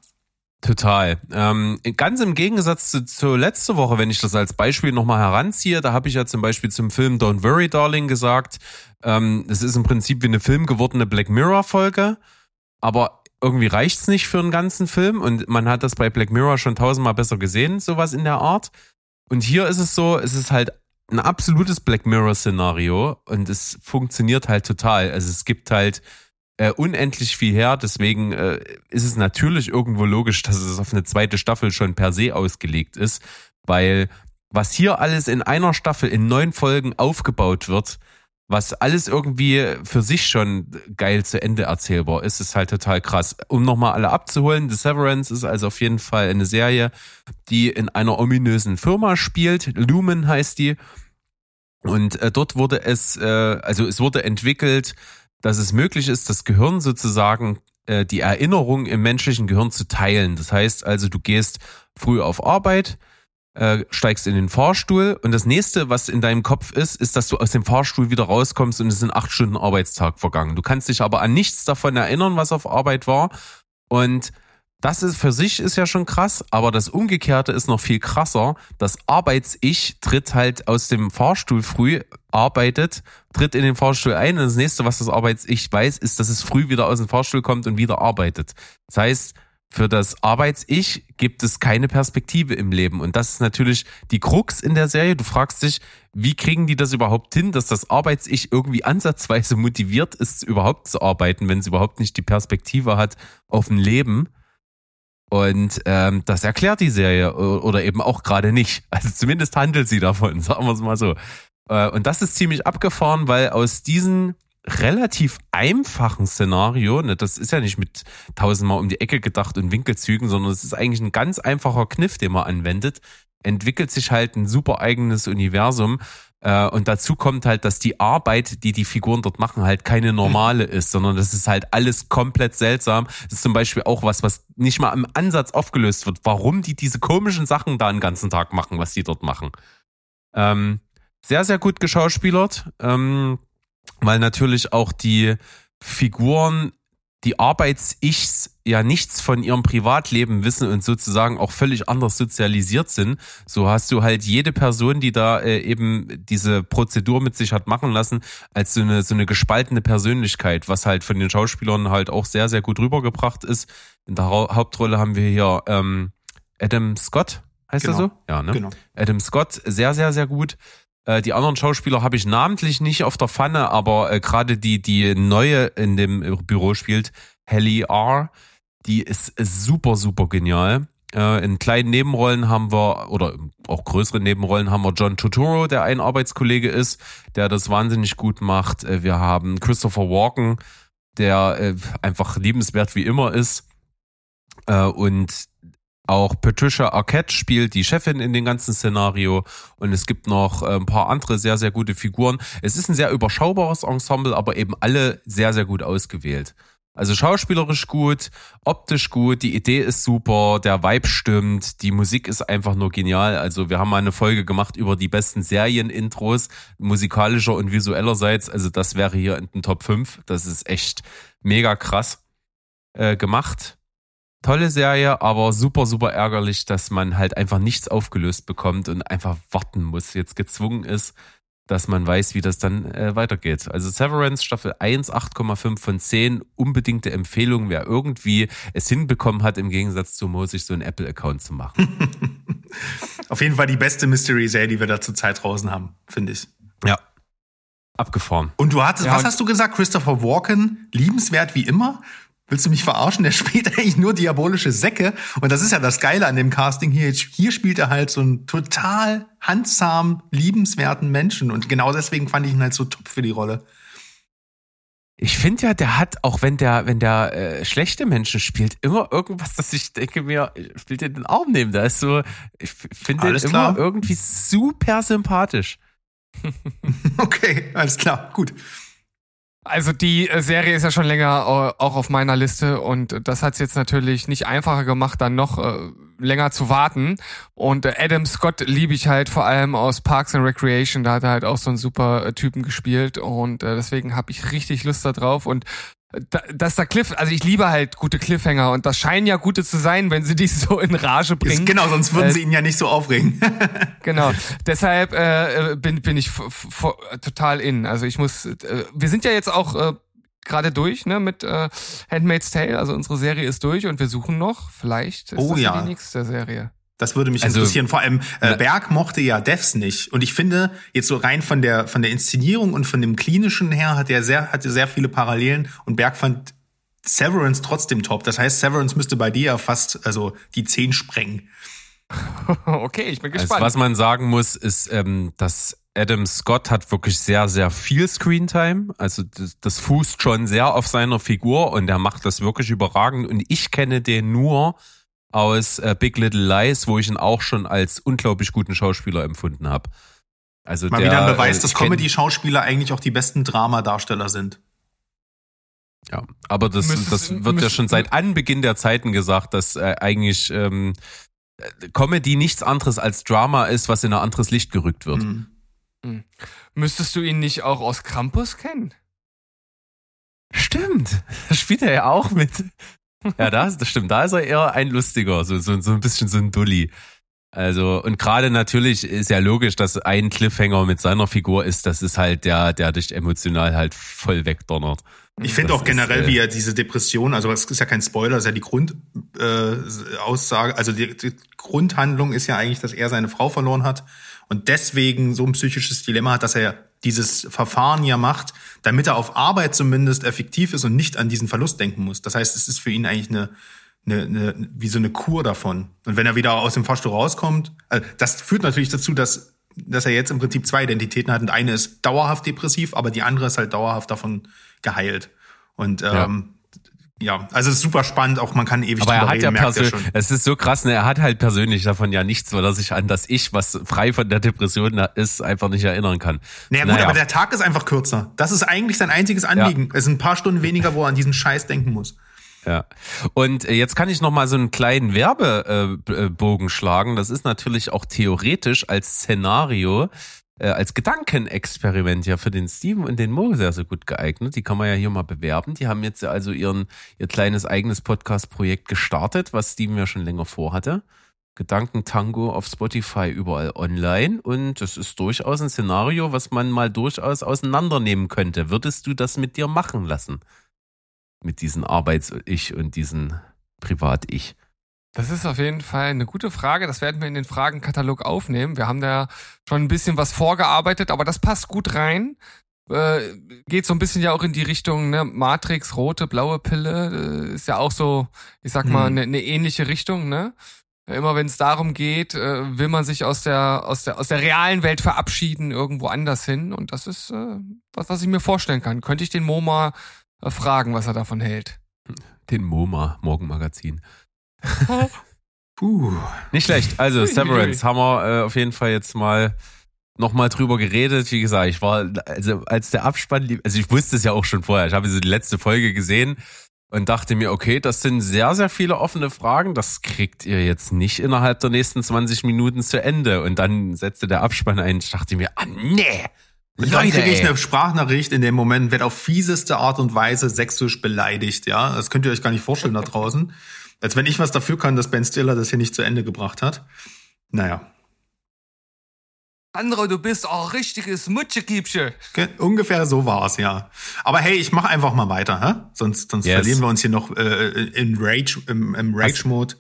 Total. Ähm, ganz im Gegensatz zu, zu letzte Woche, wenn ich das als Beispiel nochmal heranziehe, da habe ich ja zum Beispiel zum Film Don't Worry Darling gesagt, ähm, es ist im Prinzip wie eine Film gewordene Black Mirror Folge, aber irgendwie reicht's nicht für einen ganzen Film und man hat das bei Black Mirror schon tausendmal besser gesehen, sowas in der Art. Und hier ist es so, es ist halt ein absolutes Black Mirror Szenario und es funktioniert halt total. Also es gibt halt äh, unendlich viel her, deswegen äh, ist es natürlich irgendwo logisch, dass es auf eine zweite Staffel schon per se ausgelegt ist, weil was hier alles in einer Staffel in neun Folgen aufgebaut wird, was alles irgendwie für sich schon geil zu Ende erzählbar ist, ist halt total krass. Um nochmal alle abzuholen, The Severance ist also auf jeden Fall eine Serie, die in einer ominösen Firma spielt. Lumen heißt die. Und äh, dort wurde es, äh, also es wurde entwickelt dass es möglich ist, das Gehirn sozusagen äh, die Erinnerung im menschlichen Gehirn zu teilen. Das heißt also, du gehst früh auf Arbeit, äh, steigst in den Fahrstuhl und das nächste, was in deinem Kopf ist, ist, dass du aus dem Fahrstuhl wieder rauskommst und es sind acht Stunden Arbeitstag vergangen. Du kannst dich aber an nichts davon erinnern, was auf Arbeit war und das ist für sich ist ja schon krass, aber das Umgekehrte ist noch viel krasser. Das Arbeits-Ich tritt halt aus dem Fahrstuhl früh, arbeitet, tritt in den Fahrstuhl ein und das nächste, was das Arbeits-Ich weiß, ist, dass es früh wieder aus dem Fahrstuhl kommt und wieder arbeitet. Das heißt, für das Arbeits-Ich gibt es keine Perspektive im Leben. Und das ist natürlich die Krux in der Serie. Du fragst dich, wie kriegen die das überhaupt hin, dass das Arbeits-Ich irgendwie ansatzweise motiviert ist, überhaupt zu arbeiten, wenn es überhaupt nicht die Perspektive hat auf ein Leben. Und ähm, das erklärt die Serie oder eben auch gerade nicht. Also zumindest handelt sie davon, sagen wir es mal so. Äh, und das ist ziemlich abgefahren, weil aus diesen relativ einfachen Szenario, ne, das ist ja nicht mit tausendmal um die Ecke gedacht und Winkelzügen, sondern es ist eigentlich ein ganz einfacher Kniff, den man anwendet, entwickelt sich halt ein super eigenes Universum. Äh, und dazu kommt halt, dass die Arbeit, die die Figuren dort machen, halt keine normale ist, sondern das ist halt alles komplett seltsam. Das ist zum Beispiel auch was, was nicht mal im Ansatz aufgelöst wird, warum die diese komischen Sachen da den ganzen Tag machen, was die dort machen. Ähm, sehr, sehr gut geschauspielert. Ähm, weil natürlich auch die Figuren, die Arbeits-Ichs ja nichts von ihrem Privatleben wissen und sozusagen auch völlig anders sozialisiert sind. So hast du halt jede Person, die da äh, eben diese Prozedur mit sich hat machen lassen, als so eine, so eine gespaltene Persönlichkeit, was halt von den Schauspielern halt auch sehr, sehr gut rübergebracht ist. In der Hauptrolle haben wir hier ähm, Adam Scott, heißt genau. er so? Ja, ne? Genau. Adam Scott, sehr, sehr, sehr gut. Äh, die anderen Schauspieler habe ich namentlich nicht auf der Pfanne, aber äh, gerade die, die neue in dem Büro spielt, Helly R., die ist, ist super, super genial. Äh, in kleinen Nebenrollen haben wir, oder auch größeren Nebenrollen haben wir John Turturro, der ein Arbeitskollege ist, der das wahnsinnig gut macht. Äh, wir haben Christopher Walken, der äh, einfach liebenswert wie immer ist. Äh, und auch Patricia Arquette spielt die Chefin in dem ganzen Szenario und es gibt noch äh, ein paar andere sehr, sehr gute Figuren. Es ist ein sehr überschaubares Ensemble, aber eben alle sehr, sehr gut ausgewählt. Also schauspielerisch gut, optisch gut, die Idee ist super, der Vibe stimmt, die Musik ist einfach nur genial. Also wir haben mal eine Folge gemacht über die besten Serienintros, musikalischer und visuellerseits. Also das wäre hier in den Top 5. Das ist echt mega krass äh, gemacht tolle Serie, aber super, super ärgerlich, dass man halt einfach nichts aufgelöst bekommt und einfach warten muss, jetzt gezwungen ist, dass man weiß, wie das dann äh, weitergeht. Also Severance Staffel 1, 8,5 von 10, unbedingte Empfehlung, wer irgendwie es hinbekommen hat, im Gegensatz zu Mo, sich so einen Apple-Account zu machen. Auf jeden Fall die beste Mystery-Serie, die wir da zurzeit draußen haben, finde ich. Ja. Abgefahren. Und du hattest, ja, was hast du gesagt? Christopher Walken, liebenswert wie immer? Willst du mich verarschen? Der spielt eigentlich nur diabolische Säcke. Und das ist ja das Geile an dem Casting hier. Hier spielt er halt so einen total handsam, liebenswerten Menschen. Und genau deswegen fand ich ihn halt so top für die Rolle. Ich finde ja, der hat, auch wenn der, wenn der äh, schlechte Menschen spielt, immer irgendwas, dass ich denke mir, spielt er den Arm neben. Da ist so, ich finde den immer klar. irgendwie super sympathisch. okay, alles klar, gut. Also die äh, Serie ist ja schon länger äh, auch auf meiner Liste und das hat es jetzt natürlich nicht einfacher gemacht, dann noch äh, länger zu warten. Und Adam Scott liebe ich halt vor allem aus Parks and Recreation, da hat er halt auch so einen super Typen gespielt und deswegen habe ich richtig Lust da drauf und dass da Cliff, also ich liebe halt gute Cliffhanger und das scheinen ja gute zu sein, wenn sie dich so in Rage bringen. Genau, sonst würden äh, sie ihn ja nicht so aufregen. genau, deshalb äh, bin, bin ich total in. Also ich muss, äh, wir sind ja jetzt auch äh, gerade durch ne, mit äh, Handmaid's Tale, also unsere Serie ist durch und wir suchen noch, vielleicht ist oh, das ja. die nächste Serie. Das würde mich also, interessieren. Vor allem äh, Berg mochte ja Devs nicht. Und ich finde, jetzt so rein von der von der Inszenierung und von dem klinischen her hat er sehr hatte sehr viele Parallelen und Berg fand Severance trotzdem top. Das heißt, Severance müsste bei dir ja fast also die 10 sprengen. okay, ich bin also, gespannt. Also, was man sagen muss, ist, ähm, dass Adam Scott hat wirklich sehr, sehr viel Screentime. Also das, das fußt schon sehr auf seiner Figur und er macht das wirklich überragend. Und ich kenne den nur aus äh, Big Little Lies, wo ich ihn auch schon als unglaublich guten Schauspieler empfunden habe. Also Mal der, wieder ein Beweis, äh, dass Comedy-Schauspieler eigentlich auch die besten Dramadarsteller sind. Ja, aber das, Müsstest- das wird ja schon seit Anbeginn der Zeiten gesagt, dass äh, eigentlich ähm, äh, Comedy nichts anderes als Drama ist, was in ein anderes Licht gerückt wird. Mhm. Müsstest du ihn nicht auch aus Krampus kennen? Stimmt, da spielt er ja auch mit. Ja, das, das stimmt. Da ist er eher ein lustiger, so, so, so ein bisschen so ein Dulli. Also, und gerade natürlich ist ja logisch, dass ein Cliffhanger mit seiner Figur ist, das ist halt der, der dich emotional halt voll wegdonnert. Ich finde Das auch generell, ist, äh, wie er diese Depression, also es ist ja kein Spoiler, es ist ja die Grundaussage, äh, Aussage, also die, die Grundhandlung ist ja eigentlich, dass er seine Frau verloren hat und deswegen so ein psychisches Dilemma hat, dass er dieses Verfahren ja macht, damit er auf Arbeit zumindest effektiv ist und nicht an diesen Verlust denken muss. Das heißt, es ist für ihn eigentlich eine, eine, eine wie so eine Kur davon. Und wenn er wieder aus dem Fahrstuhl rauskommt, also das führt natürlich dazu, dass dass er jetzt im Prinzip zwei Identitäten hat und eine ist dauerhaft depressiv, aber die andere ist halt dauerhaft davon geheilt. Und ähm, ja, also es ist super spannend, auch man kann ewig Aber er hat ja reden, ihr persönlich, es ist so krass, ne, er hat halt persönlich davon ja nichts, weil er sich an das Ich, was frei von der Depression ist, einfach nicht erinnern kann. Naja, gut, aber der Tag ist einfach kürzer. Das ist eigentlich sein einziges Anliegen. Es sind ein paar Stunden weniger, wo er an diesen Scheiß denken muss. Ja. Und äh, jetzt kann ich noch mal so einen kleinen Werbebogen schlagen. Das ist natürlich auch theoretisch als Szenario, äh, als Gedankenexperiment ja für den Steven und den Mo sehr, sehr gut geeignet. Die kann man ja hier mal bewerben. Die haben jetzt also ihren, ihr kleines eigenes Podcast-Projekt gestartet, was Steven ja schon länger vorhatte. Gedankentango auf Spotify überall online und das ist durchaus ein Szenario, was man mal durchaus auseinandernehmen könnte. Würdest du das mit dir machen lassen? Mit diesen Arbeits-Ich und diesen Privat-Ich? Das ist auf jeden Fall eine gute Frage. Das werden wir in den Fragenkatalog aufnehmen. Wir haben da schon ein bisschen was vorgearbeitet, aber das passt gut rein. Äh, geht so ein bisschen ja auch in die Richtung ne? Matrix, rote, blaue Pille. Äh, ist ja auch so, ich sag mal, Mhm. eine ne ähnliche Richtung. Ne? Immer wenn es darum geht, äh, will man sich aus der, aus, der, aus der realen Welt verabschieden, irgendwo anders hin. Und das ist äh, was, was ich mir vorstellen kann. Könnte ich den MoMA äh, fragen, was er davon hält. Den MoMA, Morgenmagazin. Puh. Nicht schlecht. Also Severance haben wir äh, auf jeden Fall jetzt mal nochmal drüber geredet. Wie gesagt, ich war, also als der Abspann also ich wusste es ja auch schon vorher. Ich habe so die letzte Folge gesehen und dachte mir, okay, das sind sehr, sehr viele offene Fragen. Das kriegt ihr jetzt nicht innerhalb der nächsten 20 Minuten zu Ende. Und dann setzte der Abspann ein. Ich dachte mir, ah nee. Und dann kriege ich eine Sprachnachricht in dem Moment, wird auf fieseste Art und Weise sächsisch beleidigt, ja. Das könnt ihr euch gar nicht vorstellen da draußen. Als wenn ich was dafür kann, dass Ben Stiller das hier nicht zu Ende gebracht hat. Naja. Sandro, du bist auch richtiges Mutschekiebsche. Ge- Ungefähr so war's, ja. Aber hey, ich mache einfach mal weiter, hä? Sonst, sonst Yes. verlieren wir uns hier noch äh, in Rage, im, im Rage-Mode.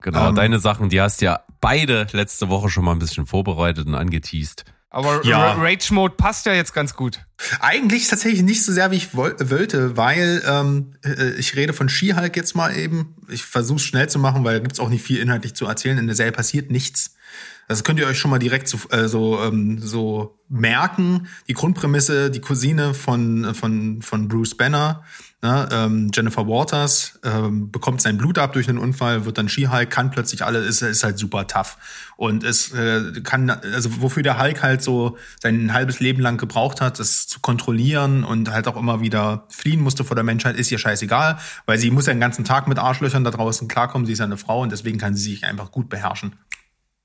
Genau, Ähm, deine Sachen, die hast ja beide letzte Woche schon mal ein bisschen vorbereitet und angeteased. Aber Ja. Ra- Rage Mode passt ja jetzt ganz gut. Eigentlich tatsächlich nicht so sehr, wie ich woll wollte, weil ähm, äh, ich rede von She-Hulk jetzt mal eben. Ich versuche es schnell zu machen, weil da gibt's auch nicht viel inhaltlich zu erzählen. In der Serie passiert nichts. Das könnt ihr euch schon mal direkt so, äh, so, ähm, so merken. Die Grundprämisse, die Cousine von, von, von Bruce Banner, ne, ähm, Jennifer Waters, ähm, bekommt sein Blut ab durch einen Unfall, wird dann She-Hulk, kann plötzlich alle, ist, ist halt super tough. Und es äh, kann, also wofür der Hulk halt so sein halbes Leben lang gebraucht hat, das zu kontrollieren und halt auch immer wieder fliehen musste vor der Menschheit, ist ihr scheißegal, weil sie muss ja den ganzen Tag mit Arschlöchern da draußen klarkommen, sie ist ja eine Frau und deswegen kann sie sich einfach gut beherrschen.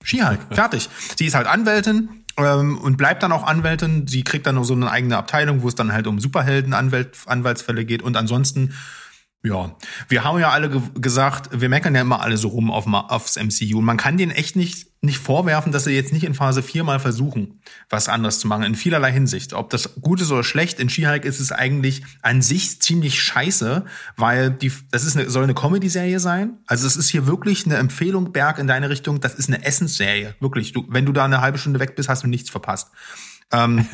She-Hulk, fertig. Sie ist halt Anwältin ähm, und bleibt dann auch Anwältin. Sie kriegt dann noch so eine eigene Abteilung, wo es dann halt um Superhelden -Anwalt Anwaltsfälle geht und ansonsten ja, wir haben ja alle ge gesagt, wir meckern ja immer alle so rum auf, aufs MCU. Und man kann denen echt nicht, nicht vorwerfen, dass sie jetzt nicht in Phase 4 mal versuchen, was anderes zu machen, in vielerlei Hinsicht. Ob das gut ist oder schlecht, in She-Hulk ist es eigentlich an sich ziemlich scheiße, weil die, das ist eine, soll eine Comedy-Serie sein. Also es ist hier wirklich eine Empfehlung, Berg, in deine Richtung. Das ist eine Essensserie. Wirklich. Du, wenn du da eine halbe Stunde weg bist, hast du nichts verpasst. Ähm,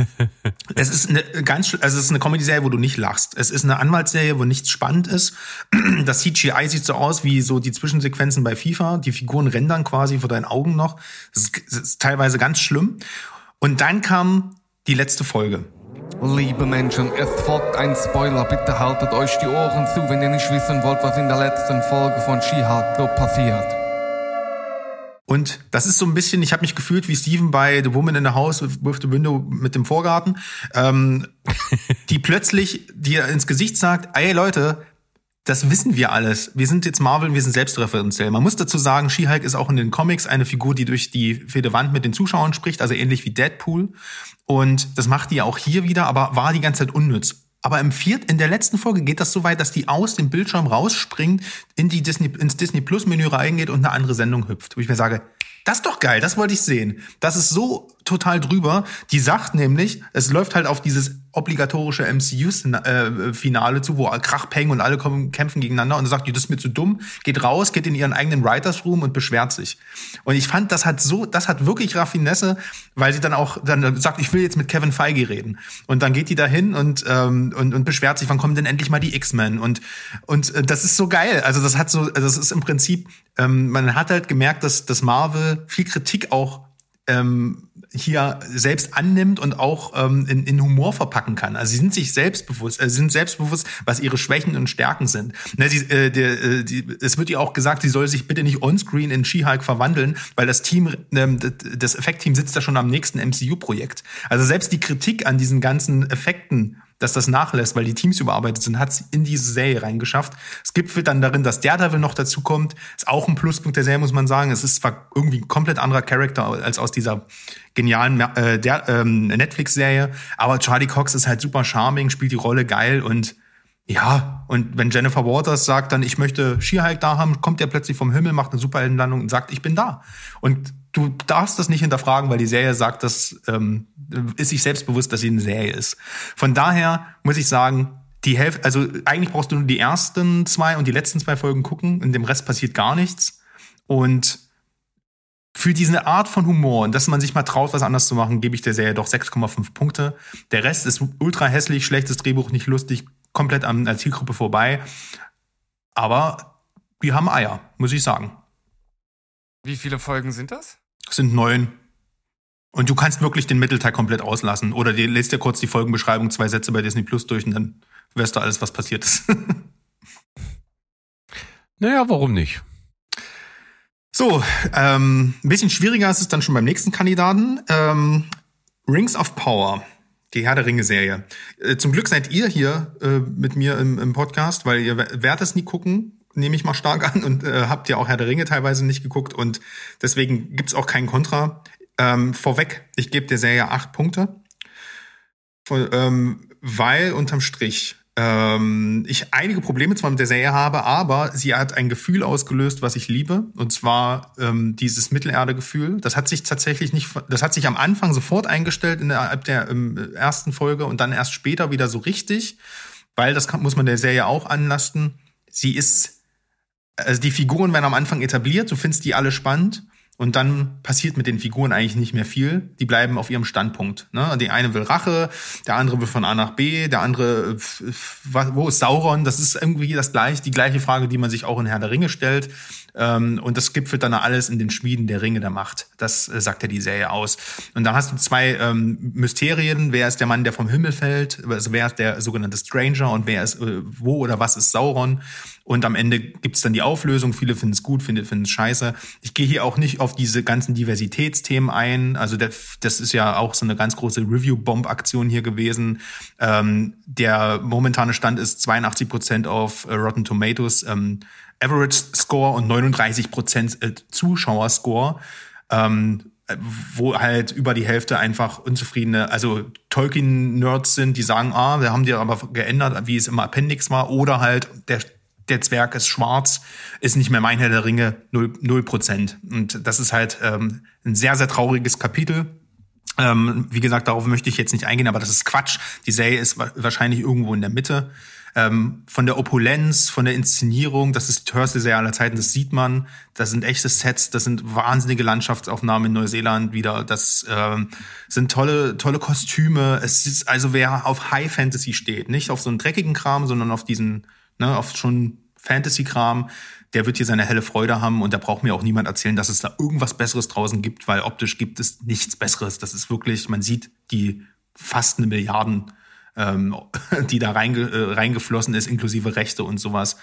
es ist eine ganz, also es ist eine Comedy-Serie, wo du nicht lachst. Es ist eine Anwaltsserie, wo nichts spannend ist. Das CGI sieht so aus wie so die Zwischensequenzen bei FIFA. Die Figuren rendern quasi vor deinen Augen noch. Das ist, ist teilweise ganz schlimm. Und dann kam die letzte Folge. Liebe Menschen, es folgt ein Spoiler. Bitte haltet euch die Ohren zu, wenn ihr nicht wissen wollt, was in der letzten Folge von She-Hulk so passiert. Und das ist so ein bisschen, ich habe mich gefühlt wie Steven bei The Woman in the House with the Window mit dem Vorgarten, ähm, die plötzlich dir ins Gesicht sagt, ey Leute, das wissen wir alles. Wir sind jetzt Marvel, wir sind selbstreferenziell. Man muss dazu sagen, She-Hulk ist auch in den Comics eine Figur, die durch die vierte Wand mit den Zuschauern spricht, also ähnlich wie Deadpool. Und das macht die ja auch hier wieder, aber war die ganze Zeit unnütz. Aber im viert, in der letzten Folge geht das so weit, dass die aus dem Bildschirm rausspringt, in die Disney, ins Disney Plus Menü reingeht und eine andere Sendung hüpft. Wo ich mir sage, das ist doch geil, das wollte ich sehen. Das ist so total drüber. Die sagt nämlich, es läuft halt auf dieses obligatorische MCU-Finale zu, wo Krach, Peng und alle kommen, kämpfen gegeneinander und sagt, das ist mir zu dumm, geht raus, geht in ihren eigenen Writers Room und beschwert sich. Und ich fand, das hat so, das hat wirklich Raffinesse, weil sie dann auch dann sagt, ich will jetzt mit Kevin Feige reden. Und dann geht die dahin und, ähm, und, und beschwert sich, wann kommen denn endlich mal die X-Men? Und, und äh, das ist so geil. Also das hat so, also das ist im Prinzip, ähm, man hat halt gemerkt, dass, dass Marvel viel Kritik auch ähm, hier selbst annimmt und auch ähm, in, in Humor verpacken kann. Also sie sind sich selbstbewusst, äh, sind selbstbewusst, was ihre Schwächen und Stärken sind. Ne, sie, äh, der, äh, die, es wird ihr auch gesagt, sie soll sich bitte nicht onscreen in She-Hulk verwandeln, weil das Team, ähm, das Effektteam sitzt da schon am nächsten MCU-Projekt. Also selbst die Kritik an diesen ganzen Effekten dass das nachlässt, weil die Teams überarbeitet sind, hat es in diese Serie reingeschafft. Es gipfelt dann darin, dass Daredevil noch dazu kommt. Ist auch ein Pluspunkt der Serie, muss man sagen. Es ist zwar irgendwie ein komplett anderer Charakter als aus dieser genialen äh, der, ähm, Netflix-Serie, aber Charlie Cox ist halt super charming, spielt die Rolle geil und ja, und wenn Jennifer Waters sagt dann, ich möchte Skihike da haben, kommt er plötzlich vom Himmel, macht eine Superheldenlandung und sagt, ich bin da. Und du darfst das nicht hinterfragen, weil die Serie sagt, das ähm, ist sich selbstbewusst, dass sie eine Serie ist. Von daher muss ich sagen, die Hälfte, also eigentlich brauchst du nur die ersten zwei und die letzten zwei Folgen gucken, in dem Rest passiert gar nichts. Und für diese Art von Humor und dass man sich mal traut, was anders zu machen, gebe ich der Serie doch 6,5 Punkte. Der Rest ist ultra hässlich, schlechtes Drehbuch, nicht lustig, komplett an der Zielgruppe vorbei. Aber wir haben Eier, muss ich sagen. Wie viele Folgen sind das? Sind neun. Und du kannst wirklich den Mittelteil komplett auslassen. Oder die, lest dir kurz die Folgenbeschreibung, zwei Sätze bei Disney Plus durch und dann weißt du alles, was passiert ist. naja, warum nicht? So, ähm, ein bisschen schwieriger ist es dann schon beim nächsten Kandidaten. Ähm, Rings of Power. Die Herr der Ringe-Serie. Äh, zum Glück seid ihr hier äh, mit mir im, im, Podcast, weil ihr werdet es nie gucken, nehme ich mal stark an, und äh, habt ja auch Herr der Ringe teilweise nicht geguckt und deswegen gibt's auch keinen Kontra. Ähm, vorweg, ich gebe der Serie acht Punkte, Von, ähm, weil unterm Strich ähm, ich einige Probleme zwar mit der Serie habe, aber sie hat ein Gefühl ausgelöst, was ich liebe, und zwar ähm, dieses Mittelerde-Gefühl. Das hat sich tatsächlich nicht, das hat sich am Anfang sofort eingestellt in der, der ähm, ersten Folge und dann erst später wieder so richtig, weil das kann, muss man der Serie auch anlasten. Sie ist, also die Figuren werden am Anfang etabliert, du findest die alle spannend und dann passiert mit den Figuren eigentlich nicht mehr viel. Die bleiben auf ihrem Standpunkt. Ne? Die eine will Rache, der andere will von A nach B, der andere, wo ist Sauron? Das ist irgendwie das gleiche, die gleiche Frage, die man sich auch in Herr der Ringe stellt. Ähm, und das gipfelt dann alles in den Schmieden der Ringe der Macht. Das äh, sagt ja die Serie aus. Und dann hast du zwei ähm, Mysterien. Wer ist der Mann, der vom Himmel fällt? Also wer ist der sogenannte Stranger und wer ist, äh, wo oder was ist Sauron? Und am Ende gibt's dann die Auflösung. Viele finden es gut, viele finden es scheiße. Ich gehe hier auch nicht auf diese ganzen Diversitätsthemen ein. Also das, das ist ja auch so eine ganz große Review-Bomb-Aktion hier gewesen. Ähm, der momentane Stand ist 82 Prozent auf äh, Rotten Tomatoes. Ähm, Average Score und 39 Prozent äh, Zuschauerscore. Ähm, wo halt über die Hälfte einfach unzufriedene, also Tolkien-Nerds sind, die sagen, ah, wir haben die aber geändert, wie es im Appendix war, oder halt der, der Zwerg ist schwarz, ist nicht mehr mein Herr der Ringe, null Prozent. Und das ist halt ähm, ein sehr, sehr trauriges Kapitel. Ähm, wie gesagt, darauf möchte ich jetzt nicht eingehen, aber das ist Quatsch. Die Serie ist wahrscheinlich irgendwo in der Mitte ähm, von der Opulenz, von der Inszenierung, das ist die teuerste Serie aller Zeiten, das sieht man. Das sind echte Sets, das sind wahnsinnige Landschaftsaufnahmen in Neuseeland wieder. Das ähm, sind tolle, tolle Kostüme. Es ist also wer auf High Fantasy steht, nicht auf so einen dreckigen Kram, sondern auf diesen, ne, auf schon Fantasy-Kram, der wird hier seine helle Freude haben und da braucht mir auch niemand erzählen, dass es da irgendwas Besseres draußen gibt, weil optisch gibt es nichts Besseres. Das ist wirklich, man sieht die fast eine Milliarden ähm, die da reinge, äh, reingeflossen ist, inklusive Rechte und sowas.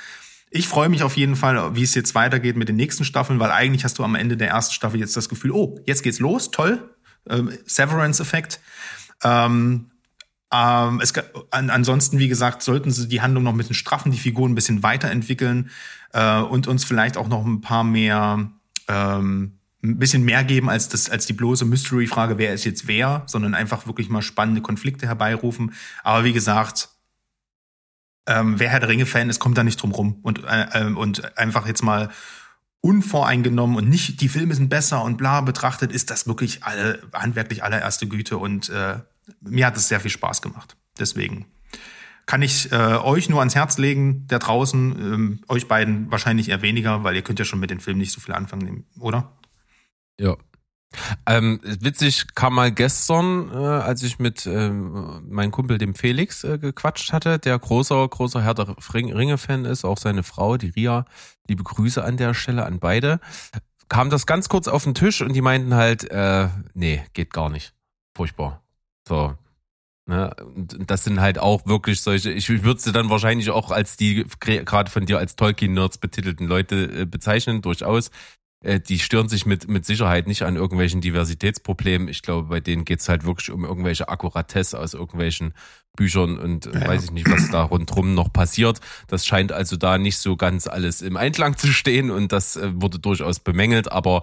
Ich freue mich auf jeden Fall, wie es jetzt weitergeht mit den nächsten Staffeln, weil eigentlich hast du am Ende der ersten Staffel jetzt das Gefühl, oh, jetzt geht's los, toll, ähm, Severance-Effekt. Ähm, ähm, es, an, ansonsten, wie gesagt, sollten sie die Handlung noch ein bisschen straffen, die Figuren ein bisschen weiterentwickeln äh, und uns vielleicht auch noch ein paar mehr, ähm, ein bisschen mehr geben als das, als die bloße Mystery-Frage, wer ist jetzt wer, sondern einfach wirklich mal spannende Konflikte herbeirufen. Aber wie gesagt, ähm, wer Herr der Ringe-Fan ist, kommt da nicht drum rum und, äh, ähm, und einfach jetzt mal unvoreingenommen und nicht die Filme sind besser und bla betrachtet, ist das wirklich alle handwerklich allererste Güte und äh, mir hat es sehr viel Spaß gemacht. Deswegen kann ich äh, euch nur ans Herz legen, da draußen, ähm, euch beiden wahrscheinlich eher weniger, weil ihr könnt ja schon mit den Filmen nicht so viel anfangen, oder? Ja. Ähm, witzig kam mal gestern, äh, als ich mit ähm, meinem Kumpel dem Felix äh, gequatscht hatte, der großer, großer Herr der Ringe-Fan ist, auch seine Frau, die Ria, liebe Grüße an der Stelle an beide, kam das ganz kurz auf den Tisch und die meinten halt, äh, nee, geht gar nicht. Furchtbar. So. Ne? Und das sind halt auch wirklich solche, ich würde sie dann wahrscheinlich auch als die gerade von dir als Tolkien-Nerds betitelten Leute äh, bezeichnen, durchaus. Äh, die stören sich mit, mit Sicherheit nicht an irgendwelchen Diversitätsproblemen. Ich glaube, bei denen geht's halt wirklich um irgendwelche Akkuratesse aus irgendwelchen Büchern und ja, weiß ich nicht, was da rundherum noch passiert. Das scheint also da nicht so ganz alles im Einklang zu stehen und das äh, wurde durchaus bemängelt, aber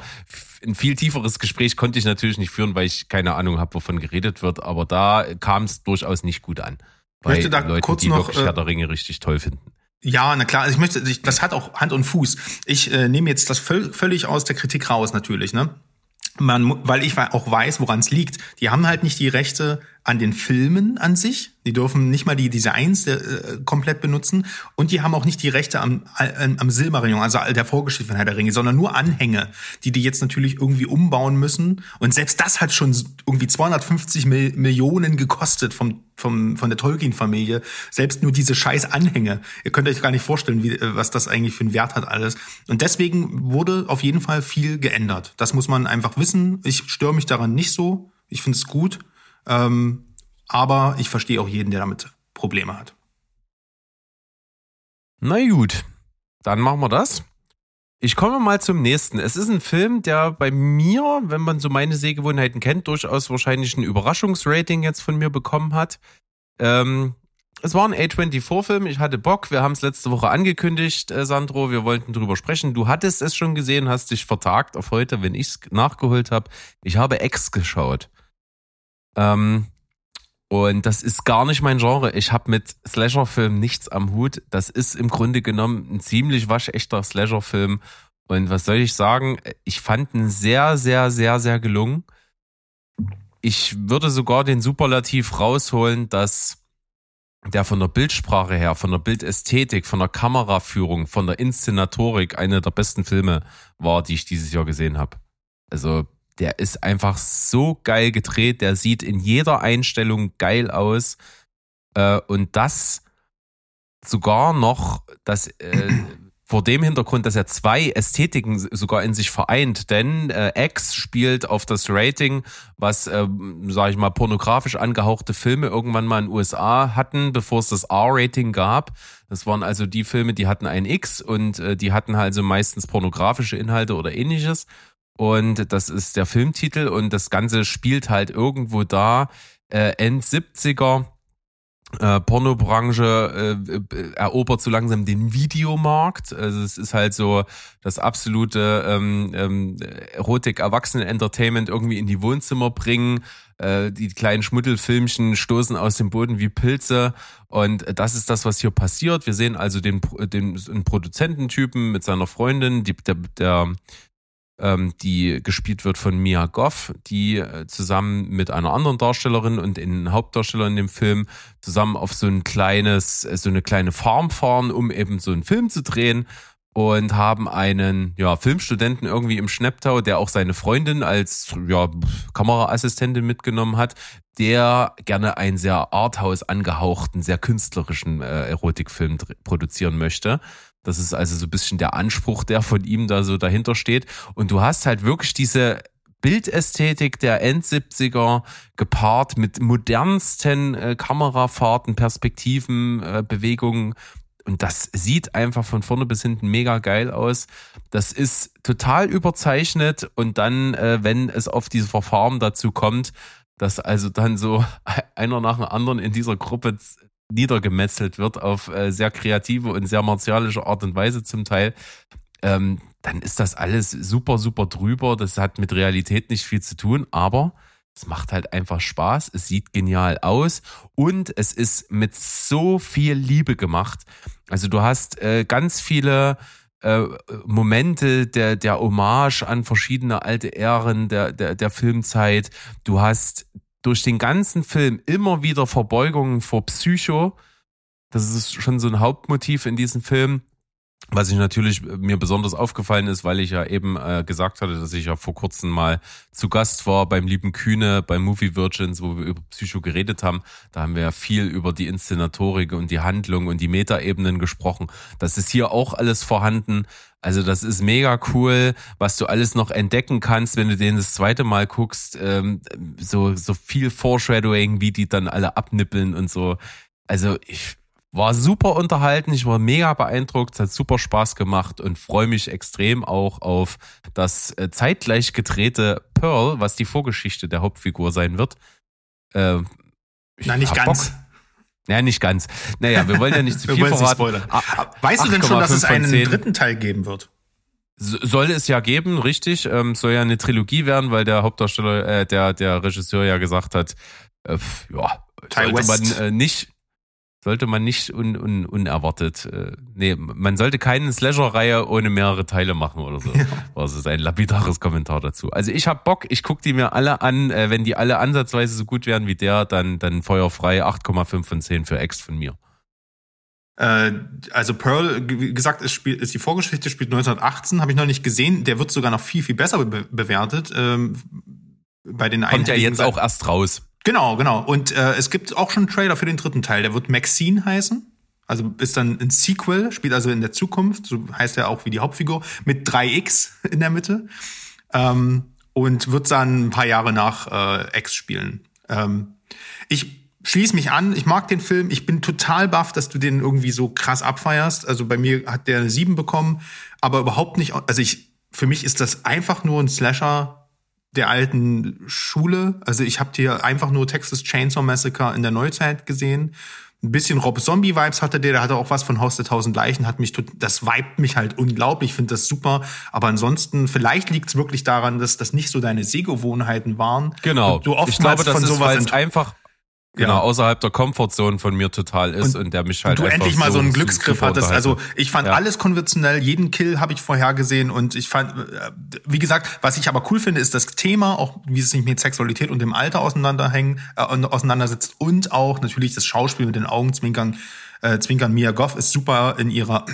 ein viel tieferes Gespräch konnte ich natürlich nicht führen, weil ich keine Ahnung habe, wovon geredet wird, aber da kam es durchaus nicht gut an. Ich möchte da Leuten, kurz die noch, wirklich Herr der Ringe richtig toll finden. Ja, na klar, also ich möchte, das hat auch Hand und Fuß. Ich äh, nehme jetzt das völlig aus der Kritik raus natürlich, ne? Man, weil ich auch weiß, woran es liegt. Die haben halt nicht die Rechte an den Filmen an sich. Die dürfen nicht mal die Designs äh, komplett benutzen. Und die haben auch nicht die Rechte am, am, am Silmarillion, also der Vorgeschichte von Herr der Ringe, sondern nur Anhänge, die die jetzt natürlich irgendwie umbauen müssen. Und selbst das hat schon irgendwie 250 Mil Millionen gekostet vom, vom, von der Tolkien-Familie. Selbst nur diese scheiß Anhänge. Ihr könnt euch gar nicht vorstellen, wie, was das eigentlich für einen Wert hat alles. Und deswegen wurde auf jeden Fall viel geändert. Das muss man einfach wissen. Ich störe mich daran nicht so. Ich finde es gut. Ähm, aber ich verstehe auch jeden, der damit Probleme hat. Na gut, dann machen wir das. Ich komme mal zum nächsten. Es ist ein Film, der bei mir, wenn man so meine Sehgewohnheiten kennt, durchaus wahrscheinlich ein Überraschungsrating jetzt von mir bekommen hat. Ähm, es war ein A24-Film, ich hatte Bock, wir haben es letzte Woche angekündigt, äh, Sandro, wir wollten drüber sprechen. Du hattest es schon gesehen, hast dich vertagt auf heute, wenn ich es nachgeholt habe. Ich habe X geschaut. Ähm, und das ist gar nicht mein Genre. Ich habe mit Slasher-Filmen nichts am Hut. Das ist im Grunde genommen ein ziemlich waschechter Slasher-Film. Und was soll ich sagen? Ich fand ihn sehr, sehr, sehr, sehr gelungen. Ich würde sogar den Superlativ rausholen, dass der von der Bildsprache her, von der Bildästhetik, von der Kameraführung, von der Inszenatorik einer der besten Filme war, die ich dieses Jahr gesehen habe. Also der ist einfach so geil gedreht, der sieht in jeder Einstellung geil aus. Äh, und das sogar noch, das äh, vor dem Hintergrund, dass er zwei Ästhetiken sogar in sich vereint, denn äh, X spielt auf das Rating, was, äh, sage ich mal, pornografisch angehauchte Filme irgendwann mal in den USA hatten, bevor es das R-Rating gab. Das waren also die Filme, die hatten ein X und äh, die hatten also meistens pornografische Inhalte oder ähnliches. Und das ist der Filmtitel und das Ganze spielt halt irgendwo da, äh, End 70er. Äh, Pornobranche äh, erobert so langsam den Videomarkt. Also es ist halt so das absolute ähm, ähm, Erotik-Erwachsenen-Entertainment irgendwie in die Wohnzimmer bringen. Äh, die kleinen Schmuddelfilmchen stoßen aus dem Boden wie Pilze. Und das ist das, was hier passiert. Wir sehen also den, den, den Produzententypen mit seiner Freundin, die, der, der ähm, die gespielt wird von Mia Goff, die äh, zusammen mit einer anderen Darstellerin und den Hauptdarsteller in dem Film zusammen auf so ein kleines, äh, so eine kleine Farm fahren, um eben so einen Film zu drehen und haben einen ja, Filmstudenten irgendwie im Schnepptau, der auch seine Freundin als ja, Kameraassistentin mitgenommen hat, der gerne einen sehr arthouse angehauchten, sehr künstlerischen äh, Erotikfilm produzieren möchte. Das ist also so ein bisschen der Anspruch, der von ihm da so dahinter steht. Und du hast halt wirklich diese Bildästhetik der End-70er gepaart mit modernsten äh, Kamerafahrten, Perspektiven, äh, Bewegungen und das sieht einfach von vorne bis hinten mega geil aus. Das ist total überzeichnet und dann, äh, wenn es auf diese Verfahren dazu kommt, dass also dann so einer nach dem anderen in dieser Gruppe niedergemetzelt wird auf äh, sehr kreative und sehr martialische Art und Weise zum Teil, ähm, dann ist das alles super, super drüber. Das hat mit Realität nicht viel zu tun, aber es macht halt einfach Spaß, es sieht genial aus und es ist mit so viel Liebe gemacht. Also du hast äh, ganz viele äh, Momente der, der Hommage an verschiedene alte Ehren der, der, der Filmzeit. Du hast durch den ganzen Film immer wieder Verbeugungen vor Psycho. Das ist schon so ein Hauptmotiv in diesem Film. Was ich natürlich mir besonders aufgefallen ist, weil ich ja eben äh, gesagt hatte, dass ich ja vor kurzem mal zu Gast war beim lieben Kühne bei Movie Virgins, wo wir über Psycho geredet haben. Da haben wir ja viel über die Inszenatorik und die Handlung und die Metaebenen gesprochen. Das ist hier auch alles vorhanden. Also das ist mega cool, was du alles noch entdecken kannst, wenn du den das zweite Mal guckst. Ähm, so so viel Foreshadowing, wie die dann alle abnippeln und so. Also ich war super unterhalten, ich war mega beeindruckt, es hat super Spaß gemacht und freue mich extrem auch auf das äh, zeitgleich gedrehte Pearl, was die Vorgeschichte der Hauptfigur sein wird. Äh, Nein, nicht ganz. Bock. Ja, nicht ganz. Naja, wir wollen ja nicht zu viel verraten. Ah, weißt du denn schon, dass es einen dritten Teil geben wird? Soll es ja geben, richtig. Ähm, soll ja eine Trilogie werden, weil der Hauptdarsteller, äh, der, der Regisseur ja gesagt hat, äh, ja, Teil sollte West. man äh, nicht, sollte man nicht un, un, unerwartet, äh, nee, man sollte keine Slasher-Reihe ohne mehrere Teile machen oder so. Ja. Das ist ein lapidares Kommentar dazu. Also ich hab Bock, ich guck die mir alle an, äh, wenn die alle ansatzweise so gut werden wie der, dann, dann feuerfrei 8,5 von 10 für Ex von mir. Äh, also Pearl, wie gesagt, ist, spielt, ist die Vorgeschichte, spielt 1918, habe ich noch nicht gesehen. Der wird sogar noch viel, viel besser be bewertet. Ähm, bei den Kommt ja jetzt auch erst raus. Genau, genau. Und äh, es gibt auch schon einen Trailer für den dritten Teil. Der wird Maxine heißen. Also ist dann ein Sequel, spielt also in der Zukunft, so heißt er auch wie die Hauptfigur, mit 3X in der Mitte. Ähm, und wird dann ein paar Jahre nach äh, X spielen. Ähm, ich schließ mich an, ich mag den Film, ich bin total baff, dass du den irgendwie so krass abfeierst. Also bei mir hat der eine 7 bekommen, aber überhaupt nicht, also ich, für mich ist das einfach nur ein Slasher der alten Schule. Also ich habe hier einfach nur Texas Chainsaw Massacre in der Neuzeit gesehen. Ein bisschen Rob Zombie Vibes hatte der, der hatte auch was von Haus der tausend Leichen, hat mich das vibet mich halt unglaublich, ich finde das super, aber ansonsten vielleicht liegt es wirklich daran, dass das nicht so deine Sehgewohnheiten waren. Genau. Du oftmals ich glaube, das von ist, es einfach genau, ja. außerhalb der Komfortzone von mir total ist und, und der mich halt und du endlich mal so, einen Glücksgriff hattest. Also ich fand ja. alles konventionell, jeden Kill habe ich vorhergesehen und ich fand, äh, wie gesagt, was ich aber cool finde, ist das Thema, auch wie es sich mit Sexualität und dem Alter auseinanderhängen, äh, auseinandersetzt und auch natürlich das Schauspiel mit den Augenzwinkern. Äh, Zwinkern Mia Goff ist super in ihrer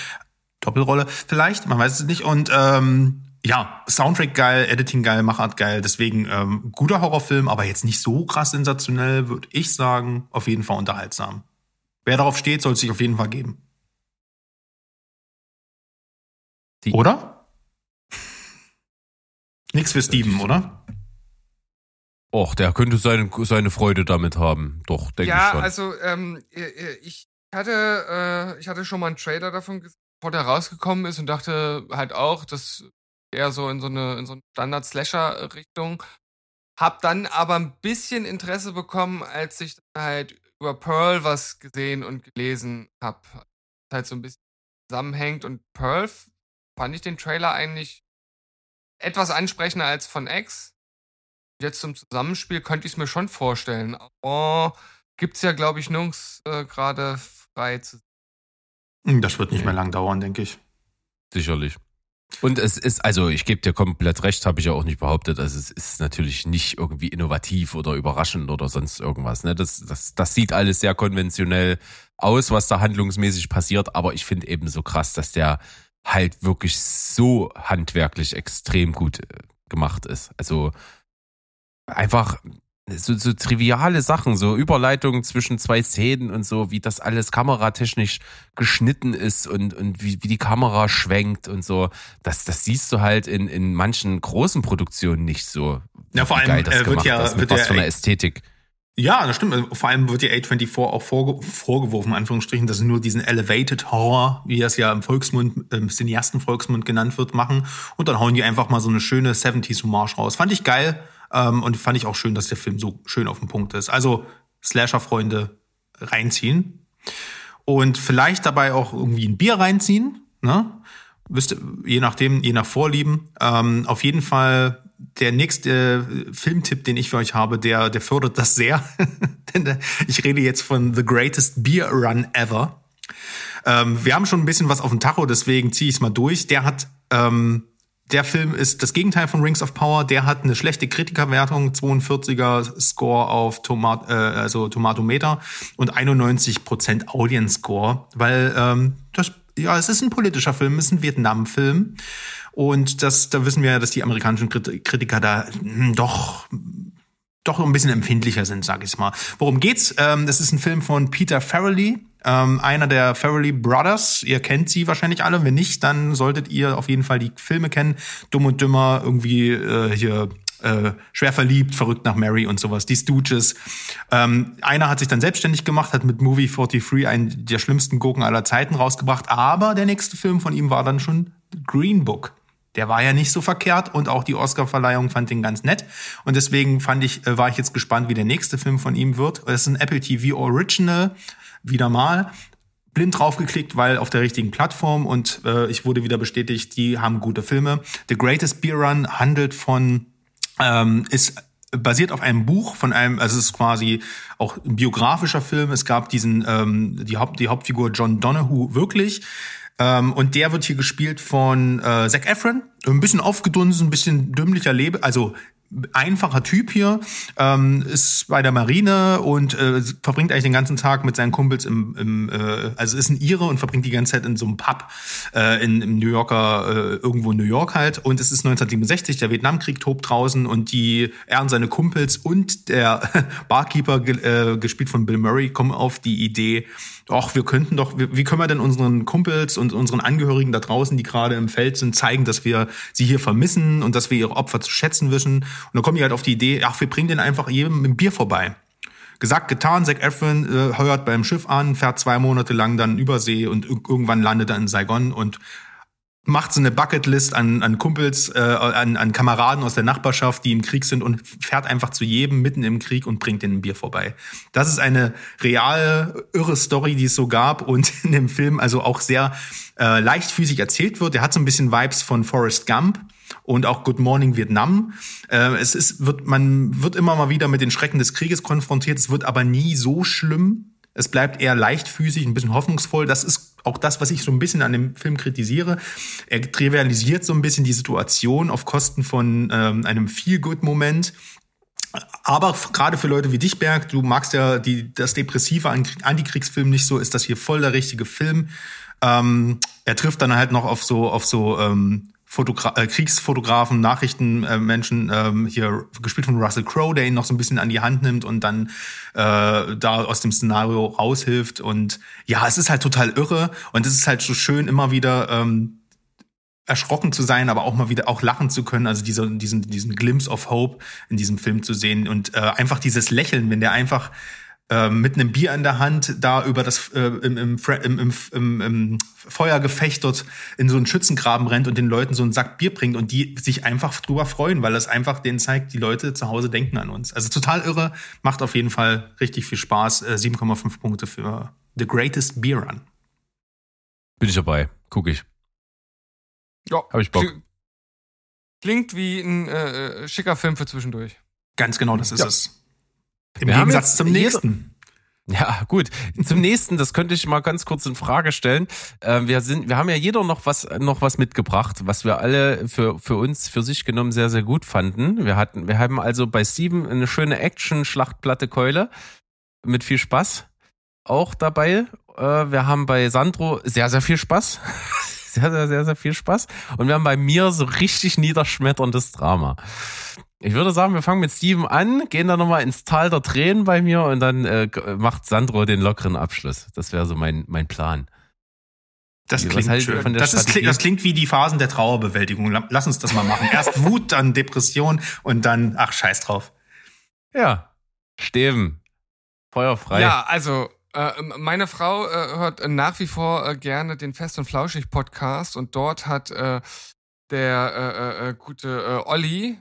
Doppelrolle vielleicht, man weiß es nicht und ähm, ja, Soundtrack geil, Editing geil, Machart geil. Deswegen ähm, guter Horrorfilm, aber jetzt nicht so krass sensationell, würde ich sagen. Auf jeden Fall unterhaltsam. Wer darauf steht, soll es sich auf jeden Fall geben. Die oder? Nix für Steven, oder? Och, der könnte seine, seine Freude damit haben. Doch, denke ja, ich schon. Ja, also ähm, äh, äh, ich hatte, äh, ich hatte schon mal einen Trailer davon gesehen, bevor der rausgekommen ist und dachte halt auch, dass eher so in so eine, in so eine Standard-Slasher-Richtung. Hab dann aber ein bisschen Interesse bekommen, als ich halt über Pearl was gesehen und gelesen hab. Halt so ein bisschen zusammenhängt und Pearl fand ich den Trailer eigentlich etwas ansprechender als von X. Jetzt zum Zusammenspiel könnte ich es mir schon vorstellen. Aber gibt's ja, glaube ich, nirgends äh, gerade frei zu sehen. Das wird nicht mehr lang dauern, denke ich. Sicherlich. Und es ist, also ich gebe dir komplett recht, habe ich ja auch nicht behauptet. Also es ist natürlich nicht irgendwie innovativ oder überraschend oder sonst irgendwas. Ne? Das, das, das sieht alles sehr konventionell aus, was da handlungsmäßig passiert. Aber ich finde eben so krass, dass der halt wirklich so handwerklich extrem gut äh, gemacht ist. Also einfach so, so triviale Sachen, so Überleitungen zwischen zwei Szenen und so, wie das alles kameratechnisch geschnitten ist und, und wie, wie die Kamera schwenkt und so. Das, das siehst du halt in, in manchen großen Produktionen nicht so. Ja, vor allem äh, wird ja, mit wird was ja, von der Ästhetik. Ja, das stimmt. Also vor allem wird die A24 auch vorge vorgeworfen, in Anführungsstrichen, dass sie nur diesen Elevated Horror, wie das ja im Volksmund, im Cineasten-Volksmund genannt wird, machen. Und dann hauen die einfach mal so eine schöne 70s-Hommage raus. Fand ich geil ähm, und fand ich auch schön, dass der Film so schön auf dem Punkt ist. Also Slasher-Freunde reinziehen und vielleicht dabei auch irgendwie ein Bier reinziehen, ne? Wisst, je nachdem, je nach Vorlieben. Ähm, auf jeden Fall der nächste äh, Filmtipp, den ich für euch habe, der, der fördert das sehr. Denn äh, ich rede jetzt von The Greatest Beer Run Ever. Ähm, wir haben schon ein bisschen was auf dem Tacho, deswegen ziehe ich es mal durch. Der hat, ähm, der Film ist das Gegenteil von Rings of Power. Der hat eine schlechte Kritikerwertung, 42er Score auf Tomat, äh, also Tomatometer und 91% Audience Score, weil ähm, das ja, es ist ein politischer Film, es ist ein Vietnam-Film. Und das, da wissen wir ja, dass die amerikanischen Kritiker da hm, doch doch ein bisschen empfindlicher sind, sag ich mal. Worum geht's? Ähm, das ist ein Film von Peter Farrelly, ähm, einer der Farrelly Brothers. Ihr kennt sie wahrscheinlich alle. Wenn nicht, dann solltet ihr auf jeden Fall die Filme kennen. Dumm und Dümmer, irgendwie äh, hier äh, schwer verliebt, verrückt nach Mary und sowas, die Stooges. Ähm, einer hat sich dann selbstständig gemacht, hat mit Movie 43 einen der schlimmsten Gurken aller Zeiten rausgebracht, aber der nächste Film von ihm war dann schon Green Book. Der war ja nicht so verkehrt und auch die Oscar-Verleihung fand ihn ganz nett. Und deswegen fand ich, äh, war ich jetzt gespannt, wie der nächste Film von ihm wird. Es ist ein Apple TV Original, wieder mal. Blind draufgeklickt, weil auf der richtigen Plattform und äh, ich wurde wieder bestätigt, die haben gute Filme. The Greatest Beer Run handelt von, ähm, ist basiert auf einem Buch von einem, also es ist quasi auch ein biografischer Film. Es gab diesen, ähm, die, Haupt, die Hauptfigur John Donahue wirklich. Ähm, und der wird hier gespielt von äh, Zac Efron. Ein bisschen aufgedunsen, ein bisschen dümmlicher Lebe, also einfacher Typ hier, ähm, ist bei der Marine und äh, verbringt eigentlich den ganzen Tag mit seinen Kumpels im, im äh, also ist ein Ire und verbringt die ganze Zeit in so einem Pub äh, in, im New Yorker, äh, irgendwo in New York halt. Und es ist 1967, der Vietnamkrieg tobt draußen und die, er und seine Kumpels und der Barkeeper, äh, gespielt von Bill Murray, kommen auf die Idee, ach, wir könnten doch, wie, wie können wir denn unseren Kumpels und unseren Angehörigen da draußen, die gerade im Feld sind, zeigen, dass wir sie hier vermissen und dass wir ihre Opfer zu schätzen wissen. Und dann kommen die halt auf die Idee, ach, wir bringen den einfach jedem ein Bier vorbei. Gesagt, getan, Zac Efron äh, heuert beim Schiff an, fährt zwei Monate lang dann übersee und irgendwann landet er in Saigon und macht so eine Bucketlist an, an Kumpels, äh, an, an Kameraden aus der Nachbarschaft, die im Krieg sind und fährt einfach zu jedem mitten im Krieg und bringt denen ein Bier vorbei. Das ist eine real irre Story, die es so gab und in dem Film also auch sehr äh, leichtfüßig erzählt wird. Der hat so ein bisschen Vibes von Forrest Gump und auch Good Morning Vietnam. Äh, es ist, wird, man wird immer mal wieder mit den Schrecken des Krieges konfrontiert. Es wird aber nie so schlimm. Es bleibt eher leichtfüßig, ein bisschen hoffnungsvoll. Das ist auch das, was ich so ein bisschen an dem Film kritisiere. Er trivialisiert so ein bisschen die Situation auf Kosten von ähm, einem Feel-Good-Moment. Aber gerade für Leute wie dich, Berg, du magst ja die, das depressive Antikriegsfilm nicht so, ist das hier voll der richtige Film. Ähm, er trifft dann halt noch auf so, auf so ähm, Fotogra äh, Kriegsfotografen, Nachrichtenmenschen, äh, ähm, hier gespielt von Russell Crowe, der ihn noch so ein bisschen an die Hand nimmt und dann äh, da aus dem Szenario raushilft. Und ja, es ist halt total irre. Und es ist halt so schön, immer wieder ähm, erschrocken zu sein, aber auch mal wieder auch lachen zu können, also diese, diesen, diesen Glimpse of Hope in diesem Film zu sehen. Und äh, einfach dieses Lächeln, wenn der einfach mit einem Bier in der Hand da über das äh, im, im, im, im, im Feuergefecht dort in so einen Schützengraben rennt und den Leuten so einen Sack Bier bringt und die sich einfach drüber freuen, weil das einfach denen zeigt, die Leute zu Hause denken an uns. Also total irre, macht auf jeden Fall richtig viel Spaß. Äh, 7,5 Punkte für The Greatest Beer Run. Bin ich dabei, gucke ich. Ja, hab ich Bock. Klingt wie ein äh, äh, schicker Film für zwischendurch. Ganz genau, das ist ja. es. Im Wir Gegensatz zum nächsten. Ja, gut. Zum nächsten, das könnte ich mal ganz kurz in Frage stellen. Äh, wir sind, wir haben ja jeder noch was, noch was mitgebracht, was wir alle für, für uns, für sich genommen sehr, sehr gut fanden. Wir hatten, wir haben also bei Steven eine schöne Action-Schlachtplatte Keule mit viel Spaß auch dabei. Äh, wir haben bei Sandro sehr, sehr viel Spaß. Sehr, sehr, sehr, sehr viel Spaß. Und wir haben bei mir so richtig niederschmetterndes Drama. Ich würde sagen, wir fangen mit Steven an, gehen dann nochmal ins Tal der Tränen bei mir und dann äh, macht Sandro den lockeren Abschluss. Das wäre so mein, mein Plan. Das klingt halt schön. Das, ist, das klingt wie die Phasen der Trauerbewältigung. Lass uns das mal machen. Erst Wut, dann Depression und dann, ach, scheiß drauf. Ja. Steven, Feuer frei. Ja, also äh, meine Frau äh, hört nach wie vor äh, gerne den Fest und Flauschig Podcast und dort hat der gute Olli,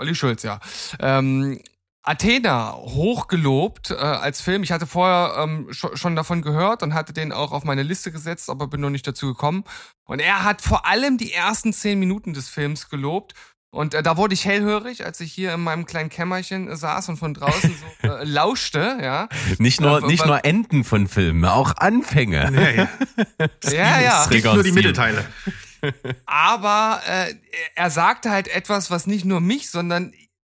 Olli Schulz, ja, ähm, Athena hochgelobt äh, als Film. Ich hatte vorher ähm, schon, schon davon gehört und hatte den auch auf meine Liste gesetzt, aber bin noch nicht dazu gekommen. Und er hat vor allem die ersten zehn Minuten des Films gelobt. Und äh, da wurde ich hellhörig, als ich hier in meinem kleinen Kämmerchen äh, saß und von draußen so äh, lauschte, ja. Nicht nur, äh, nicht nur Enden von Filmen, auch Anfänge. Ja, ja. ja, ja. Nicht nur die Mittelteile. Aber äh, er sagte halt etwas, was nicht nur mich, sondern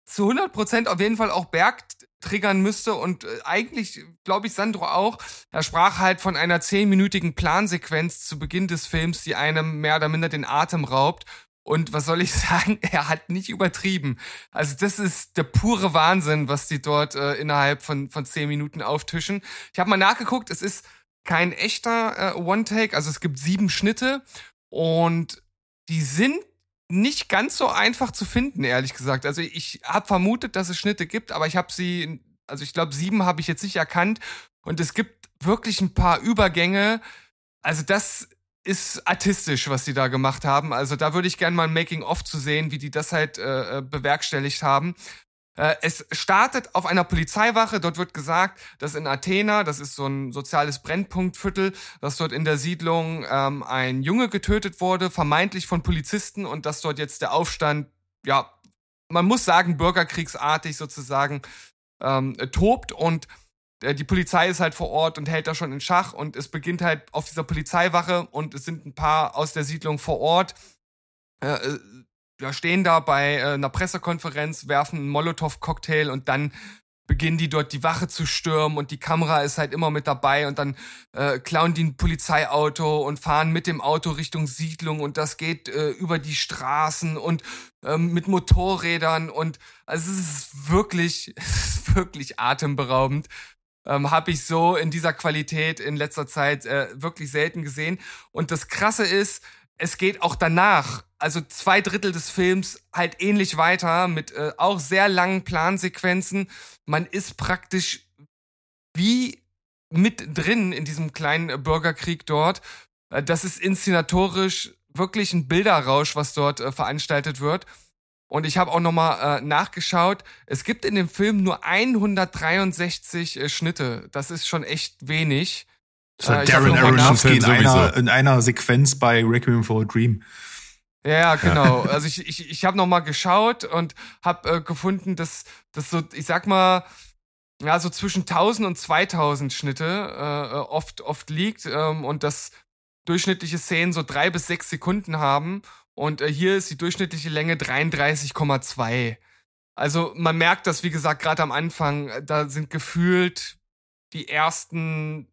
zu 100 Prozent auf jeden Fall auch Berg triggern müsste und äh, eigentlich glaube ich Sandro auch. Er sprach halt von einer zehnminütigen Plansequenz zu Beginn des Films, die einem mehr oder minder den Atem raubt. Und was soll ich sagen? Er hat nicht übertrieben. Also das ist der pure Wahnsinn, was die dort äh, innerhalb von von zehn Minuten auftischen. Ich habe mal nachgeguckt. Es ist kein echter äh, One-Take. Also es gibt sieben Schnitte und die sind nicht ganz so einfach zu finden, ehrlich gesagt. Also ich habe vermutet, dass es Schnitte gibt, aber ich habe sie, also ich glaube, sieben habe ich jetzt nicht erkannt. Und es gibt wirklich ein paar Übergänge. Also das ist artistisch, was die da gemacht haben. Also da würde ich gerne mal ein Making-of zu sehen, wie die das halt äh, äh bewerkstelligt haben. Äh, es startet auf einer Polizeiwache. Dort wird gesagt, dass in Athena, das ist so ein soziales Brennpunktviertel, dass dort in der Siedlung ähm, ein Junge getötet wurde, vermeintlich von Polizisten und dass dort jetzt der Aufstand, ja, man muss sagen, bürgerkriegsartig sozusagen ähm, tobt und äh, die Polizei ist halt vor Ort und hält da schon in Schach und es beginnt halt auf dieser Polizeiwache und es sind ein paar aus der Siedlung vor Ort. Äh, äh ja, stehen da bei äh, einer Pressekonferenz, werfen einen Molotow-Cocktail und dann beginnen die dort die Wache zu stürmen und die Kamera ist halt immer mit dabei und dann äh, klauen die ein Polizeiauto und fahren mit dem Auto Richtung Siedlung und das geht äh, über die Straßen und ähm, mit Motorrädern und also es ist wirklich, wirklich atemberaubend. Ähm, Habe ich so in dieser Qualität in letzter Zeit äh, wirklich selten gesehen. Und das Krasse ist, es geht auch danach, also zwei Drittel des Films, halt ähnlich weiter mit äh, auch sehr langen Plansequenzen. Man ist praktisch wie mit drin in diesem kleinen Bürgerkrieg dort. Äh, das ist inszenatorisch wirklich ein Bilderrausch, was dort äh, veranstaltet wird. Und ich habe auch nochmal äh, nachgeschaut. Es gibt in dem Film nur 163 äh, Schnitte. Das ist schon echt wenig. Das hat äh, Darren Aronofsky in einer, in einer Sequenz bei Requiem for a Dream. Ja, genau. Also ich, ich, ich habe noch mal geschaut und habe äh, gefunden, dass das so, ich sag mal, ja, so zwischen 1000 und 2000 Schnitte äh, oft, oft liegt ähm, und dass durchschnittliche Szenen so drei bis sechs Sekunden haben. Und äh, hier ist die durchschnittliche Länge 33,2. Also man merkt das, wie gesagt, gerade am Anfang, äh, da sind gefühlt die ersten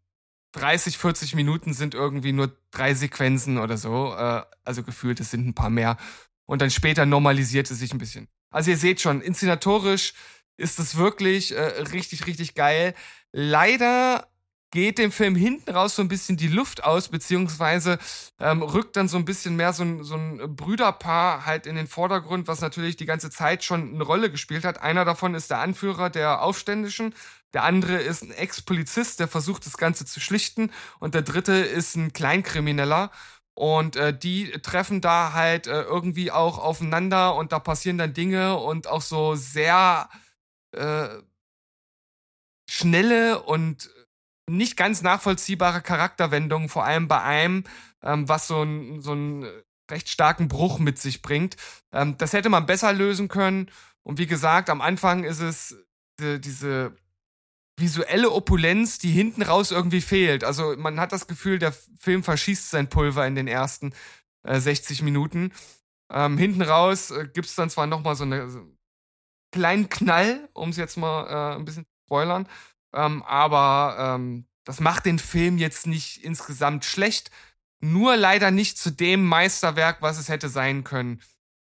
30, 40 Minuten sind irgendwie nur drei Sequenzen oder so. Äh, also gefühlt, es sind ein paar mehr. Und dann später normalisiert es sich ein bisschen. Also ihr seht schon, inszenatorisch ist es wirklich äh, richtig, richtig geil. Leider geht dem Film hinten raus so ein bisschen die Luft aus, beziehungsweise ähm, rückt dann so ein bisschen mehr so ein, so ein Brüderpaar halt in den Vordergrund, was natürlich die ganze Zeit schon eine Rolle gespielt hat. Einer davon ist der Anführer der Aufständischen, der andere ist ein Ex-Polizist, der versucht das Ganze zu schlichten und der dritte ist ein Kleinkrimineller. Und äh, die treffen da halt äh, irgendwie auch aufeinander und da passieren dann Dinge und auch so sehr äh, schnelle und nicht ganz nachvollziehbare Charakterwendungen, vor allem bei einem, ähm, was so ein so einen recht starken Bruch mit sich bringt. Ähm, das hätte man besser lösen können. Und wie gesagt, am Anfang ist es die, diese visuelle Opulenz, die hinten raus irgendwie fehlt. Also man hat das Gefühl, der Film verschießt sein Pulver in den ersten äh, 60 Minuten. Ähm, hinten raus äh, gibt es dann zwar nochmal so, eine, so einen kleinen Knall, um es jetzt mal äh, ein bisschen zu spoilern, ähm, aber ähm, das macht den Film jetzt nicht insgesamt schlecht. Nur leider nicht zu dem Meisterwerk, was es hätte sein können.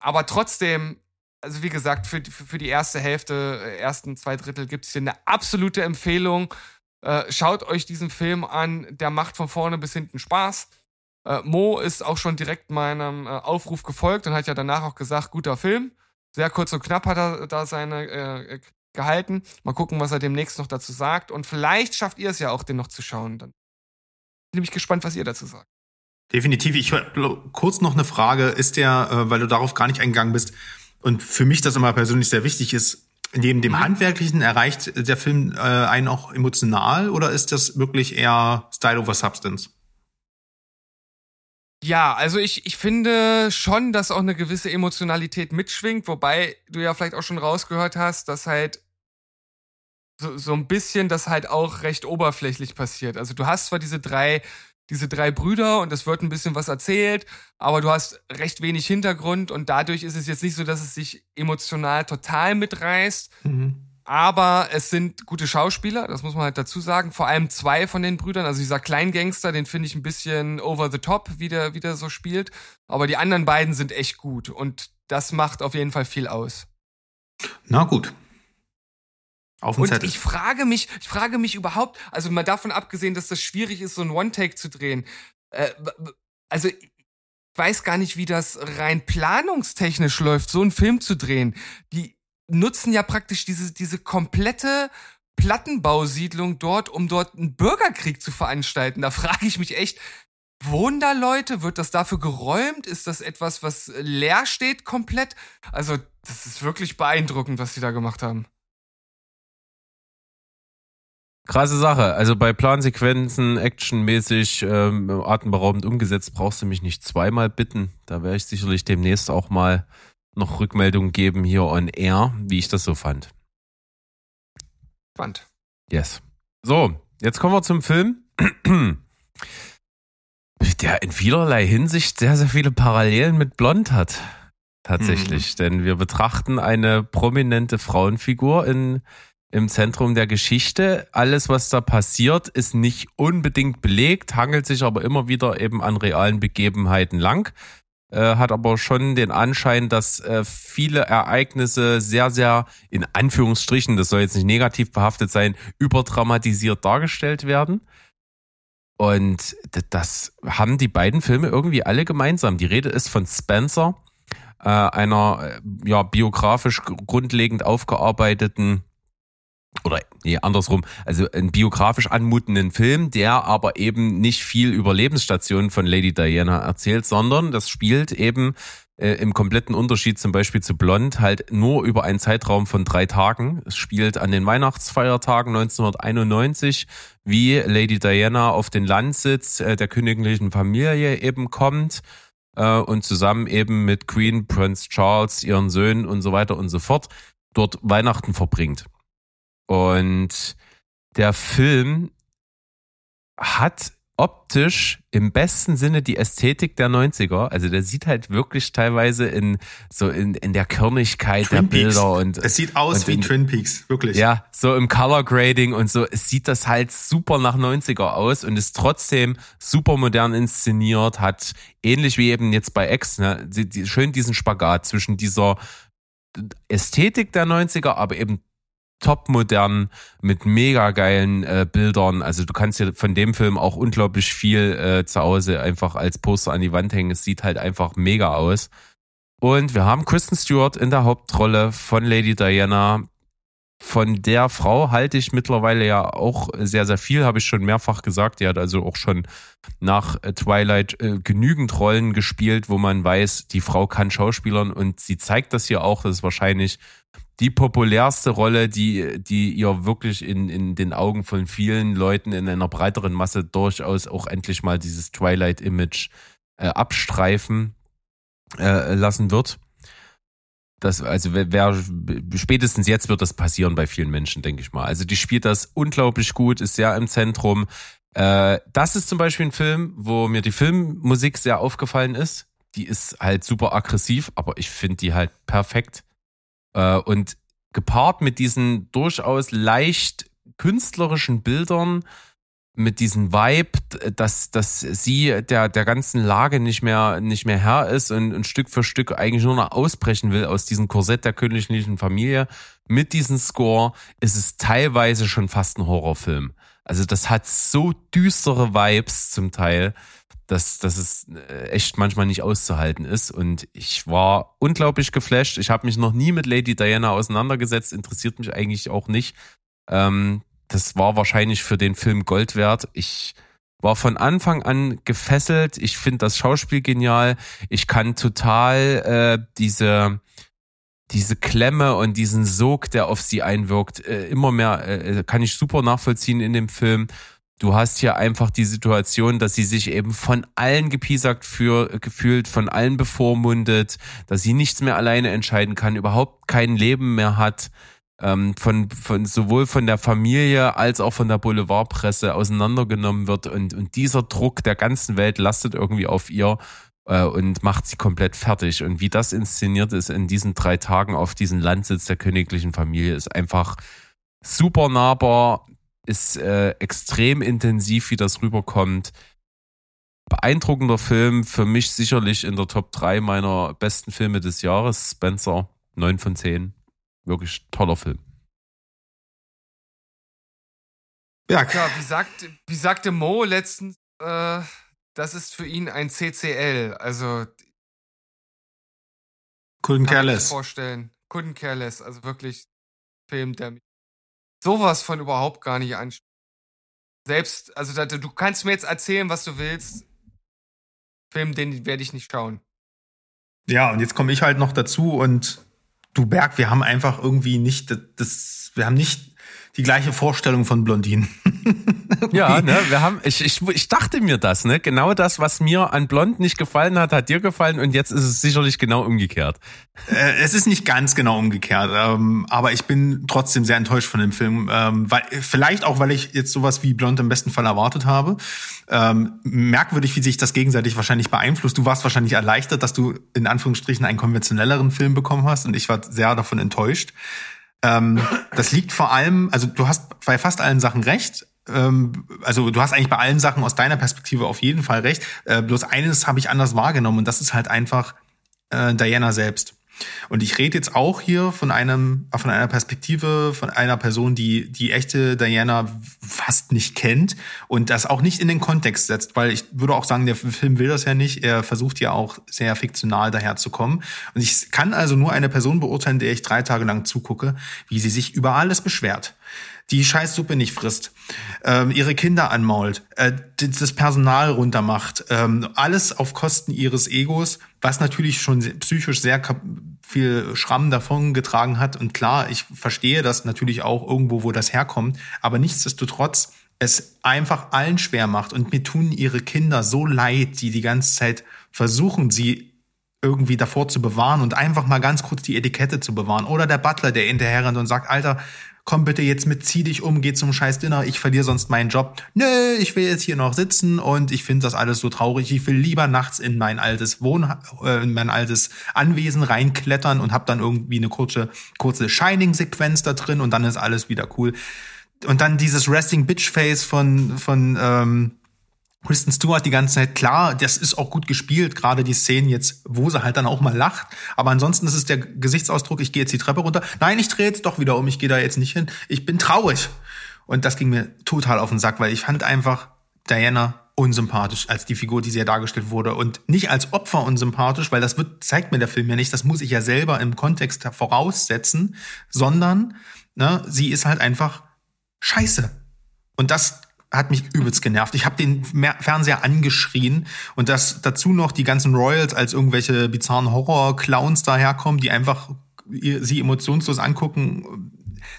Aber trotzdem, also wie gesagt, für, für, die erste Hälfte, äh, ersten zwei Drittel gibt es hier eine absolute Empfehlung. Äh, schaut euch diesen Film an, der macht von vorne bis hinten Spaß. Äh, Mo ist auch schon direkt meinem äh, Aufruf gefolgt und hat ja danach auch gesagt, guter Film. Sehr kurz und knapp hat er da seine äh, gehalten. Mal gucken, was er demnächst noch dazu sagt. Und vielleicht schafft ihr es ja auch, den noch zu schauen. Dann bin ich gespannt, was ihr dazu sagt. Definitiv. Ich kurz noch eine Frage. Ist der, äh, weil du darauf gar nicht eingegangen bist und für mich das immer persönlich sehr wichtig ist, neben dem Handwerklichen erreicht der Film äh, einen auch emotional oder ist das wirklich eher Style over Substance? Ja, also ich, ich finde schon, dass auch eine gewisse Emotionalität mitschwingt, wobei du ja vielleicht auch schon rausgehört hast, dass halt so, so ein bisschen das halt auch recht oberflächlich passiert. Also du hast zwar diese drei, diese drei Brüder und es wird ein bisschen was erzählt, aber du hast recht wenig Hintergrund und dadurch ist es jetzt nicht so, dass es sich emotional total mitreißt. Mhm. Aber es sind gute Schauspieler, das muss man halt dazu sagen. Vor allem zwei von den Brüdern. Also dieser Kleingangster, den finde ich ein bisschen over the top, wie der, wie der so spielt. Aber die anderen beiden sind echt gut. Und das macht auf jeden Fall viel aus. Na gut. Auf Und Zettel. ich frage mich, ich frage mich überhaupt, also mal davon abgesehen, dass das schwierig ist, so ein One-Take zu drehen. Äh, also ich weiß gar nicht, wie das rein planungstechnisch läuft, so einen Film zu drehen. Die nutzen ja praktisch diese, diese komplette Plattenbausiedlung dort, um dort einen Bürgerkrieg zu veranstalten. Da frage ich mich echt, wohnen da Leute? Wird das dafür geräumt? Ist das etwas, was leer steht komplett? Also, das ist wirklich beeindruckend, was sie da gemacht haben. Krasse Sache. Also bei Plansequenzen, actionmäßig, ähm, atemberaubend umgesetzt, brauchst du mich nicht zweimal bitten. Da werde ich sicherlich demnächst auch mal noch Rückmeldung geben hier on air, wie ich das so fand. Spannend. Yes. So, jetzt kommen wir zum Film. Der in vielerlei Hinsicht sehr, sehr viele Parallelen mit Blond hat. Tatsächlich. Mhm. Denn wir betrachten eine prominente Frauenfigur in, im Zentrum der Geschichte. Alles, was da passiert, ist nicht unbedingt belegt, hangelt sich aber immer wieder eben an realen Begebenheiten lang äh, hat aber schon den Anschein, dass äh, viele Ereignisse sehr, sehr in Anführungsstrichen, das soll jetzt nicht negativ behaftet sein, überdramatisiert dargestellt werden. Und das haben die beiden Filme irgendwie alle gemeinsam. Die Rede ist von Spencer, äh, einer äh, ja biografisch grundlegend aufgearbeiteten oder nee, andersrum, also einen biografisch anmutenden Film, der aber eben nicht viel über Lebensstationen von Lady Diana erzählt, sondern das spielt eben äh, im kompletten Unterschied zum Beispiel zu Blond halt nur über einen Zeitraum von drei Tagen. Es spielt an den Weihnachtsfeiertagen 1991, wie Lady Diana auf den Landsitz äh, der königlichen Familie eben kommt äh, und zusammen eben mit Queen, Prince Charles, ihren Söhnen und so weiter und so fort dort Weihnachten verbringt. Und der Film hat optisch im besten Sinne die Ästhetik der 90er. Also der sieht halt wirklich teilweise in so in, in der Körnigkeit Twin der Bilder und es sieht aus wie in, Twin Peaks, wirklich. Ja, so im Color Grading und so. Es sieht das halt super nach 90er aus und ist trotzdem super modern inszeniert, hat ähnlich wie eben jetzt bei X, ne, die, die, schön diesen Spagat zwischen dieser Ästhetik der 90er, aber eben topmodern mit mega geilen äh, Bildern. Also du kannst dir von dem Film auch unglaublich viel äh, zu Hause einfach als Poster an die Wand hängen. Es sieht halt einfach mega aus. Und wir haben Kristen Stewart in der Hauptrolle von Lady Diana. Von der Frau halte ich mittlerweile ja auch sehr, sehr viel, habe ich schon mehrfach gesagt. Die hat also auch schon nach Twilight äh, genügend Rollen gespielt, wo man weiß, die Frau kann Schauspielern und sie zeigt das hier auch. Das ist wahrscheinlich die populärste Rolle, die, die ihr wirklich in, in den Augen von vielen Leuten in einer breiteren Masse durchaus auch endlich mal dieses Twilight-Image äh, abstreifen äh, lassen wird. Das, also wer, spätestens jetzt wird das passieren bei vielen Menschen, denke ich mal. Also die spielt das unglaublich gut, ist sehr im Zentrum. Äh, das ist zum Beispiel ein Film, wo mir die Filmmusik sehr aufgefallen ist. Die ist halt super aggressiv, aber ich finde die halt perfekt äh, und gepaart mit diesen durchaus leicht künstlerischen Bildern, mit diesem Vibe, dass, dass sie der, der ganzen Lage nicht mehr, nicht mehr Herr ist und, und Stück für Stück eigentlich nur noch ausbrechen will aus diesem Korsett der königlichen Familie. Mit diesem Score ist es teilweise schon fast ein Horrorfilm. Also das hat so düstere Vibes zum Teil, dass, dass es äh, echt manchmal nicht auszuhalten ist. Und ich war unglaublich geflasht. Ich habe mich noch nie mit Lady Diana auseinandergesetzt, interessiert mich eigentlich auch nicht. Ähm, das war wahrscheinlich für den Film Gold wert. Ich war von Anfang an gefesselt. Ich finde das Schauspiel genial. Ich kann total äh, diese diese Klemme und diesen Sog, der auf sie einwirkt, äh, immer mehr äh, kann ich super nachvollziehen in dem Film. Du hast hier einfach die Situation, dass sie sich eben von allen gepiesackt für, gefühlt, von allen bevormundet, dass sie nichts mehr alleine entscheiden kann, überhaupt kein Leben mehr hat ähm, von, von sowohl von der Familie als auch von der Boulevardpresse auseinandergenommen wird und, und dieser Druck der ganzen Welt lastet irgendwie auf ihr äh, und macht sie komplett fertig. Und wie das inszeniert ist in diesen drei Tagen auf diesem Landsitz der königlichen Familie, ist einfach super nahbar, ist äh, extrem intensiv, wie das rüberkommt. Beeindruckender Film, für mich sicherlich in der Top 3 meiner besten Filme des Jahres. Spencer, 9 von 10 wirklich toller Film. Ja, ja wie, sagt, wie sagte Mo letztens, äh, das ist für ihn ein CCL, also Couldn't care less. vorstellen. Couldn't care less, also wirklich Film, der mich sowas von überhaupt gar nicht anspricht. Selbst, also da, du kannst mir jetzt erzählen, was du willst. Film, den werde ich nicht schauen. Ja, und jetzt komme ich halt noch dazu und du Berg, wir haben einfach irgendwie nicht das, wir haben nicht die gleiche Vorstellung von Blondinen. ja, ne, wir haben, ich, ich, ich dachte mir das, ne, genau das, was mir an Blond nicht gefallen hat, hat dir gefallen und jetzt ist es sicherlich genau umgekehrt. Äh, es ist nicht ganz genau umgekehrt, ähm, aber ich bin trotzdem sehr enttäuscht von dem Film, ähm, weil vielleicht auch, weil ich jetzt sowas wie Blond im besten Fall erwartet habe. Ähm, merkwürdig, wie sich das gegenseitig wahrscheinlich beeinflusst. Du warst wahrscheinlich erleichtert, dass du in Anführungsstrichen einen konventionelleren Film bekommen hast und ich war sehr davon enttäuscht. Ähm, das liegt vor allem, also du hast bei fast allen Sachen recht. Ähm, also du hast eigentlich bei allen Sachen aus deiner Perspektive auf jeden Fall recht. Äh, bloß eines habe ich anders wahrgenommen und das ist halt einfach äh, Diana selbst. Und ich rede jetzt auch hier von einem, von einer Perspektive, von einer Person, die die echte Diana fast nicht kennt und das auch nicht in den Kontext setzt, weil ich würde auch sagen, der Film will das ja nicht. Er versucht ja auch sehr fiktional daherzukommen. Und ich kann also nur eine Person beurteilen, der ich drei Tage lang zugucke, wie sie sich über alles beschwert die Scheißsuppe nicht frisst, ähm, ihre Kinder anmault, äh, das Personal runtermacht, ähm, alles auf Kosten ihres Egos, was natürlich schon psychisch sehr viel Schramm davon getragen hat. Und klar, ich verstehe das natürlich auch irgendwo, wo das herkommt, aber nichtsdestotrotz es einfach allen schwer macht. Und mir tun ihre Kinder so leid, die die ganze Zeit versuchen, sie irgendwie davor zu bewahren und einfach mal ganz kurz die Etikette zu bewahren. Oder der Butler, der hinterher rennt und sagt, Alter, komm bitte jetzt mit, zieh dich um, geh zum scheiß Dinner, ich verliere sonst meinen Job. Nö, ich will jetzt hier noch sitzen und ich finde das alles so traurig. Ich will lieber nachts in mein altes Wohn äh, in mein altes Anwesen reinklettern und hab dann irgendwie eine kurze kurze Shining Sequenz da drin und dann ist alles wieder cool. Und dann dieses Resting Bitch Face von von ähm, Kristen Stewart die ganze Zeit, klar, das ist auch gut gespielt, gerade die Szenen jetzt, wo sie halt dann auch mal lacht. Aber ansonsten ist es der Gesichtsausdruck, ich gehe jetzt die Treppe runter. Nein, ich drehe jetzt doch wieder um, ich gehe da jetzt nicht hin. Ich bin traurig. Und das ging mir total auf den Sack, weil ich fand einfach Diana unsympathisch als die Figur, die sie ja dargestellt wurde. Und nicht als Opfer unsympathisch, weil das wird, zeigt mir der Film ja nicht, das muss ich ja selber im Kontext voraussetzen, sondern ne, sie ist halt einfach scheiße. Und das hat mich übelst genervt. Ich habe den Fernseher angeschrien und dass dazu noch die ganzen Royals als irgendwelche bizarren Horror-Clowns daherkommen, die einfach sie emotionslos angucken,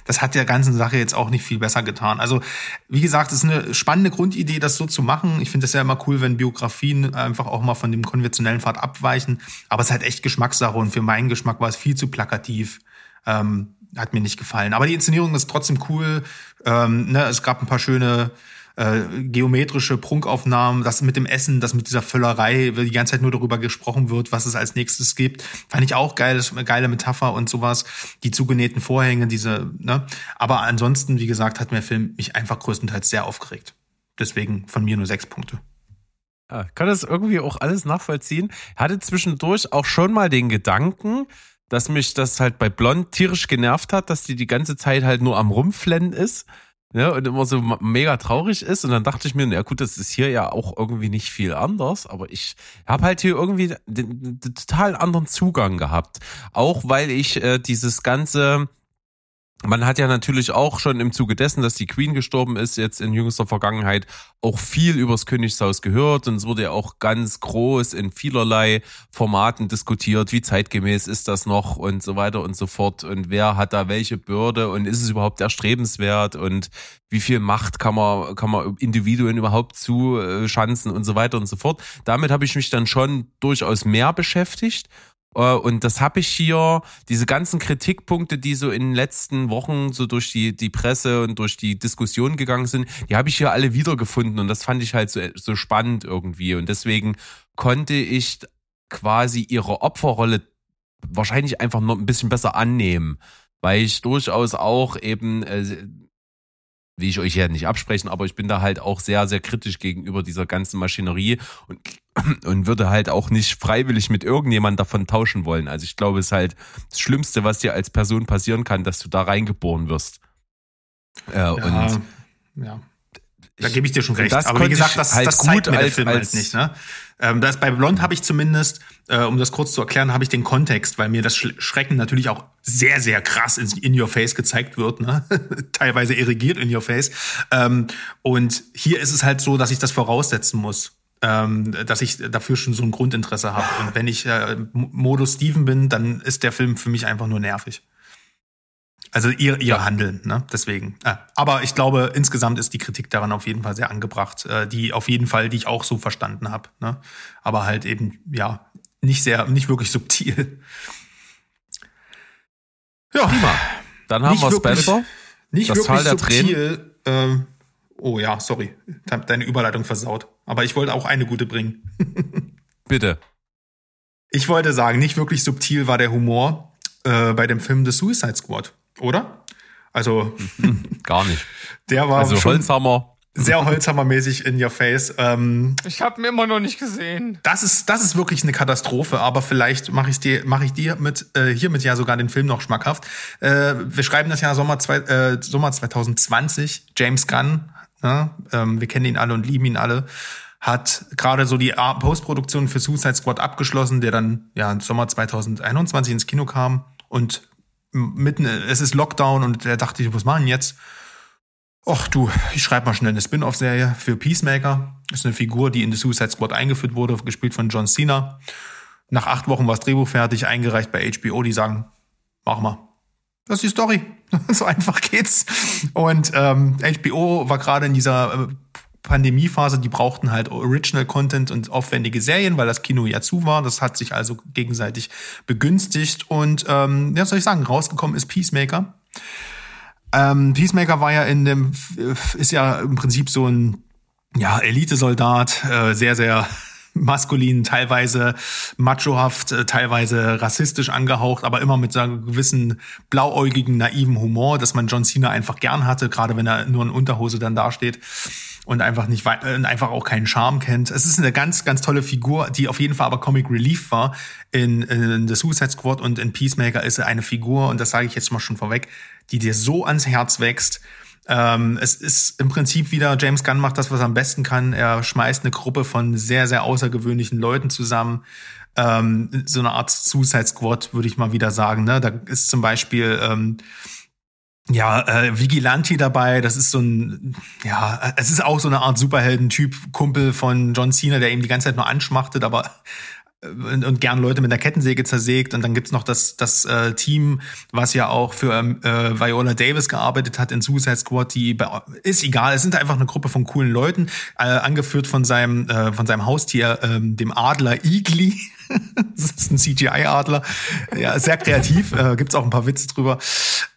das hat der ganzen Sache jetzt auch nicht viel besser getan. Also, wie gesagt, es ist eine spannende Grundidee, das so zu machen. Ich finde es ja immer cool, wenn Biografien einfach auch mal von dem konventionellen Pfad abweichen. Aber es ist halt echt Geschmackssache und für meinen Geschmack war es viel zu plakativ. Ähm, hat mir nicht gefallen. Aber die Inszenierung ist trotzdem cool. Ähm, ne, es gab ein paar schöne äh, geometrische Prunkaufnahmen, das mit dem Essen, das mit dieser Völlerei, die ganze Zeit nur darüber gesprochen wird, was es als nächstes gibt, fand ich auch geil, geile Metapher und sowas. Die zugenähten Vorhänge, diese, ne? Aber ansonsten, wie gesagt, hat mir der Film mich einfach größtenteils sehr aufgeregt. Deswegen von mir nur sechs Punkte. Ja, kann das irgendwie auch alles nachvollziehen. Hatte zwischendurch auch schon mal den Gedanken, dass mich das halt bei Blond tierisch genervt hat, dass die die ganze Zeit halt nur am Rumflennen ist Ja, und immer so mega traurig ist. Und dann dachte ich mir, na gut, das ist hier ja auch irgendwie nicht viel anders, aber ich habe halt hier irgendwie den, den, total anderen Zugang gehabt. Auch weil ich äh, dieses ganze man hat ja natürlich auch schon im Zuge dessen, dass die Queen gestorben ist, jetzt in jüngster Vergangenheit auch viel übers Königshaus gehört und es wurde ja auch ganz groß in vielerlei Formaten diskutiert, wie zeitgemäß ist das noch und so weiter und so fort und wer hat da welche Bürde und ist es überhaupt erstrebenswert und wie viel Macht kann man, kann man Individuen überhaupt zuschanzen und so weiter und so fort. Damit habe ich mich dann schon durchaus mehr beschäftigt und das habe ich hier, diese ganzen Kritikpunkte, die so in den letzten Wochen so durch die, die Presse und durch die Diskussion gegangen sind, die habe ich hier alle wiedergefunden und das fand ich halt so, so spannend irgendwie. Und deswegen konnte ich quasi ihre Opferrolle wahrscheinlich einfach noch ein bisschen besser annehmen, weil ich durchaus auch eben äh, will ich euch ja nicht absprechen, aber ich bin da halt auch sehr, sehr kritisch gegenüber dieser ganzen Maschinerie und, und würde halt auch nicht freiwillig mit irgendjemand davon tauschen wollen. Also ich glaube, es ist halt das Schlimmste, was dir als Person passieren kann, dass du da reingeboren wirst. Äh, ja, und ja. Da gebe ich dir schon recht. Aber wie gesagt, das, halt das zeigt mir der Film halt als, halt nicht. Ne? Ähm, das, bei Blond habe ich zumindest, äh, um das kurz zu erklären, habe ich den Kontext, weil mir das Schrecken natürlich auch sehr, sehr krass in, in your face gezeigt wird. Ne? Teilweise irrigiert in your face. Ähm, und hier ist es halt so, dass ich das voraussetzen muss. Ähm, dass ich dafür schon so ein Grundinteresse habe. Und wenn ich äh, Modus Steven bin, dann ist der Film für mich einfach nur nervig. Also ihr, ihr ja. Handeln, ne? Deswegen. Äh, aber ich glaube, insgesamt ist die Kritik daran auf jeden Fall sehr angebracht. Äh, die auf jeden Fall, die ich auch so verstanden habe. Ne? Aber halt eben, ja, nicht sehr, nicht wirklich subtil. Ja. Prima. Dann haben wir Spencer. Nicht das wirklich der subtil. Ähm, oh ja, sorry. Deine Überleitung versaut. Aber ich wollte auch eine gute bringen. Bitte. Ich wollte sagen, nicht wirklich subtil war der Humor äh, bei dem Film The Suicide Squad oder? Also gar nicht. Der war also schon Holzhammer. Sehr Holzhammermäßig in your face. Ähm, ich habe ihn immer noch nicht gesehen. Das ist das ist wirklich eine Katastrophe. Aber vielleicht mache ich dir mache ich dir mit äh, hiermit ja sogar den Film noch schmackhaft. Äh, wir schreiben das Jahr Sommer zwei, äh, Sommer 2020. James Gunn, ne? ähm, wir kennen ihn alle und lieben ihn alle hat gerade so die Postproduktion für Suicide Squad abgeschlossen, der dann ja im Sommer 2021 ins Kino kam und mitten, es ist Lockdown und er dachte ich, was machen jetzt? Ach du, ich schreibe mal schnell eine Spin-off-Serie für Peacemaker. Ist eine Figur, die in The Suicide Squad eingeführt wurde, gespielt von John Cena. Nach acht Wochen war das Drehbuch fertig, eingereicht bei HBO. Die sagen, mach mal. Das ist die Story. so einfach geht's. Und ähm, HBO war gerade in dieser äh, Pandemiephase, die brauchten halt Original Content und aufwendige Serien, weil das Kino ja zu war. Das hat sich also gegenseitig begünstigt. Und ähm, ja, soll ich sagen, rausgekommen ist Peacemaker. Ähm, Peacemaker war ja in dem, ist ja im Prinzip so ein ja, Elitesoldat, äh, sehr, sehr maskulin, teilweise machohaft, äh, teilweise rassistisch angehaucht, aber immer mit so einem gewissen blauäugigen, naiven Humor, dass man John Cena einfach gern hatte, gerade wenn er nur in Unterhose dann dasteht und einfach nicht äh, einfach auch keinen Charme kennt. Es ist eine ganz ganz tolle Figur, die auf jeden Fall aber Comic Relief war in, in The Suicide Squad und in Peacemaker ist er eine Figur und das sage ich jetzt mal schon vorweg, die dir so ans Herz wächst. Ähm, es ist im Prinzip wieder James Gunn macht das, was er am besten kann. Er schmeißt eine Gruppe von sehr sehr außergewöhnlichen Leuten zusammen. Ähm, so eine Art Suicide Squad würde ich mal wieder sagen. Ne? Da ist zum Beispiel ähm, ja, äh, Vigilanti dabei, das ist so ein, ja, es ist auch so eine Art Superhelden-Typ, Kumpel von John Cena, der ihm die ganze Zeit nur anschmachtet, aber und, und gern Leute mit der Kettensäge zersägt. Und dann gibt's noch das, das äh, Team, was ja auch für ähm, äh, Viola Davis gearbeitet hat in Suicide Squad. Die ist egal, es sind einfach eine Gruppe von coolen Leuten, äh, angeführt von seinem äh, von seinem Haustier, ähm, dem Adler Igli. das ist ein CGI-Adler. Ja, sehr kreativ. äh, gibt's auch ein paar Witze drüber.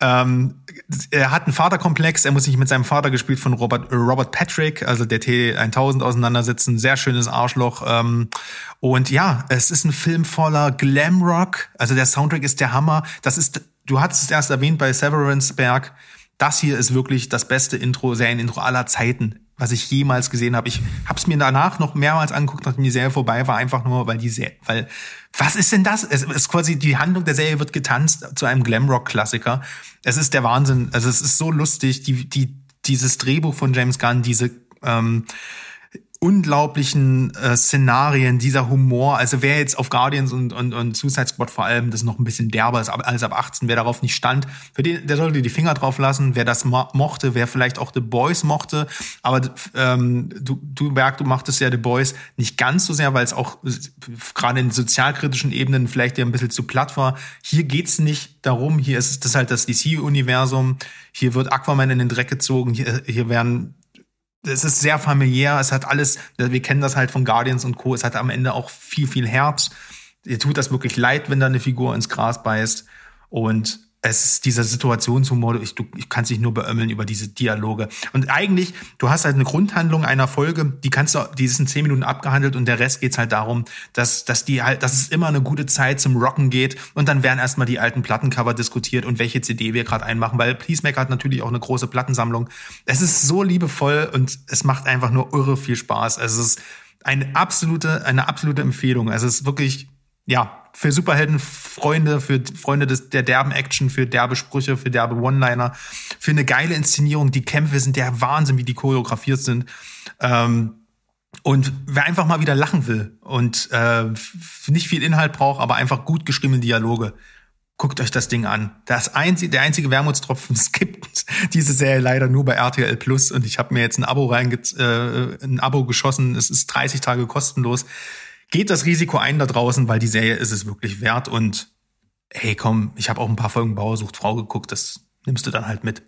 Ähm, er hat einen Vaterkomplex. Er muss sich mit seinem Vater gespielt von Robert Robert Patrick, also der T1000 auseinandersetzen. Sehr schönes Arschloch. Ähm, und ja, es ist ein Film voller Glamrock. Also der Soundtrack ist der Hammer. Das ist, du hattest es erst erwähnt bei Severance Berg. Das hier ist wirklich das beste Intro, Serienintro aller Zeiten, was ich jemals gesehen habe. Ich habe es mir danach noch mehrmals angeguckt, nachdem die Serie vorbei war, einfach nur, weil die Serie, weil was ist denn das? Es ist quasi die Handlung der Serie wird getanzt zu einem Glamrock-Klassiker. Es ist der Wahnsinn. Also es ist so lustig. Die die dieses Drehbuch von James Gunn, diese ähm, unglaublichen äh, Szenarien, dieser Humor. Also wer jetzt auf Guardians und, und, und Suicide Squad vor allem das noch ein bisschen derber ist als ab 18, wer darauf nicht stand, für den, der sollte die Finger drauf lassen. Wer das mochte, wer vielleicht auch The Boys mochte, aber ähm, du, du Berg, du machtest ja The Boys nicht ganz so sehr, weil es auch gerade in sozialkritischen Ebenen vielleicht ja ein bisschen zu platt war. Hier geht's nicht darum, hier ist das halt das DC-Universum, hier wird Aquaman in den Dreck gezogen, hier, hier werden es ist sehr familiär, es hat alles, wir kennen das halt von Guardians und Co., es hat am Ende auch viel, viel Herz. Ihr tut das wirklich leid, wenn da eine Figur ins Gras beißt. Und es ist dieser Situationshumor, ich, du ich kannst dich nur beömmeln über diese Dialoge. Und eigentlich, du hast halt eine Grundhandlung einer Folge, die kannst du, die ist in zehn Minuten abgehandelt und der Rest geht's halt darum, dass, dass die halt, dass es immer eine gute Zeit zum Rocken geht und dann werden erstmal die alten Plattencover diskutiert und welche CD wir gerade einmachen, weil Peacemaker hat natürlich auch eine große Plattensammlung. Es ist so liebevoll und es macht einfach nur irre viel Spaß. Es ist eine absolute, eine absolute Empfehlung. Es ist wirklich, ja, für Superheldenfreunde, für Freunde des, der derben Action, für derbe Sprüche, für derbe One-Liner, für eine geile Inszenierung. Die Kämpfe sind der Wahnsinn, wie die choreografiert sind. Ähm, und wer einfach mal wieder lachen will und äh, nicht viel Inhalt braucht, aber einfach gut geschriebene Dialoge, guckt euch das Ding an. Das einzige, der einzige Wermutstropfen, es gibt diese Serie leider nur bei RTL Plus und ich habe mir jetzt ein Abo reinge äh, ein Abo geschossen. Es ist 30 Tage kostenlos geht das Risiko ein da draußen, weil die Serie ist es wirklich wert und hey, komm, ich habe auch ein paar Folgen Bauer sucht Frau geguckt, das nimmst du dann halt mit.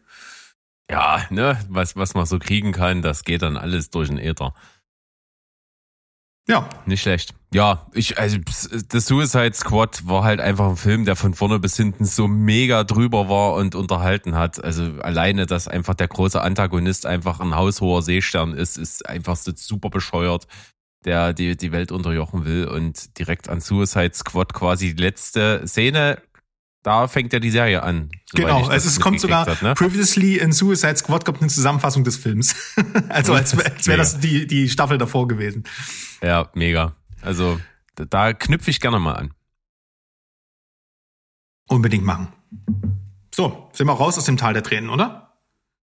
Ja, ne, was, was man so kriegen kann, das geht dann alles durch den Äther. Ja. Nicht schlecht. Ja, ich, also, das Suicide Squad war halt einfach ein Film, der von vorne bis hinten so mega drüber war und unterhalten hat. Also alleine, dass einfach der große Antagonist einfach ein haushoher Seestern ist, ist einfach so super bescheuert der die, die Welt unterjochen will und direkt an Suicide Squad quasi die letzte Szene da fängt ja die Serie an. Genau, also es kommt sogar hat, ne? previously in Suicide Squad kommt eine Zusammenfassung des Films. also als, als wäre das die, die Staffel davor gewesen. Ja, mega. Also da knüpfe ich gerne mal an. Unbedingt machen. So, sind wir raus aus dem Tal der Tränen, oder?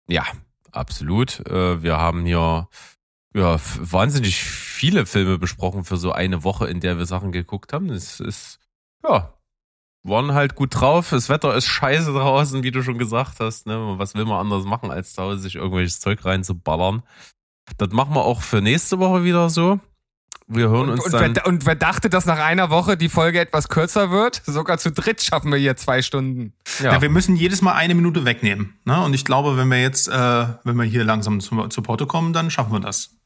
Ja, absolut. Äh, wir haben hier ja, wahnsinnig viele Filme besprochen für so eine Woche, in der wir Sachen geguckt haben. Es ist, ja, waren halt gut drauf. Das Wetter ist scheiße draußen, wie du schon gesagt hast. Ne? Was will man anders machen, als zu Hause sich irgendwelches Zeug reinzuballern? Das machen wir auch für nächste Woche wieder so. Wir hören uns und, dann. Wer, und wer dachte, dass nach einer Woche die Folge etwas kürzer wird? Sogar zu dritt schaffen wir hier zwei Stunden. Ja, ja wir müssen jedes Mal eine Minute wegnehmen. Ne? Und ich glaube, wenn wir jetzt, äh, wenn wir hier langsam zu, zu Porto kommen, dann schaffen wir das.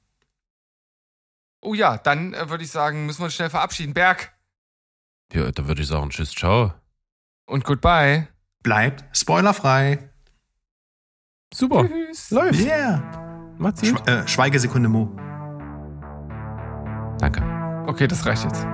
Oh ja, dann äh, würde ich sagen, müssen wir uns schnell verabschieden. Berg. Ja, dann würde ich sagen, tschüss, ciao. Und goodbye. Bleibt spoilerfrei. Super. Tschüss. Läuft. Yeah. Macht's gut. Sch äh, Schweigesekunde Mo. Danke. Okay, das reicht jetzt.